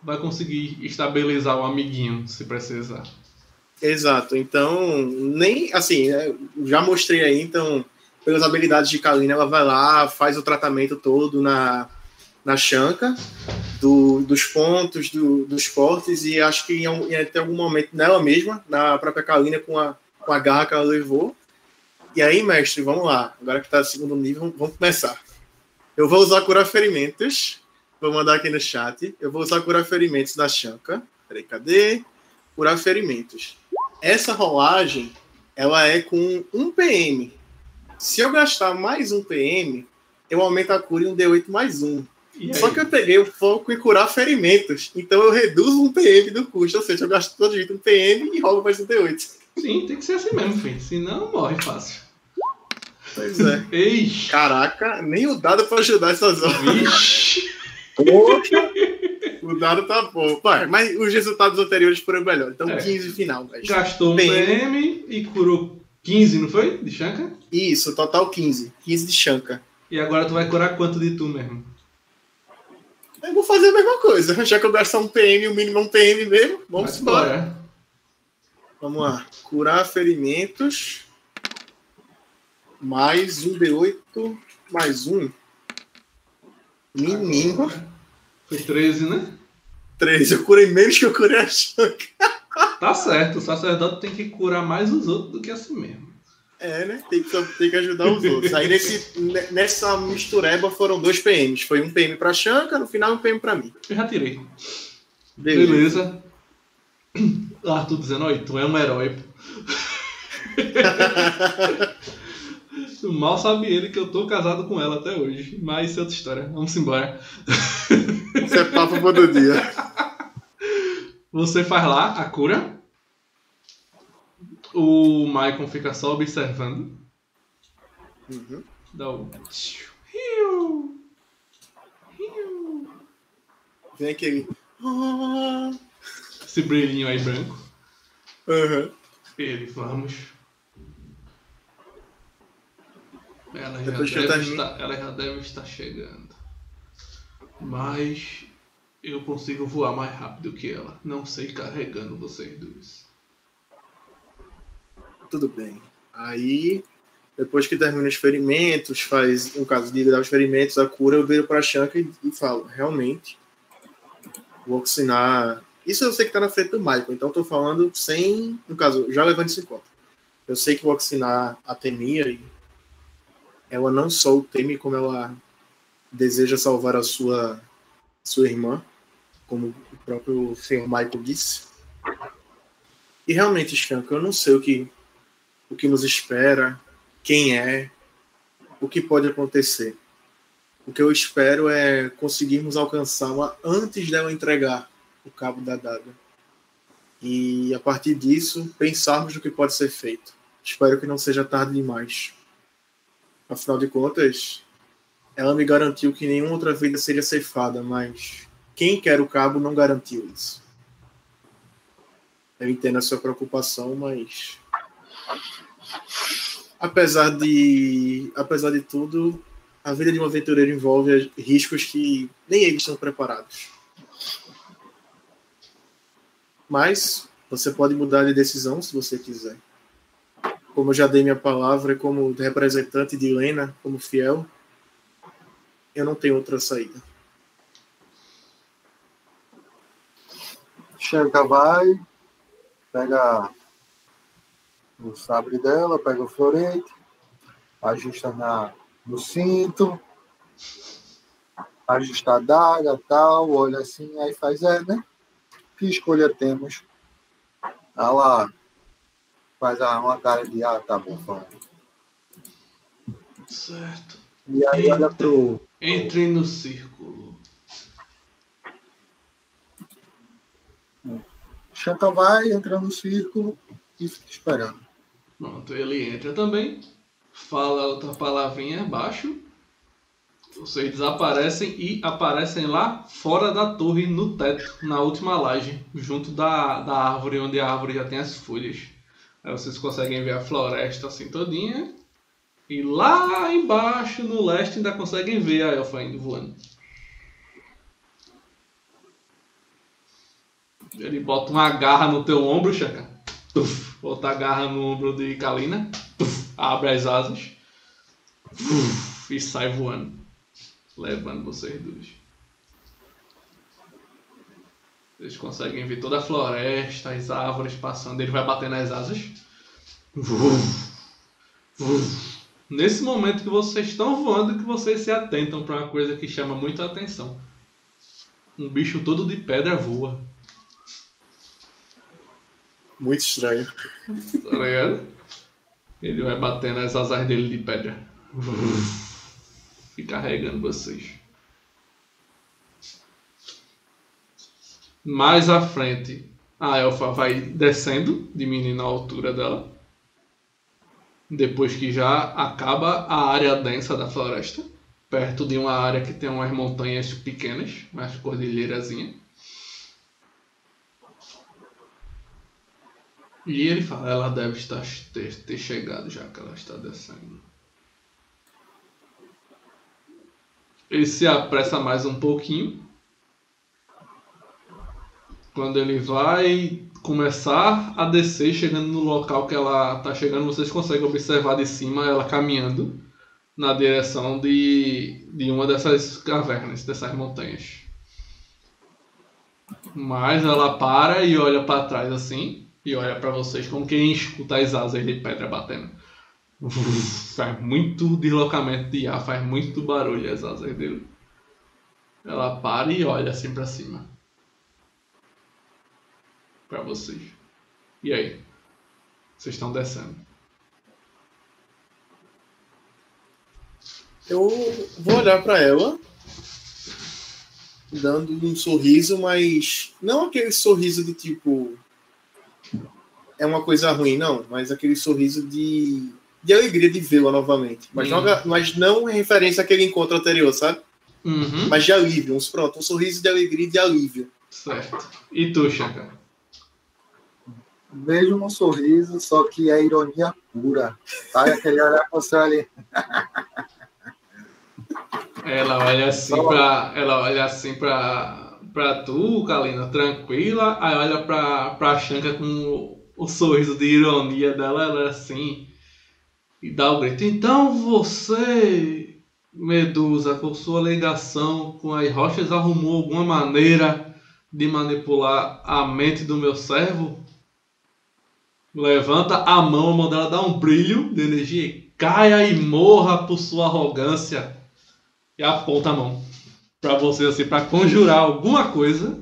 vai conseguir estabilizar o amiguinho se precisar. Exato. Então, nem assim, é, já mostrei aí, então, pelas habilidades de Kalina, ela vai lá, faz o tratamento todo na, na chanca do, dos pontos, do, dos cortes, e acho que em, em até algum momento nela mesma, na própria Kalina, com a, com a garra que ela levou. E aí, mestre, vamos lá. Agora que tá no segundo nível, vamos começar. Eu vou usar curar ferimentos. Vou mandar aqui no chat. Eu vou usar curar ferimentos da chanca. Peraí, cadê? Curar ferimentos. Essa rolagem, ela é com 1 PM. Se eu gastar mais um PM, eu aumento a cura em um D8 mais um. Só que eu peguei o foco em curar ferimentos. Então eu reduzo um PM do custo. Ou seja, eu gasto todo jeito um PM e rolo mais um D8. Sim, tem que ser assim mesmo, filho. Senão morre fácil. Pois é. Eixe! Caraca, nem o dado pra ajudar essas horas. O dado tá bom. Vai, mas os resultados anteriores foram melhores. Então, É. 15 final, velho. Gastou um PM. PM e curou 15, não foi? De chanca? Isso, total 15. 15 de chanca. E agora tu vai curar quanto de tu mesmo? Eu vou fazer a mesma coisa. Já que eu gastar um PM, o mínimo é um PM mesmo, vamos embora. Vamos lá. Curar ferimentos. Mais um D8. Mais um. Menino. Foi 13, né? 3. Eu curei menos que eu curei a chanca. Tá certo, o sacerdote tem que curar mais os outros do que a si mesmo. É, né? Tem que, tem que ajudar os outros. Aí nesse, nessa mistureba foram dois PMs. Foi um PM pra Chanca, no final um PM pra mim. Eu já tirei. Beleza. Beleza. Arthur dizendo, oi, tu é um herói. pô." Mal sabe ele que eu tô casado com ela até hoje. Mas isso é outra história. Vamos embora. Isso é papo outro dia. Você faz lá a cura. O Maicon fica só observando. Uhum. Dá o. Riu. Riu. Vem aquele. Ah, Esse brilhinho aí branco. Aham. Ele, vamos. Ela já, deve termino- estar, ela já deve estar chegando. Mas eu consigo voar mais rápido que ela. Não sei carregando vocês dois. Tudo bem. Aí, depois que termina os ferimentos, faz, no caso de os ferimentos, a cura, eu viro pra Chanca e, e falo, realmente, vou oxinar. Isso eu sei que tá na frente do Michael, então tô falando sem, no caso, já levando isso em conta. Eu sei que vou oxinar a Temia e ela não só o teme, como ela deseja salvar a sua, sua irmã, como o próprio senhor Michael disse. E realmente, Skank, eu não sei o que, o que nos espera, quem é, o que pode acontecer. O que eu espero é conseguirmos alcançá-la antes dela entregar o cabo da daga. E a partir disso, pensarmos no que pode ser feito. Espero que não seja tarde demais. Afinal de contas, ela me garantiu que nenhuma outra vida seria ceifada, mas quem quer o cabo não garantiu isso. Eu entendo a sua preocupação, mas apesar de apesar de tudo, a vida de um aventureiro envolve riscos que nem eles estão preparados. Mas você pode mudar de decisão se você quiser. Como eu já dei minha palavra como representante de Helena, como fiel, eu não tenho outra saída. Chanca vai, pega o sabre dela, pega o florete, ajusta na, no cinto, ajusta a daga tal, olha assim, aí faz, é, né? Que escolha temos? Ela faz a- uma cara de, ah, tá bom, vamos. Certo. E aí olha pro, Entre no círculo. Chanca vai, entra no círculo e fica esperando. Pronto, ele entra também. Fala outra palavrinha baixo. Vocês desaparecem e aparecem lá fora da torre, no teto, na última laje, junto da, da árvore, onde a árvore já tem as folhas. Aí vocês conseguem ver a floresta assim todinha. E lá embaixo, no leste, ainda conseguem ver a elfa indo voando. Ele bota uma garra no teu ombro, Chaka. Bota a garra no ombro de Kalina. Abre as asas. E sai voando. Levando vocês dois. Vocês conseguem ver toda a floresta, as árvores passando. Ele vai bater nas asas. Nesse momento que vocês estão voando, que vocês se atentam para uma coisa que chama muita atenção. Um bicho todo de pedra voa. Muito estranho. Tá ligado? Ele vai bater nas asas dele de pedra. E carregando vocês. Mais à frente, a elfa vai descendo, diminuindo a altura dela. Depois que já acaba a área densa da floresta. Perto de uma área que tem umas montanhas pequenas, umas cordilheirazinhas. E ele fala, ela deve estar, ter, ter chegado já que ela está descendo. Ele se apressa mais um pouquinho. Quando ele vai começar a descer, chegando no local que ela está chegando, vocês conseguem observar de cima ela caminhando na direção de, de uma dessas cavernas, dessas montanhas. Mas ela para e olha para trás assim e olha para vocês como quem escuta as asas de pedra batendo. faz muito deslocamento de ar, faz muito barulho as asas dele. Ela para e olha assim para cima. Para vocês. E aí? Vocês estão descendo. Eu vou olhar para ela, dando um sorriso, mas não aquele sorriso do tipo é uma coisa ruim, não, mas aquele sorriso de, de alegria de vê-la novamente. Mas, Uhum. não, mas não em referência àquele encontro anterior, sabe? Uhum. Mas de alívio, uns, pronto, um sorriso de alegria e de alívio. Certo. E tu, Chaka? Vejo um sorriso, só que é ironia pura. Sabe aquele olhar pra você ali? Ela olha assim pra. Ela olha assim pra. pra tu, Kalina, tranquila. Aí olha pra, pra Shanka com o, sorriso de ironia dela, ela assim. E dá o grito. Então você, Medusa, por sua ligação com as rochas, arrumou alguma maneira de manipular a mente do meu servo? Levanta a mão, mão dela dá um brilho de energia e caia e morra por sua arrogância e aponta a mão pra você assim para conjurar alguma coisa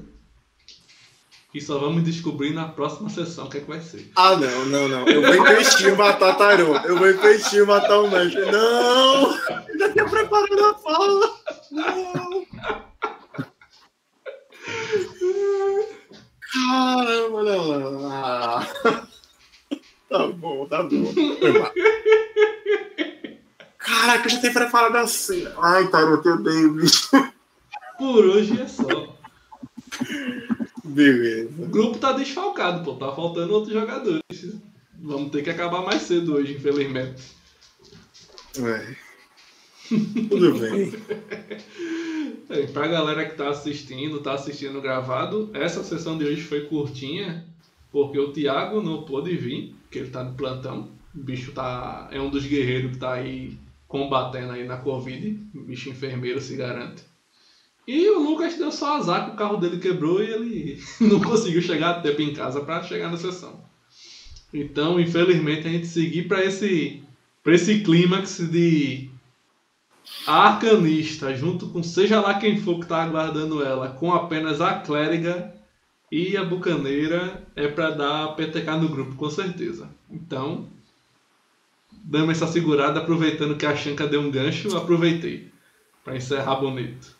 que só vamos descobrir na próxima sessão o que é que vai ser. Ah, não, não, não. Eu vou em peixinho matar Tarô. Eu vou em peixinho matar o mestre. Não! Eu já tinha preparado a fala. Não! Caramba, não, não. Ah. Tá bom, tá bom. Caraca, eu já tinha preparado assim. Ai, Tarô, eu te odeio, bicho. Por hoje é só. Beleza. O grupo tá desfalcado, pô, tá faltando outros jogadores. Vamos ter que acabar mais cedo hoje, infelizmente. É. Tudo bem. É, pra galera que tá assistindo, tá assistindo gravado, essa sessão de hoje foi curtinha, porque o Thiago não pôde vir, porque ele tá no plantão. O bicho tá. É um dos guerreiros que tá aí combatendo aí na Covid. O bicho enfermeiro se garante. E o Lucas deu só azar que o carro dele quebrou e ele não conseguiu chegar a tempo em casa para chegar na sessão. Então, infelizmente, a gente seguir para esse, esse clímax de a arcanista, junto com seja lá quem for que tá aguardando ela, com apenas a clériga e a bucaneira, é para dar PTK no grupo, com certeza. Então, dando essa segurada, aproveitando que a Shanka deu um gancho, aproveitei para encerrar bonito.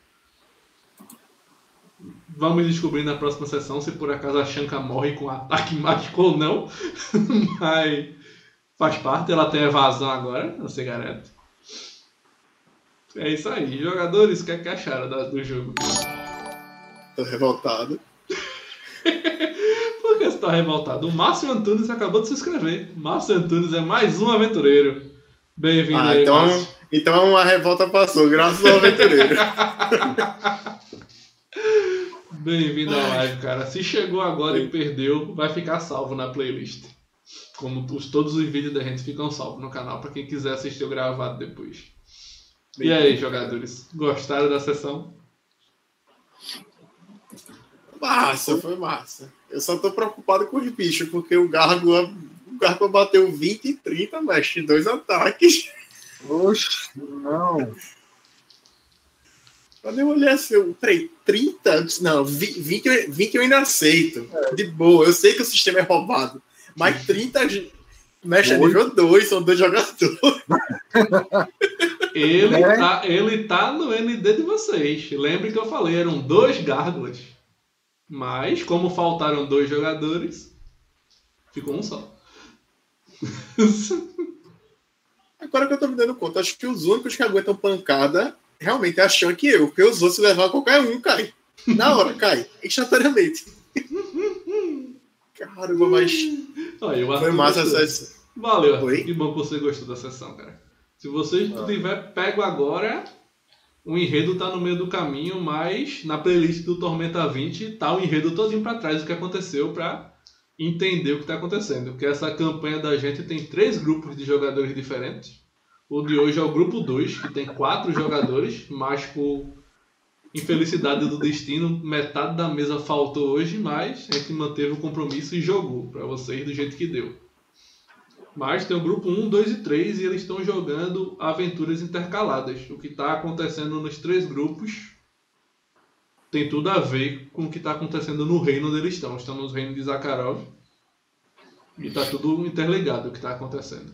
Vamos descobrir na próxima sessão se por acaso a Shanka morre com ataque mágico ou não. Mas faz parte, ela tem evasão agora, você garante. É isso aí. Jogadores, o que, é que acharam do jogo? Tô revoltado. Por que você tá revoltado? O Márcio Antunes acabou de se inscrever. Márcio Antunes é mais um aventureiro. Bem-vindo Ah, aí, então, Márcio. então a revolta passou, graças ao aventureiro. Bem-vindo à live, cara. Se chegou agora e perdeu, vai ficar salvo na playlist. Como os, todos os vídeos da gente ficam salvos no canal, pra quem quiser assistir o gravado depois. E aí, jogadores? Gostaram da sessão? Massa, foi massa. Eu só tô preocupado com os bichos, porque o Gárgula, o Gárgula bateu 20 e 30, mexe, dois ataques. Oxe, não. Quando eu olhei assim, eu, peraí, 30? Eu disse, Não, 20, 20, eu- 20 eu ainda aceito. De boa, eu sei que o sistema é roubado. Mas 30 j- mexe a Oi? nível 2, são dois jogadores. Ele, É? tá, ele tá no ND de vocês. Lembre que eu falei, eram dois gárgulas. Mas, como faltaram dois jogadores, ficou um só. Agora que eu tô me dando conta, acho que os únicos que aguentam pancada realmente a Chan que eu, porque os outros se levar qualquer um, cai. Na hora, cai. Instantaneamente. Caramba, mas Aí, foi massa essa. Valeu, Arthur. Oi? Que bom que você gostou da sessão, cara. Se você Ah. tiver pego agora, o enredo tá no meio do caminho, mas na playlist do Tormenta 20 tá o enredo todinho pra trás do que aconteceu pra entender o que tá acontecendo. Porque essa campanha da gente tem três grupos de jogadores diferentes. O de hoje é o grupo 2, que tem quatro jogadores, mas por infelicidade do destino, metade da mesa faltou hoje, mas a gente manteve o compromisso e jogou pra vocês do jeito que deu. Mas tem o grupo 1, 2 e 3 e eles estão jogando aventuras intercaladas. O que está acontecendo nos três grupos tem tudo a ver com o que está acontecendo no reino onde eles estão. Estão nos reinos de Zakharov. E está tudo interligado o que está acontecendo.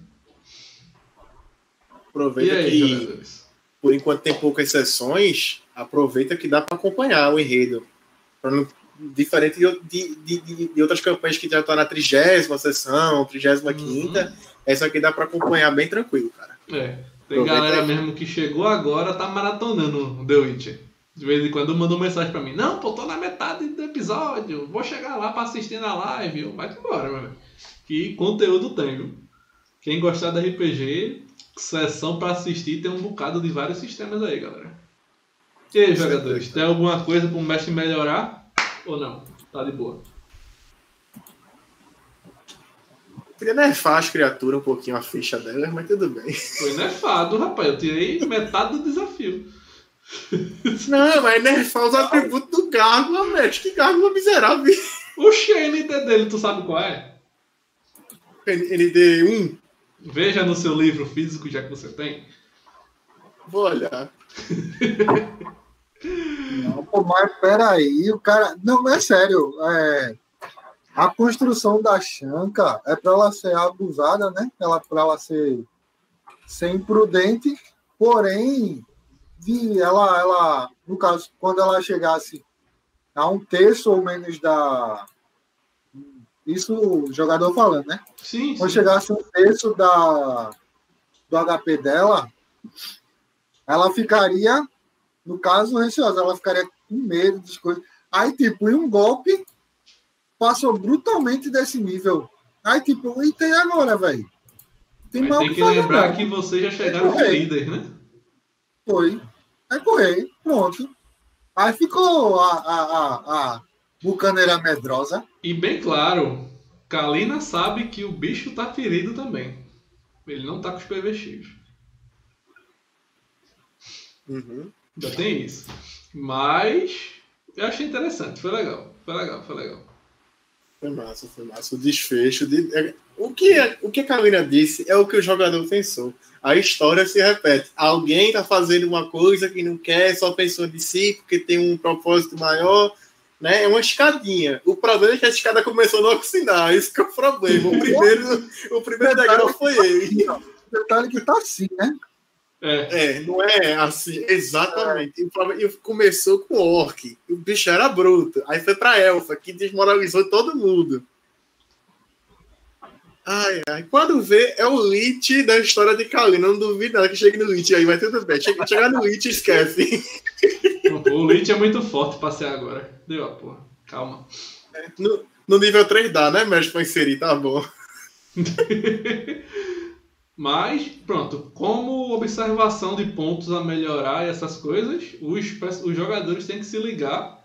Aproveita aí, que, jogadores? por enquanto tem poucas sessões, aproveita que dá para acompanhar o enredo. Não- diferente de, de, de, de outras campanhas que já tá na trigésima sessão, trigésima quinta, essa aqui dá para acompanhar bem tranquilo, cara. É, tem Aproveita galera aí. mesmo que chegou agora, tá maratonando The Witcher. De vez em quando mandou mensagem pra mim. Não, pô, tô na metade do episódio. Vou chegar lá pra assistir na live. Vai embora, mano. Que conteúdo tem, viu? Quem gostar da RPG, sessão pra assistir, tem um bocado de vários sistemas aí, galera. E aí, jogadores, tem alguma coisa pro mestre melhorar? Ou não? Tá de boa. Queria nerfar as criaturas um pouquinho a ficha delas, mas tudo bem. Foi nerfado, rapaz. Eu tirei metade do desafio. Não, mas nerfar os atributos do Gárgula, mestre. Que Gárgula miserável. A NT dele, tu sabe qual é? ND1, Veja no seu livro físico, já que você tem. vou olhar. Não, pô, mas peraí, o cara. Não, é sério. É... A construção da Shanka é para ela ser abusada, né? Ela, para ela ser, ser imprudente, porém, de ela, ela, no caso, quando ela chegasse a um terço ou menos da. Isso o jogador falando, né? Sim, Quando sim. chegasse um terço da, do HP dela, ela ficaria, no caso, receosa, ela ficaria com medo das coisas. Aí, tipo, em um golpe, passou brutalmente desse nível. Aí, tipo, e tem agora, velho? Tem Mas mal tem que que lembrar não. que vocês já chegaram no É. líder, né? Foi. Aí correi, pronto. Aí ficou a, a, a, a bucaneira medrosa. E bem claro, Kalina sabe que o bicho tá ferido também. Ele não tá com os PV cheios. Uhum. Ainda tem isso. Mas eu achei interessante, foi legal. Foi legal, foi legal. Foi massa, foi massa. O desfecho. De... é- O, que, o que a Carolina disse é o que o jogador pensou. A história se repete. Alguém tá fazendo uma coisa que não quer, só pensou de si, porque tem um propósito maior. Né? É uma escadinha. O problema é que a escada começou a não oxinar. Esse que é o problema. O primeiro, o primeiro degrau foi ele. Detalhe que tá assim, né? É, É, não é assim, exatamente. E problema- E começou com o orc. O bicho era bruto. Aí foi pra elfa, que desmoralizou todo mundo. Ai, ai. Quando vê, é o Lich da história de Kalina. Não duvido nada que chegue no Lich aí, vai tudo bem. Chega, chegar no Lich, esquece. O Lich é muito forte pra ser agora. Deu a porra. Calma. No, no nível 3 dá, né, mestre, pra inserir, tá bom. Mas, pronto, como observação de pontos a melhorar e essas coisas, os, os jogadores têm que se ligar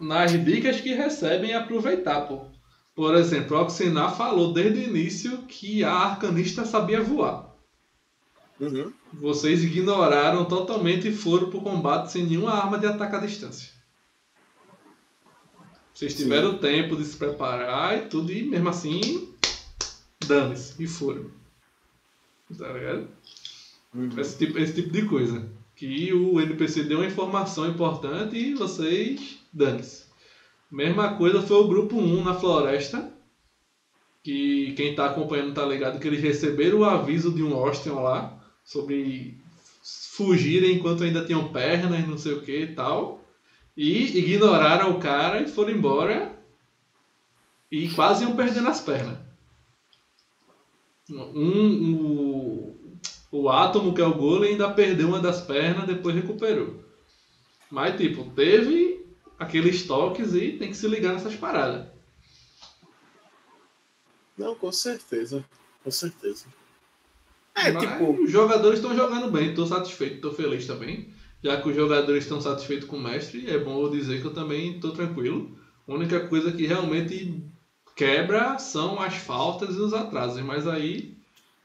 nas dicas que recebem e aproveitar, pô. Por exemplo, o Oxinar falou desde o início que a arcanista sabia voar. Uhum. Vocês ignoraram totalmente e foram pro combate sem nenhuma arma de ataque à distância. Vocês tiveram Sim. tempo de se preparar e tudo, e mesmo assim, dane-se, e foram. Tá ligado? Uhum. Esse, tipo, esse tipo de coisa. Que o NPC deu uma informação importante e vocês, dane-se. Mesma coisa foi o grupo 1 na floresta. Que quem está acompanhando tá ligado que eles receberam o aviso de um Austin lá sobre fugirem enquanto ainda tinham pernas, não sei o que e tal. E ignoraram o cara e foram embora. E quase iam perdendo as pernas. Um, o, o átomo, que é o golem, ainda perdeu uma das pernas, depois recuperou. Mas, tipo, teve aqueles toques e tem que se ligar nessas paradas. Não, com certeza. Com certeza. É, Mas tipo. Os jogadores estão jogando bem, estou satisfeito, estou feliz também. Já que os jogadores estão satisfeitos com o mestre, é bom eu dizer que eu também estou tranquilo. A única coisa que realmente quebra são as faltas e os atrasos, mas aí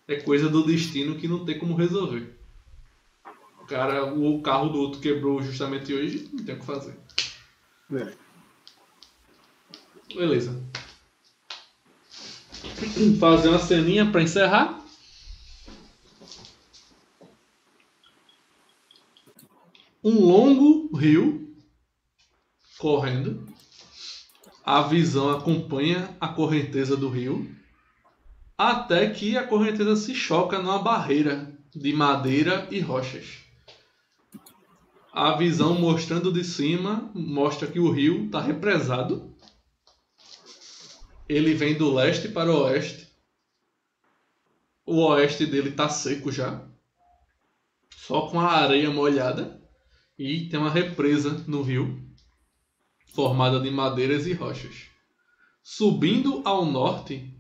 é coisa do destino que não tem como resolver. O cara, o carro do outro quebrou justamente hoje, não tem o que fazer. É. Beleza. Fazer uma ceninha para encerrar. Um longo rio correndo. A visão acompanha a correnteza do rio até que a correnteza se choca numa barreira de madeira e rochas a visão mostrando de cima mostra que o rio está represado. Ele vem do leste para o oeste. O oeste dele está seco já, só com a areia molhada. E tem uma represa no rio, formada de madeiras e rochas. Subindo ao norte,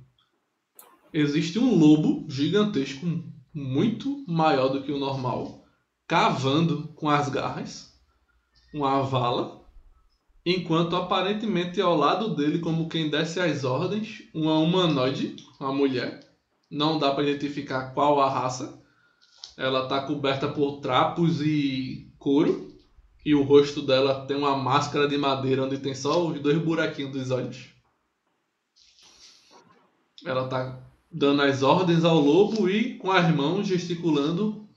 existe um lobo gigantesco, muito maior do que o normal cavando com as garras uma vala, enquanto aparentemente ao lado dele, como quem desce as ordens, uma humanoide, uma mulher. Não dá para identificar qual a raça. Ela está coberta por trapos e couro. E o rosto dela tem uma máscara de madeira onde tem só os dois buraquinhos dos olhos. Ela está dando as ordens ao lobo e com as mãos gesticulando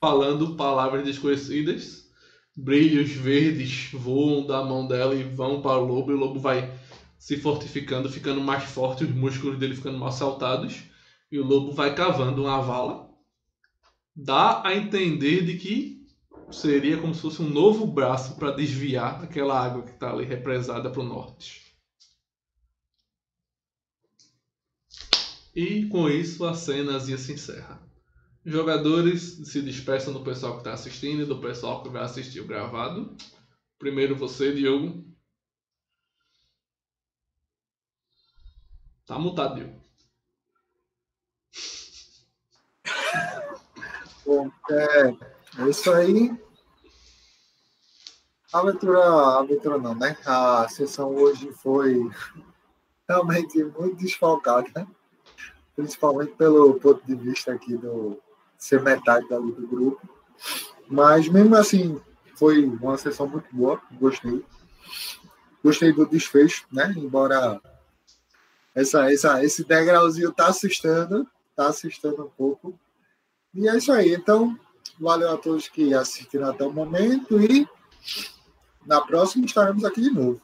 falando palavras desconhecidas. Brilhos verdes voam da mão dela e vão para o lobo, e o lobo vai se fortificando, ficando mais forte, os músculos dele ficando mais saltados, e o lobo vai cavando uma vala. Dá a entender de que seria como se fosse um novo braço para desviar aquela água que está ali represada para o norte. E com isso a cena se encerra. Jogadores se dispersam do pessoal que está assistindo e do pessoal que vai assistir o gravado. Primeiro você, Diogo. Tá mutado, Diogo. Bom, é, é isso aí. A aventura, a aventura não, né? A sessão hoje foi realmente muito desfalcada, principalmente pelo ponto de vista aqui do, ser metade do grupo. Mas mesmo assim, foi uma sessão muito boa, gostei. Gostei do desfecho, né? Embora essa, essa, esse degrauzinho tá assustando, tá assustando um pouco. E é isso aí. Então, valeu a todos que assistiram até o momento e na próxima estaremos aqui de novo.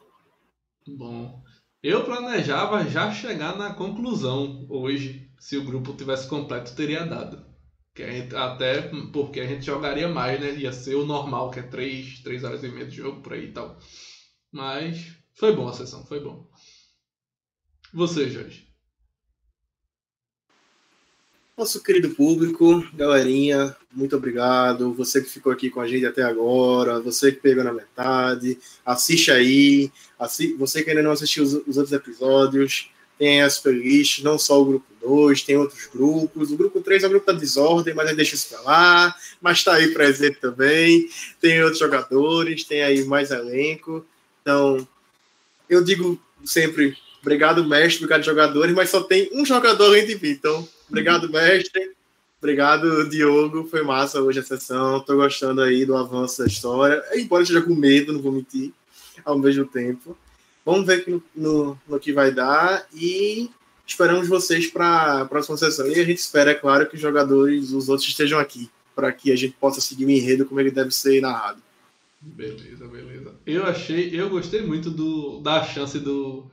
Bom, eu planejava já chegar na conclusão hoje, se o grupo tivesse completo, teria dado. Gente, até porque a gente jogaria mais, né? Ia ser o normal, que é 3, 3 horas e meia de jogo por aí e tal. Mas foi bom a sessão, foi bom. Você, Jorge. Nosso querido público, galerinha, muito obrigado. Você que ficou aqui com a gente até agora, você que pegou na metade, assiste aí. Assi você que ainda não assistiu os, os outros episódios, tem as playlists, não só o grupo 2, tem outros grupos. O grupo 3 é o grupo da desordem, mas deixa isso pra lá. Mas tá aí presente também. Tem outros jogadores, tem aí mais elenco. Então, eu digo sempre, obrigado, mestre, obrigado, jogadores, mas só tem um jogador além de mim. Então, Obrigado, mestre. Obrigado, Diogo. Foi massa hoje a sessão. Estou gostando aí do avanço da história. Embora esteja com medo, não vou mentir, ao mesmo tempo. Vamos ver no, no, no que vai dar e esperamos vocês para a próxima sessão. E a gente espera, é claro, que os jogadores, os outros estejam aqui, para que a gente possa seguir o enredo como ele deve ser narrado. Beleza, beleza. Eu achei, eu gostei muito do, da chance do,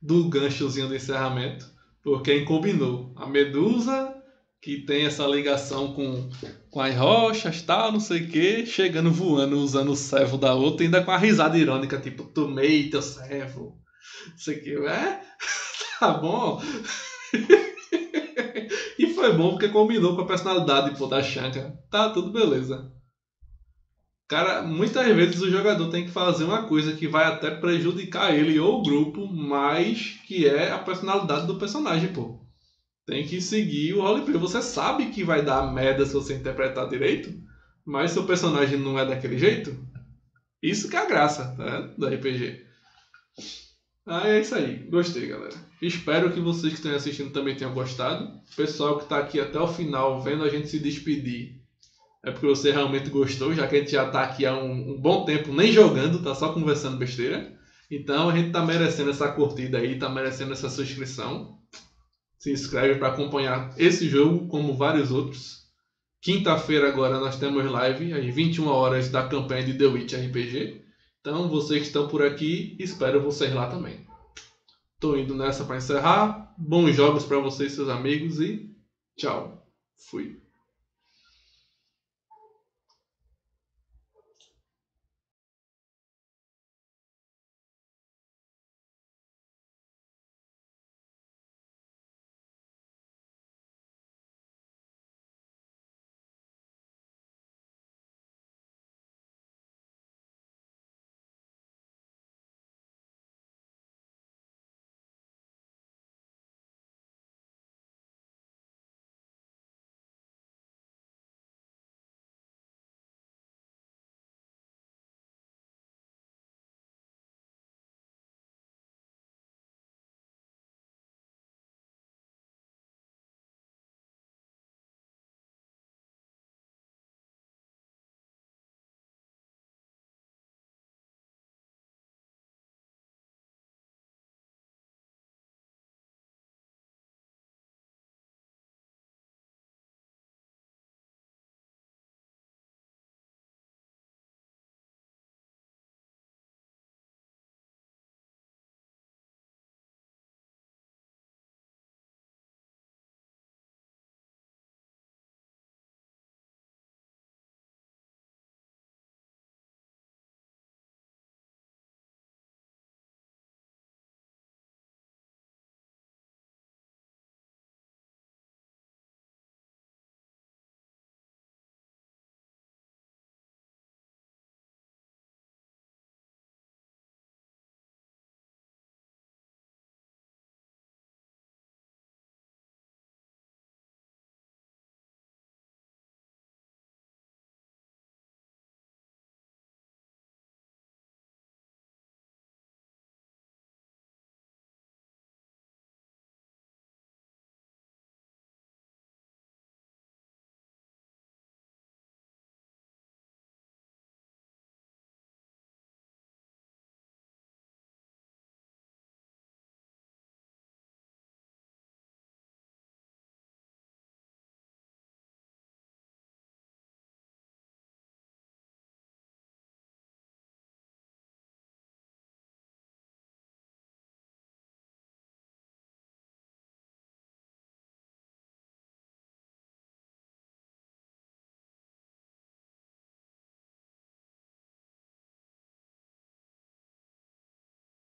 do ganchozinho do encerramento por quem combinou. A Medusa, que tem essa ligação com, com as rochas, tal, não sei o que, chegando voando, usando o servo da outra, ainda com a risada irônica, tipo, tomei teu servo. Não sei o que, é? tá bom. e foi bom porque combinou com a personalidade pô, da Shanka. Tá tudo beleza. Cara, muitas vezes o jogador tem que fazer uma coisa que vai até prejudicar ele ou o grupo, mas que é a personalidade do personagem, pô. Tem que seguir o roleplay. Você sabe que vai dar merda se você interpretar direito, mas seu personagem não é daquele jeito. Isso que é a graça né, do RPG. Ah, é isso aí. Gostei, galera. Espero que vocês que estão assistindo também tenham gostado. Pessoal que está aqui até o final vendo a gente se despedir é porque você realmente gostou, já que a gente já está aqui há um, um, bom tempo nem jogando, tá só conversando besteira. Então a gente tá merecendo essa curtida aí, tá merecendo essa subscrição. Se inscreve para acompanhar esse jogo, como vários outros. Quinta-feira agora nós temos live às 21 horas da campanha de The Witch RPG. Então vocês que estão por aqui, espero vocês lá também. Tô indo nessa para encerrar. Bons jogos para vocês, seus amigos e tchau. Fui.